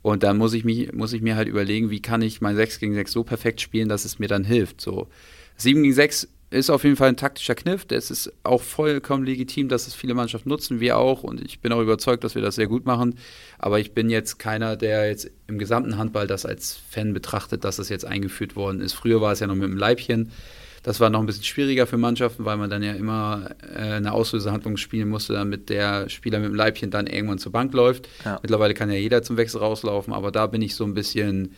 Und dann muss ich, mich, muss ich mir halt überlegen, wie kann ich mein 6 gegen 6 so perfekt spielen, dass es mir dann hilft. So 7 gegen 6 ist auf jeden Fall ein taktischer Kniff. Es ist auch vollkommen legitim, dass es viele Mannschaften nutzen, wir auch. Und ich bin auch überzeugt, dass wir das sehr gut machen. Aber ich bin jetzt keiner, der jetzt im gesamten Handball das als Fan betrachtet, dass das jetzt eingeführt worden ist. Früher war es ja noch mit dem Leibchen. Das war noch ein bisschen schwieriger für Mannschaften, weil man dann ja immer äh, eine Auslösehandlung spielen musste, damit der Spieler mit dem Leibchen dann irgendwann zur Bank läuft. Ja. Mittlerweile kann ja jeder zum Wechsel rauslaufen, aber da bin ich so ein bisschen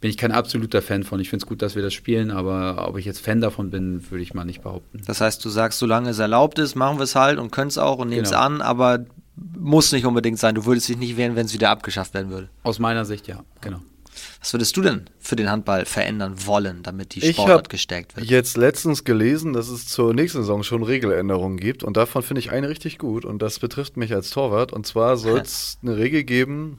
bin ich kein absoluter Fan von. Ich finde es gut, dass wir das spielen, aber ob ich jetzt Fan davon bin, würde ich mal nicht behaupten. Das heißt, du sagst, solange es erlaubt ist, machen wir es halt und können es auch und nehmen es genau. an, aber muss nicht unbedingt sein. Du würdest dich nicht wehren, wenn es wieder abgeschafft werden würde. Aus meiner Sicht ja, genau. Was würdest du denn für den Handball verändern wollen, damit die Sportart gestärkt wird? Ich habe jetzt letztens gelesen, dass es zur nächsten Saison schon Regeländerungen gibt und davon finde ich eine richtig gut und das betrifft mich als Torwart und zwar soll es eine Regel geben,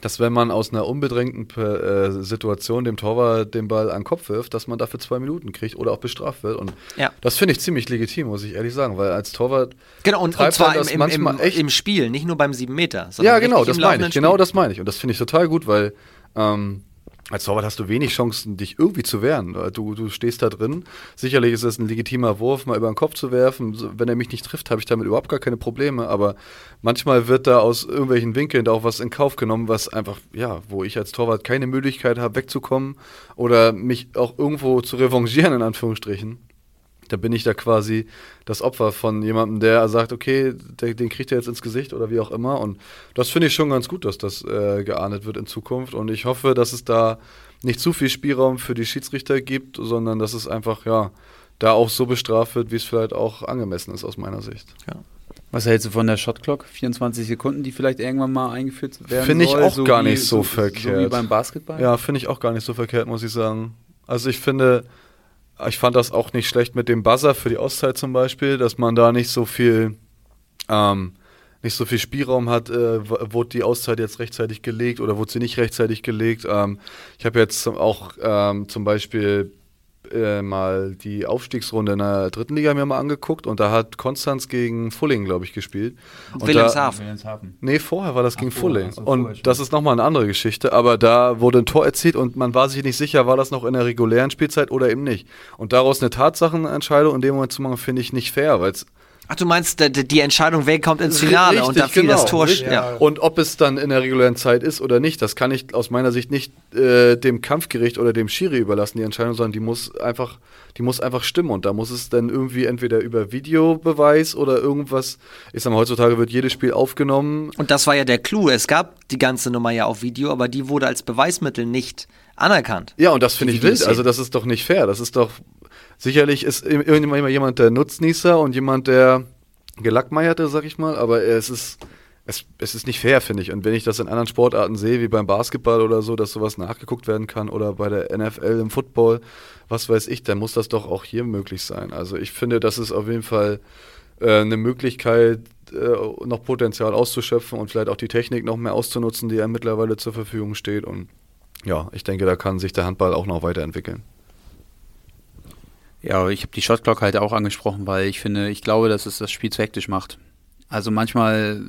dass wenn man aus einer unbedrängten äh, Situation dem Torwart den Ball an den Kopf wirft, dass man dafür zwei Minuten kriegt oder auch bestraft wird. Und ja. das finde ich ziemlich legitim, muss ich ehrlich sagen, weil als Torwart. Genau, und, und zwar im, im, im, Spiel, nicht nur beim sieben Meter. Ja, genau, das meine ich. Genau das meine ich. Und das finde ich total gut, weil ähm, als Torwart hast du wenig Chancen, dich irgendwie zu wehren. Du, du stehst da drin. Sicherlich ist es ein legitimer Wurf, mal über den Kopf zu werfen. Wenn er mich nicht trifft, habe ich damit überhaupt gar keine Probleme. Aber manchmal wird da aus irgendwelchen Winkeln da auch was in Kauf genommen, was einfach, ja, wo ich als Torwart keine Möglichkeit habe, wegzukommen oder mich auch irgendwo zu revanchieren, in Anführungsstrichen da bin ich da quasi das Opfer von jemandem, der sagt, okay, der, den kriegt er jetzt ins Gesicht oder wie auch immer. Und das finde ich schon ganz gut, dass das äh, geahndet wird in Zukunft. Und ich hoffe, dass es da nicht zu viel Spielraum für die Schiedsrichter gibt, sondern dass es einfach, ja, da auch so bestraft wird, wie es vielleicht auch angemessen ist aus meiner Sicht. Ja. Was hältst du von der Shotclock? 24 Sekunden, die vielleicht irgendwann mal eingeführt werden Finde ich soll, auch so gar wie, nicht so, so verkehrt. So wie beim Basketball? Ja, finde ich auch gar nicht so verkehrt, muss ich sagen. Also ich finde, ich fand das auch nicht schlecht mit dem Buzzer für die Auszeit zum Beispiel, dass man da nicht so viel, ähm, nicht so viel Spielraum hat, äh, wurde die Auszeit jetzt rechtzeitig gelegt oder wurde sie nicht rechtzeitig gelegt. Ähm, ich habe jetzt auch ähm, zum Beispiel äh, mal die Aufstiegsrunde in der dritten Liga mir mal angeguckt und da hat Konstanz gegen Fulling, glaube ich, gespielt. Und Wilhelmshaven. Wilhelmshaven. Nee, vorher war das gegen vorher, Fulling. also und das ist nochmal eine andere Geschichte, aber da wurde ein Tor erzielt und man war sich nicht sicher, war das noch in der regulären Spielzeit oder eben nicht. Und daraus eine Tatsachenentscheidung in dem Moment zu machen, finde ich nicht fair, weil es Ach, du meinst, die, Entscheidung, wer kommt ins Finale und da Richtig, fiel das genau, Tor. richtig. Ja. Und ob es dann in der regulären Zeit ist oder nicht, das kann ich aus meiner Sicht nicht äh, dem Kampfgericht oder dem Schiri überlassen, die Entscheidung, sondern die muss einfach, die muss einfach stimmen. Und da muss es dann irgendwie entweder über Videobeweis oder irgendwas, ich sag mal, heutzutage wird jedes Spiel aufgenommen. Und das war ja der Clou. Es gab die ganze Nummer ja auf Video, aber die wurde als Beweismittel nicht anerkannt. Ja, und das finde ich wild. Also das ist doch nicht fair. Das ist doch, sicherlich ist immer jemand der Nutznießer und jemand der Gelackmeierte, sag ich mal, aber es ist, es, es ist nicht fair, finde ich. Und wenn ich das in anderen Sportarten sehe, wie beim Basketball oder so, dass sowas nachgeguckt werden kann oder bei der NFL im Football, was weiß ich, dann muss das doch auch hier möglich sein. Also ich finde, das ist auf jeden Fall äh, eine Möglichkeit, äh, noch Potenzial auszuschöpfen und vielleicht auch die Technik noch mehr auszunutzen, die ja mittlerweile zur Verfügung steht. Und ja, ich denke, da kann sich der Handball auch noch weiterentwickeln. Ja, ich habe die Shotclock halt auch angesprochen, weil ich finde, ich glaube, dass es das Spiel zu hektisch macht. Also manchmal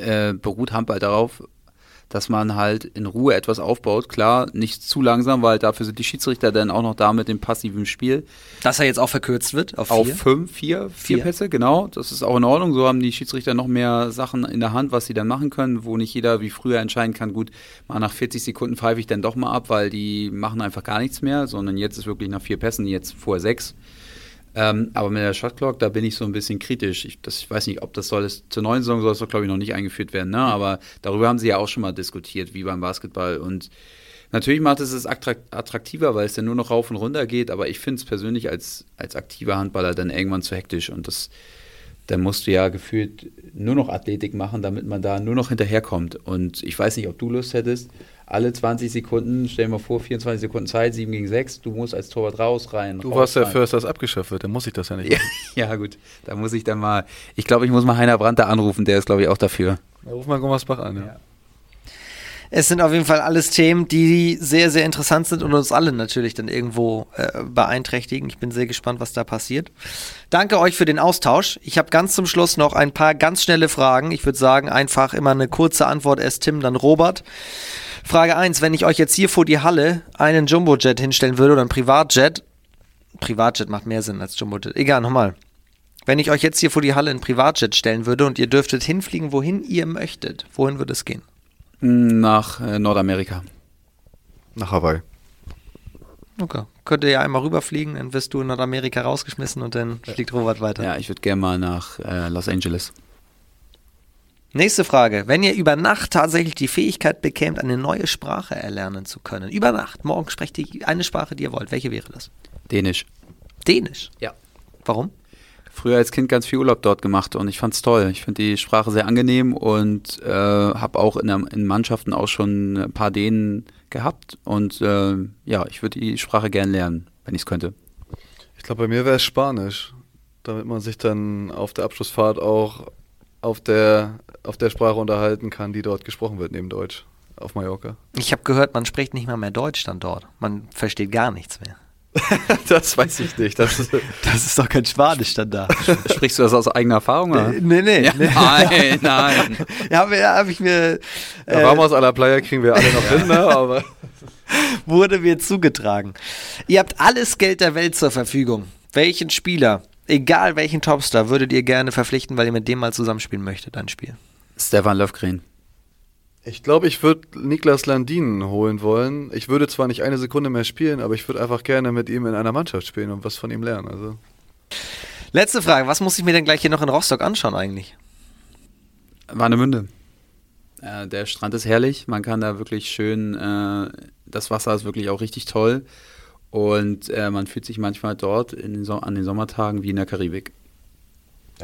äh, beruht Handball darauf, dass man halt in Ruhe etwas aufbaut. Klar, nicht zu langsam, weil dafür sind die Schiedsrichter dann auch noch da mit dem passiven Spiel. Dass er jetzt auch verkürzt wird auf, Auf vier. fünf, vier, vier Vier. Pässe, genau. Das ist auch in Ordnung. So haben die Schiedsrichter noch mehr Sachen in der Hand, was sie dann machen können, wo nicht jeder wie früher entscheiden kann, gut, mal nach 40 Sekunden pfeife ich dann doch mal ab, weil die machen einfach gar nichts mehr, sondern jetzt ist wirklich nach vier Pässen, jetzt vor sechs. Ähm, aber mit der Shotclock, da bin ich so ein bisschen kritisch. Ich, das, ich weiß nicht, ob das soll, das, zur neuen Saison soll es doch, glaube ich, noch nicht eingeführt werden, ne? aber darüber haben sie ja auch schon mal diskutiert, wie beim Basketball. Und natürlich macht es es attrakt- attraktiver, weil es dann nur noch rauf und runter geht, aber ich finde es persönlich als, als aktiver Handballer dann irgendwann zu hektisch und das, dann musst du ja gefühlt nur noch Athletik machen, damit man da nur noch hinterherkommt. Und ich weiß nicht, ob du Lust hättest, alle 20 Sekunden, stell dir mal vor, 24 Sekunden Zeit, 7 gegen 6, du musst als Torwart raus, rein. Du raus, warst ja dass das abgeschafft wird, dann muss ich das ja nicht. Ja, ja, gut. Da muss ich dann mal. Ich glaube, ich muss mal Heiner Brandt da anrufen, der ist, glaube ich, auch dafür. Ja, Ruf mal Gummersbach an, ja. Es sind auf jeden Fall alles Themen, die sehr, sehr interessant sind und uns alle natürlich dann irgendwo äh, beeinträchtigen. Ich bin sehr gespannt, was da passiert. Danke euch für den Austausch. Ich habe ganz zum Schluss noch ein paar ganz schnelle Fragen. Ich würde sagen, einfach immer eine kurze Antwort. Erst Tim, dann Robert. Frage 1. Wenn ich euch jetzt hier vor die Halle einen Jumbojet hinstellen würde oder ein Privatjet, Privatjet macht mehr Sinn als Jumbojet. Egal, nochmal. Wenn ich euch jetzt hier vor die Halle ein Privatjet stellen würde und ihr dürftet hinfliegen, wohin ihr möchtet, wohin würde es gehen? Nach äh, Nordamerika. Nach Hawaii. Okay. Könnt ihr ja einmal rüberfliegen, dann wirst du in Nordamerika rausgeschmissen und dann fliegt Robert weiter. Ja, ich würde gerne mal nach äh, Los Angeles. Nächste Frage. Wenn ihr über Nacht tatsächlich die Fähigkeit bekämt, eine neue Sprache erlernen zu können, über Nacht, morgen sprecht ihr eine Sprache, die ihr wollt, welche wäre das? Dänisch. Dänisch. Ja. Warum? Früher als Kind ganz viel Urlaub dort gemacht und ich fand's toll. Ich finde die Sprache sehr angenehm und äh, habe auch in, der, in Mannschaften auch schon ein paar Dänen gehabt und äh, ja, ich würde die Sprache gern lernen, wenn ich es könnte. Ich glaube, bei mir wäre es Spanisch, damit man sich dann auf der Abschlussfahrt auch auf der, auf der Sprache unterhalten kann, die dort gesprochen wird, neben Deutsch, auf Mallorca. Ich habe gehört, man spricht nicht mal mehr Deutsch dann dort. Man versteht gar nichts mehr. das weiß ich nicht. Das ist, Das ist doch kein Spanisch dann da. Sprichst du das aus eigener Erfahrung? Oder? nee, nee. Ja, nee. nein, nein. Ja, habe hab ich mir, äh, äh, Ramos à la Playa kriegen wir alle noch hin, ne? aber wurde mir zugetragen. Ihr habt alles Geld der Welt zur Verfügung. Welchen Spieler, egal welchen Topstar, würdet ihr gerne verpflichten, weil ihr mit dem mal zusammenspielen möchtet, ein Spiel? Stefan Löfgren. ich glaube, ich würde Niklas Landin holen wollen. Ich würde zwar nicht eine Sekunde mehr spielen, aber ich würde einfach gerne mit ihm in einer Mannschaft spielen und was von ihm lernen. Also. Letzte Frage, was muss ich mir denn gleich hier noch in Rostock anschauen eigentlich? Warnemünde. Äh, der Strand ist herrlich. Man kann da wirklich schön, äh, das Wasser ist wirklich auch richtig toll. Und äh, man fühlt sich manchmal dort in den so an den Sommertagen wie in der Karibik.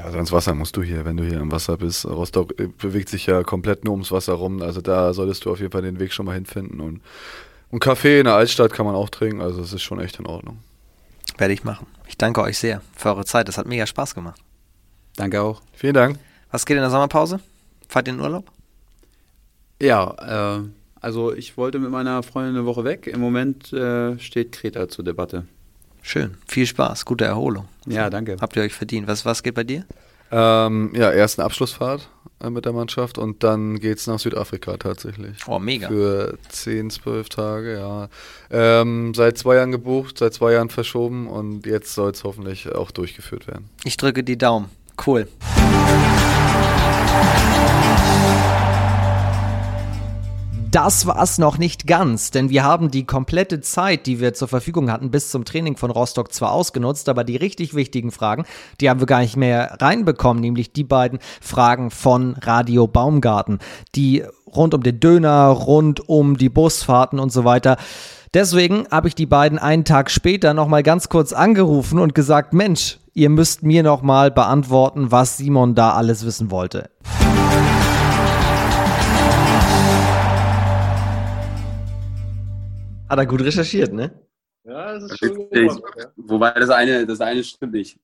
Ja, also ans Wasser musst du hier, wenn du hier im Wasser bist. Rostock äh, bewegt sich ja komplett nur ums Wasser rum. Also da solltest du auf jeden Fall den Weg schon mal hinfinden. Und einen Kaffee in der Altstadt kann man auch trinken. Also es ist schon echt in Ordnung. Werde ich machen. Ich danke euch sehr für eure Zeit. Das hat mega Spaß gemacht. Danke auch. Vielen Dank. Was geht in der Sommerpause? Fahrt ihr in den Urlaub? Ja, äh, also ich wollte mit meiner Freundin eine Woche weg. Im Moment äh, steht Kreta zur Debatte. Schön. Viel Spaß. Gute Erholung. Ja, danke. Habt ihr euch verdient. Was, was geht bei dir? Ähm, ja, erst eine Abschlussfahrt äh, mit der Mannschaft und dann geht es nach Südafrika tatsächlich. Oh, mega. Für 10, 12 Tage, ja. Ähm, seit zwei Jahren gebucht, seit zwei Jahren verschoben und jetzt soll es hoffentlich auch durchgeführt werden. Ich drücke die Daumen. Cool. Das war's noch nicht ganz, denn wir haben die komplette Zeit, die wir zur Verfügung hatten, bis zum Training von Rostock zwar ausgenutzt, aber die richtig wichtigen Fragen, die haben wir gar nicht mehr reinbekommen, nämlich die beiden Fragen von Radio Baumgarten, die rund um den Döner, rund um die Busfahrten und so weiter. Deswegen habe ich die beiden einen Tag später nochmal ganz kurz angerufen und gesagt, Mensch, ihr müsst mir nochmal beantworten, was Simon da alles wissen wollte. Hat er gut recherchiert, ne? Ja, das ist schon gemacht, ja. Wobei das eine, das eine stimmt nicht.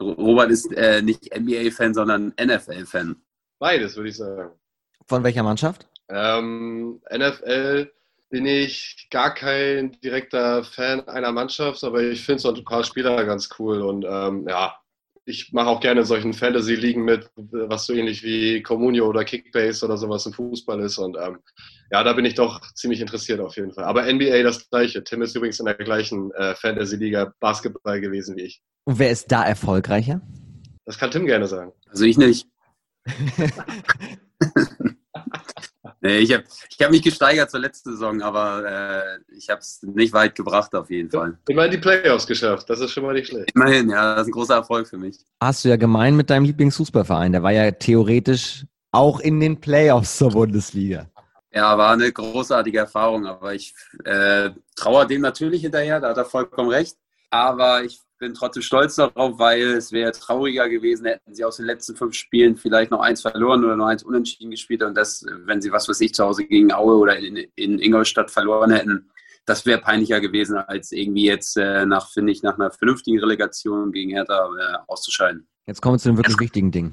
Robert ist äh, nicht NBA-Fan, sondern NFL-Fan. Beides, würde ich sagen. Von welcher Mannschaft? Ähm, NFL bin ich gar kein direkter Fan einer Mannschaft, aber ich finde so ein paar Spieler ganz cool und ähm, ja, ich mache auch gerne solchen Fantasy-Ligen mit, was so ähnlich wie Communio oder Kickbase oder sowas im Fußball ist. Und ähm, ja, da bin ich doch ziemlich interessiert auf jeden Fall. Aber NBA das gleiche. Tim ist übrigens in der gleichen äh, Fantasy-Liga Basketball gewesen wie ich. Und wer ist da erfolgreicher? Das kann Tim gerne sagen. Also ich nicht. Nee, ich habe ich hab mich gesteigert zur letzten Saison, aber äh, ich habe es nicht weit gebracht auf jeden Fall. Immerhin die Playoffs geschafft, das ist schon mal nicht schlecht. Immerhin, ja, das ist ein großer Erfolg für mich. Hast du ja gemein mit deinem Lieblingsfußballverein, der war ja theoretisch auch in den Playoffs zur Bundesliga. Ja, war eine großartige Erfahrung, aber ich äh, traue dem natürlich hinterher, da hat er vollkommen recht. Aber ich bin trotzdem stolz darauf, weil es wäre trauriger gewesen, hätten sie aus den letzten fünf Spielen vielleicht noch eins verloren oder noch eins unentschieden gespielt und das, wenn sie was weiß ich zu Hause gegen Aue oder in, in Ingolstadt verloren hätten, das wäre peinlicher gewesen, als irgendwie jetzt äh, nach, finde ich, nach einer vernünftigen Relegation gegen Hertha äh, auszuscheiden. Jetzt kommen wir zu dem wirklich wichtigen Ding.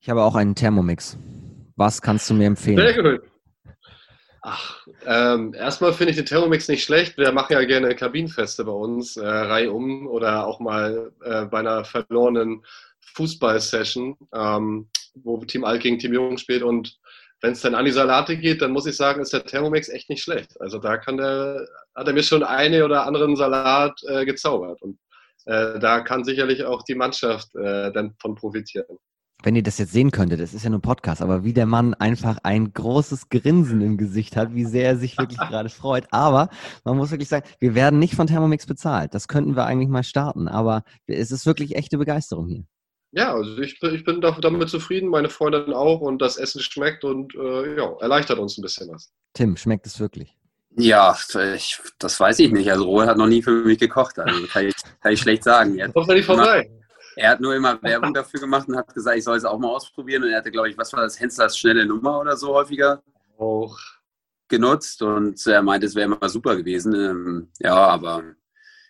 Ich habe auch einen Thermomix. Was kannst du mir empfehlen? Sehr gut. Ach, ähm, erstmal finde ich den Thermomix nicht schlecht. Wir machen ja gerne Kabinenfeste bei uns, äh, reihum oder auch mal äh, bei einer verlorenen Fußball-Session, ähm, wo Team Alt gegen Team Jung spielt. Und wenn es dann an die Salate geht, dann muss ich sagen, ist der Thermomix echt nicht schlecht. Also da der, hat er mir schon eine oder anderen Salat äh, gezaubert. Und äh, da kann sicherlich auch die Mannschaft äh, dann von profitieren wenn ihr das jetzt sehen könntet, das ist ja nur ein Podcast, aber wie der Mann einfach ein großes Grinsen im Gesicht hat, wie sehr er sich wirklich gerade freut. Aber man muss wirklich sagen, wir werden nicht von Thermomix bezahlt. Das könnten wir eigentlich mal starten, aber es ist wirklich echte Begeisterung hier. Ja, also ich, ich bin damit zufrieden, meine Freundin auch und das Essen schmeckt und äh, ja, erleichtert uns ein bisschen was. Tim, schmeckt es wirklich? Ja, ich, das weiß ich nicht. Also Robert hat noch nie für mich gekocht, also kann ich, kann ich schlecht sagen. Kommt ja nicht vorbei. Er hat nur immer Werbung dafür gemacht und hat gesagt, ich soll es auch mal ausprobieren. Und er hatte, glaube ich, was war das, Henslers schnelle Nummer oder so häufiger auch genutzt. Und er meinte, es wäre immer super gewesen. Ähm, ja, aber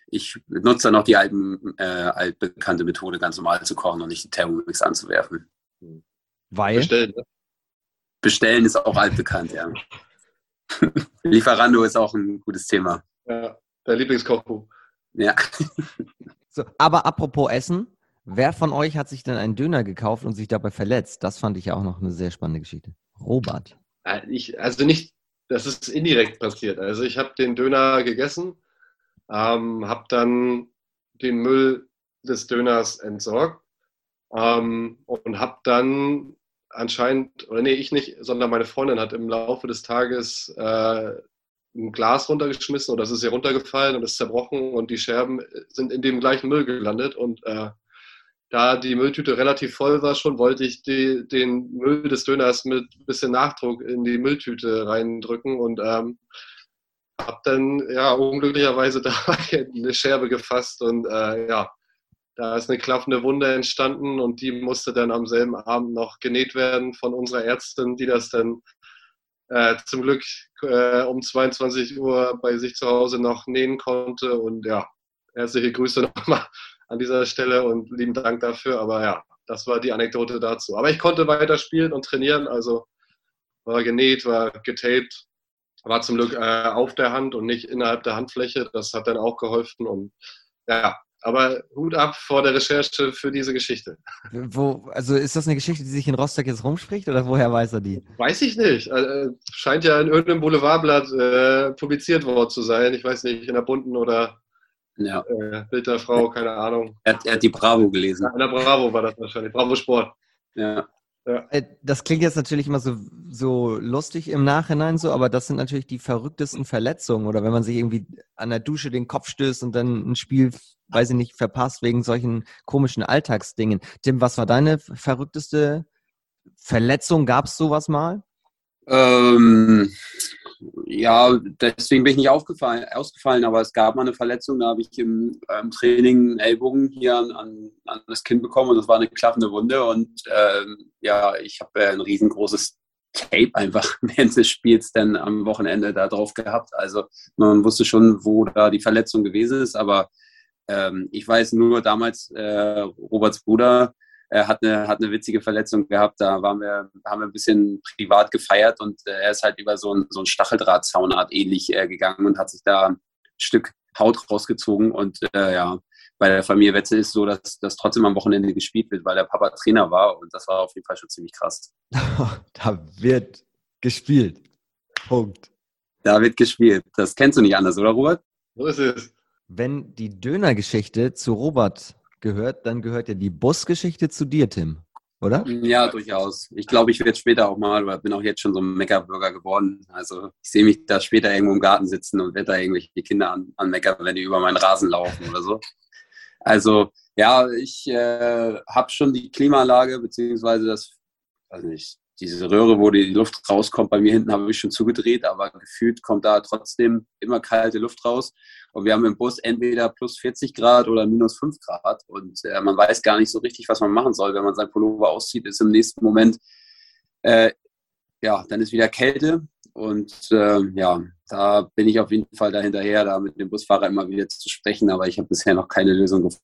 ich nutze dann auch die alten, äh, altbekannte Methode, ganz normal zu kochen und nicht die Thermomix anzuwerfen. Weil? Bestellen, ne? Bestellen ist auch altbekannt, ja. Lieferando ist auch ein gutes Thema. Ja, der Lieblingskochbuch. Ja. So, aber apropos Essen, Wer von euch hat sich denn einen Döner gekauft und sich dabei verletzt? Das fand ich ja auch noch eine sehr spannende Geschichte. Robert. Äh, ich, also nicht, das ist indirekt passiert. Also ich habe den Döner gegessen, ähm, habe dann den Müll des Döners entsorgt ähm, und habe dann anscheinend, oder nee, ich nicht, sondern meine Freundin hat im Laufe des Tages äh, ein Glas runtergeschmissen oder es ist ihr runtergefallen und ist zerbrochen und die Scherben sind in dem gleichen Müll gelandet und äh, da die Mülltüte relativ voll war schon, wollte ich die, den Müll des Döners mit ein bisschen Nachdruck in die Mülltüte reindrücken und ähm, habe dann ja unglücklicherweise da eine Scherbe gefasst und äh, ja, Da ist eine klaffende Wunde entstanden und die musste dann am selben Abend noch genäht werden von unserer Ärztin, die das dann äh, zum Glück äh, um 22 Uhr bei sich zu Hause noch nähen konnte. Und ja, herzliche Grüße nochmal an dieser Stelle und lieben Dank dafür. Aber ja, das war die Anekdote dazu. Aber ich konnte weiter spielen und trainieren, also war genäht, war getaped, war zum Glück äh, auf der Hand und nicht innerhalb der Handfläche. Das hat dann auch geholfen und ja, aber Hut ab vor der Recherche für diese Geschichte. Wo, also ist das eine Geschichte, die sich in Rostock jetzt rumspricht oder woher weiß er die? Weiß ich nicht. Äh, scheint ja in irgendeinem Boulevardblatt äh, publiziert worden zu sein. Ich weiß nicht, in der Bunten oder ja. äh, Bild der Frau, keine Ahnung. Er, er, hat die Bravo gelesen. in der Bravo war das wahrscheinlich. Bravo Sport. Ja. Ja. Äh, das klingt jetzt natürlich immer so, so lustig im Nachhinein so, aber das sind natürlich die verrücktesten Verletzungen oder wenn man sich irgendwie an der Dusche den Kopf stößt und dann ein Spiel, weiß ich nicht, verpasst wegen solchen komischen Alltagsdingen. Tim, was war deine verrückteste Verletzung? Gab es sowas mal? Ähm, ja, deswegen bin ich nicht aufgefallen, ausgefallen, aber es gab mal eine Verletzung, da habe ich im, im Training einen Ellbogen hier an, an, das Kinn bekommen und das war eine klaffende Wunde und ähm, ja, ich habe äh, ein riesengroßes Tape einfach während des Spiels dann am Wochenende da drauf gehabt. Also man wusste schon, wo da die Verletzung gewesen ist, aber ähm, ich weiß nur damals, äh, Roberts Bruder, er hat eine, hat eine witzige Verletzung gehabt. Da waren wir, haben wir ein bisschen privat gefeiert und äh, er ist halt über so ein, so ein Stacheldrahtzaunart ähnlich äh, gegangen und hat sich da ein Stück Haut rausgezogen. Und äh, ja, bei der Familie Wetzel ist es so, dass das trotzdem am Wochenende gespielt wird, weil der Papa Trainer war und das war auf jeden Fall schon ziemlich krass. da wird gespielt. Punkt. Da wird gespielt. Das kennst du nicht anders, oder Robert? So ist es. Wenn die Dönergeschichte zu Robert gehört, dann gehört ja die Busgeschichte zu dir, Tim, oder? Ja, durchaus. Ich glaube, ich werde später auch mal, oder bin auch jetzt schon so ein Meckerbürger geworden. Also ich sehe mich da später irgendwo im Garten sitzen und werde da irgendwelche Kinder an, an Mecker, wenn die über meinen Rasen laufen oder so. Also ja, ich äh, habe schon die Klimaanlage, beziehungsweise das, weiß nicht, diese Röhre, wo die Luft rauskommt, bei mir hinten habe ich schon zugedreht, aber gefühlt kommt da trotzdem immer kalte Luft raus. Und wir haben im Bus entweder plus 40 Grad oder minus 5 Grad. Und äh, man weiß gar nicht so richtig, was man machen soll. Wenn man sein Pullover auszieht, ist im nächsten Moment, äh, ja, dann ist wieder Kälte. Und äh, ja, da bin ich auf jeden Fall dahinterher, da mit dem Busfahrer immer wieder zu sprechen. Aber ich habe bisher noch keine Lösung gefunden,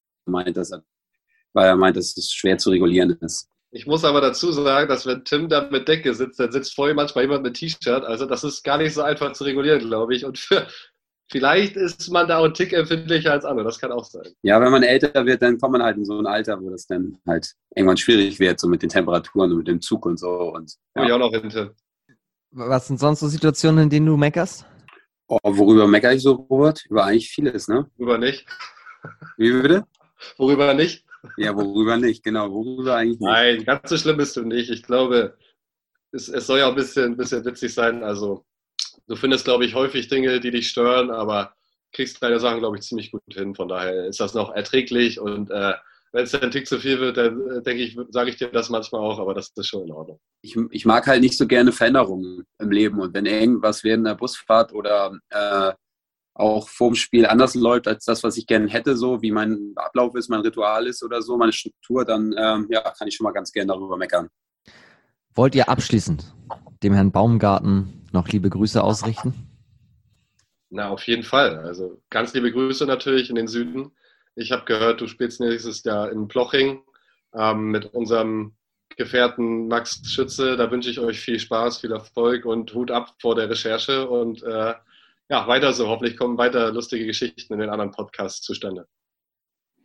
weil er meint, dass es schwer zu regulieren ist. Ich muss aber dazu sagen, dass wenn Tim da mit Decke sitzt, dann sitzt vorher manchmal jemand mit T-Shirt. Also das ist gar nicht so einfach zu regulieren, glaube ich. Und für, vielleicht ist man da auch ein Tick empfindlicher als andere. Das kann auch sein. Ja, wenn man älter wird, dann kommt man halt in so ein Alter, wo das dann halt irgendwann schwierig wird, so mit den Temperaturen und mit dem Zug und so. Und, ja. ich auch noch hinter. Was sind sonst so Situationen, in denen du meckerst? Oh, worüber meckere ich so, Robert? Über eigentlich vieles, ne? Worüber nicht. Wie bitte? Worüber nicht? Ja, worüber nicht, genau, worüber eigentlich nicht. Nein, ganz so schlimm bist du nicht. Ich glaube, es, es soll ja auch ein bisschen, ein bisschen witzig sein. Also, du findest, glaube ich, häufig Dinge, die dich stören, aber kriegst deine Sachen, glaube ich, ziemlich gut hin. Von daher ist das noch erträglich und äh, wenn es dann ein Tick zu viel wird, dann äh, denke ich, sage ich dir das manchmal auch, aber das ist schon in Ordnung. Ich, ich mag halt nicht so gerne Veränderungen im Leben und wenn irgendwas während der Busfahrt oder äh, auch vorm Spiel anders läuft als das, was ich gerne hätte, so wie mein Ablauf ist, mein Ritual ist oder so, meine Struktur, dann ähm, ja, kann ich schon mal ganz gerne darüber meckern. Wollt ihr abschließend dem Herrn Baumgarten noch liebe Grüße ausrichten? Na, auf jeden Fall. Also ganz liebe Grüße natürlich in den Süden. Ich habe gehört, du spielst nächstes Jahr in Ploching ähm, mit unserem Gefährten Max Schütze. Da wünsche ich euch viel Spaß, viel Erfolg und Hut ab vor der Recherche und äh, ja, weiter so. Hoffentlich kommen weiter lustige Geschichten in den anderen Podcasts zustande.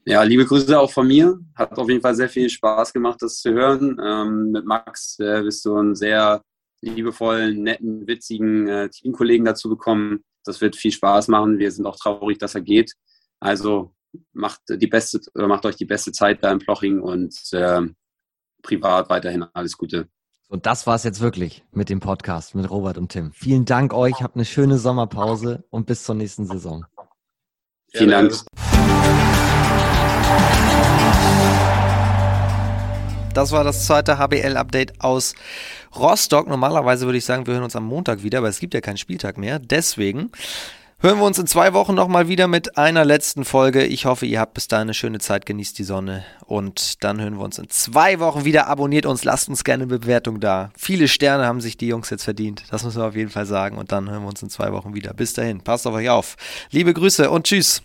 Ja, liebe Grüße auch von mir. Hat auf jeden Fall sehr viel Spaß gemacht, das zu hören. Ähm, mit Max äh, bist du einen sehr liebevollen, netten, witzigen äh, Teamkollegen dazu bekommen. Das wird viel Spaß machen. Wir sind auch traurig, dass er geht. Also macht die beste macht euch die beste Zeit da in Ploching und äh, privat weiterhin alles Gute. Und das war es jetzt wirklich mit dem Podcast mit Robert und Tim. Vielen Dank euch, habt eine schöne Sommerpause und bis zur nächsten Saison. Vielen Dank. Das war das zweite HBL-Update aus Rostock. Normalerweise würde ich sagen, wir hören uns am Montag wieder, aber es gibt ja keinen Spieltag mehr. Deswegen hören wir uns in zwei Wochen nochmal wieder mit einer letzten Folge. Ich hoffe, ihr habt bis dahin eine schöne Zeit, genießt die Sonne. Und dann hören wir uns in zwei Wochen wieder. Abonniert uns, lasst uns gerne eine Bewertung da. Viele Sterne haben sich die Jungs jetzt verdient. Das müssen wir auf jeden Fall sagen. Und dann hören wir uns in zwei Wochen wieder. Bis dahin, passt auf euch auf. Liebe Grüße und tschüss.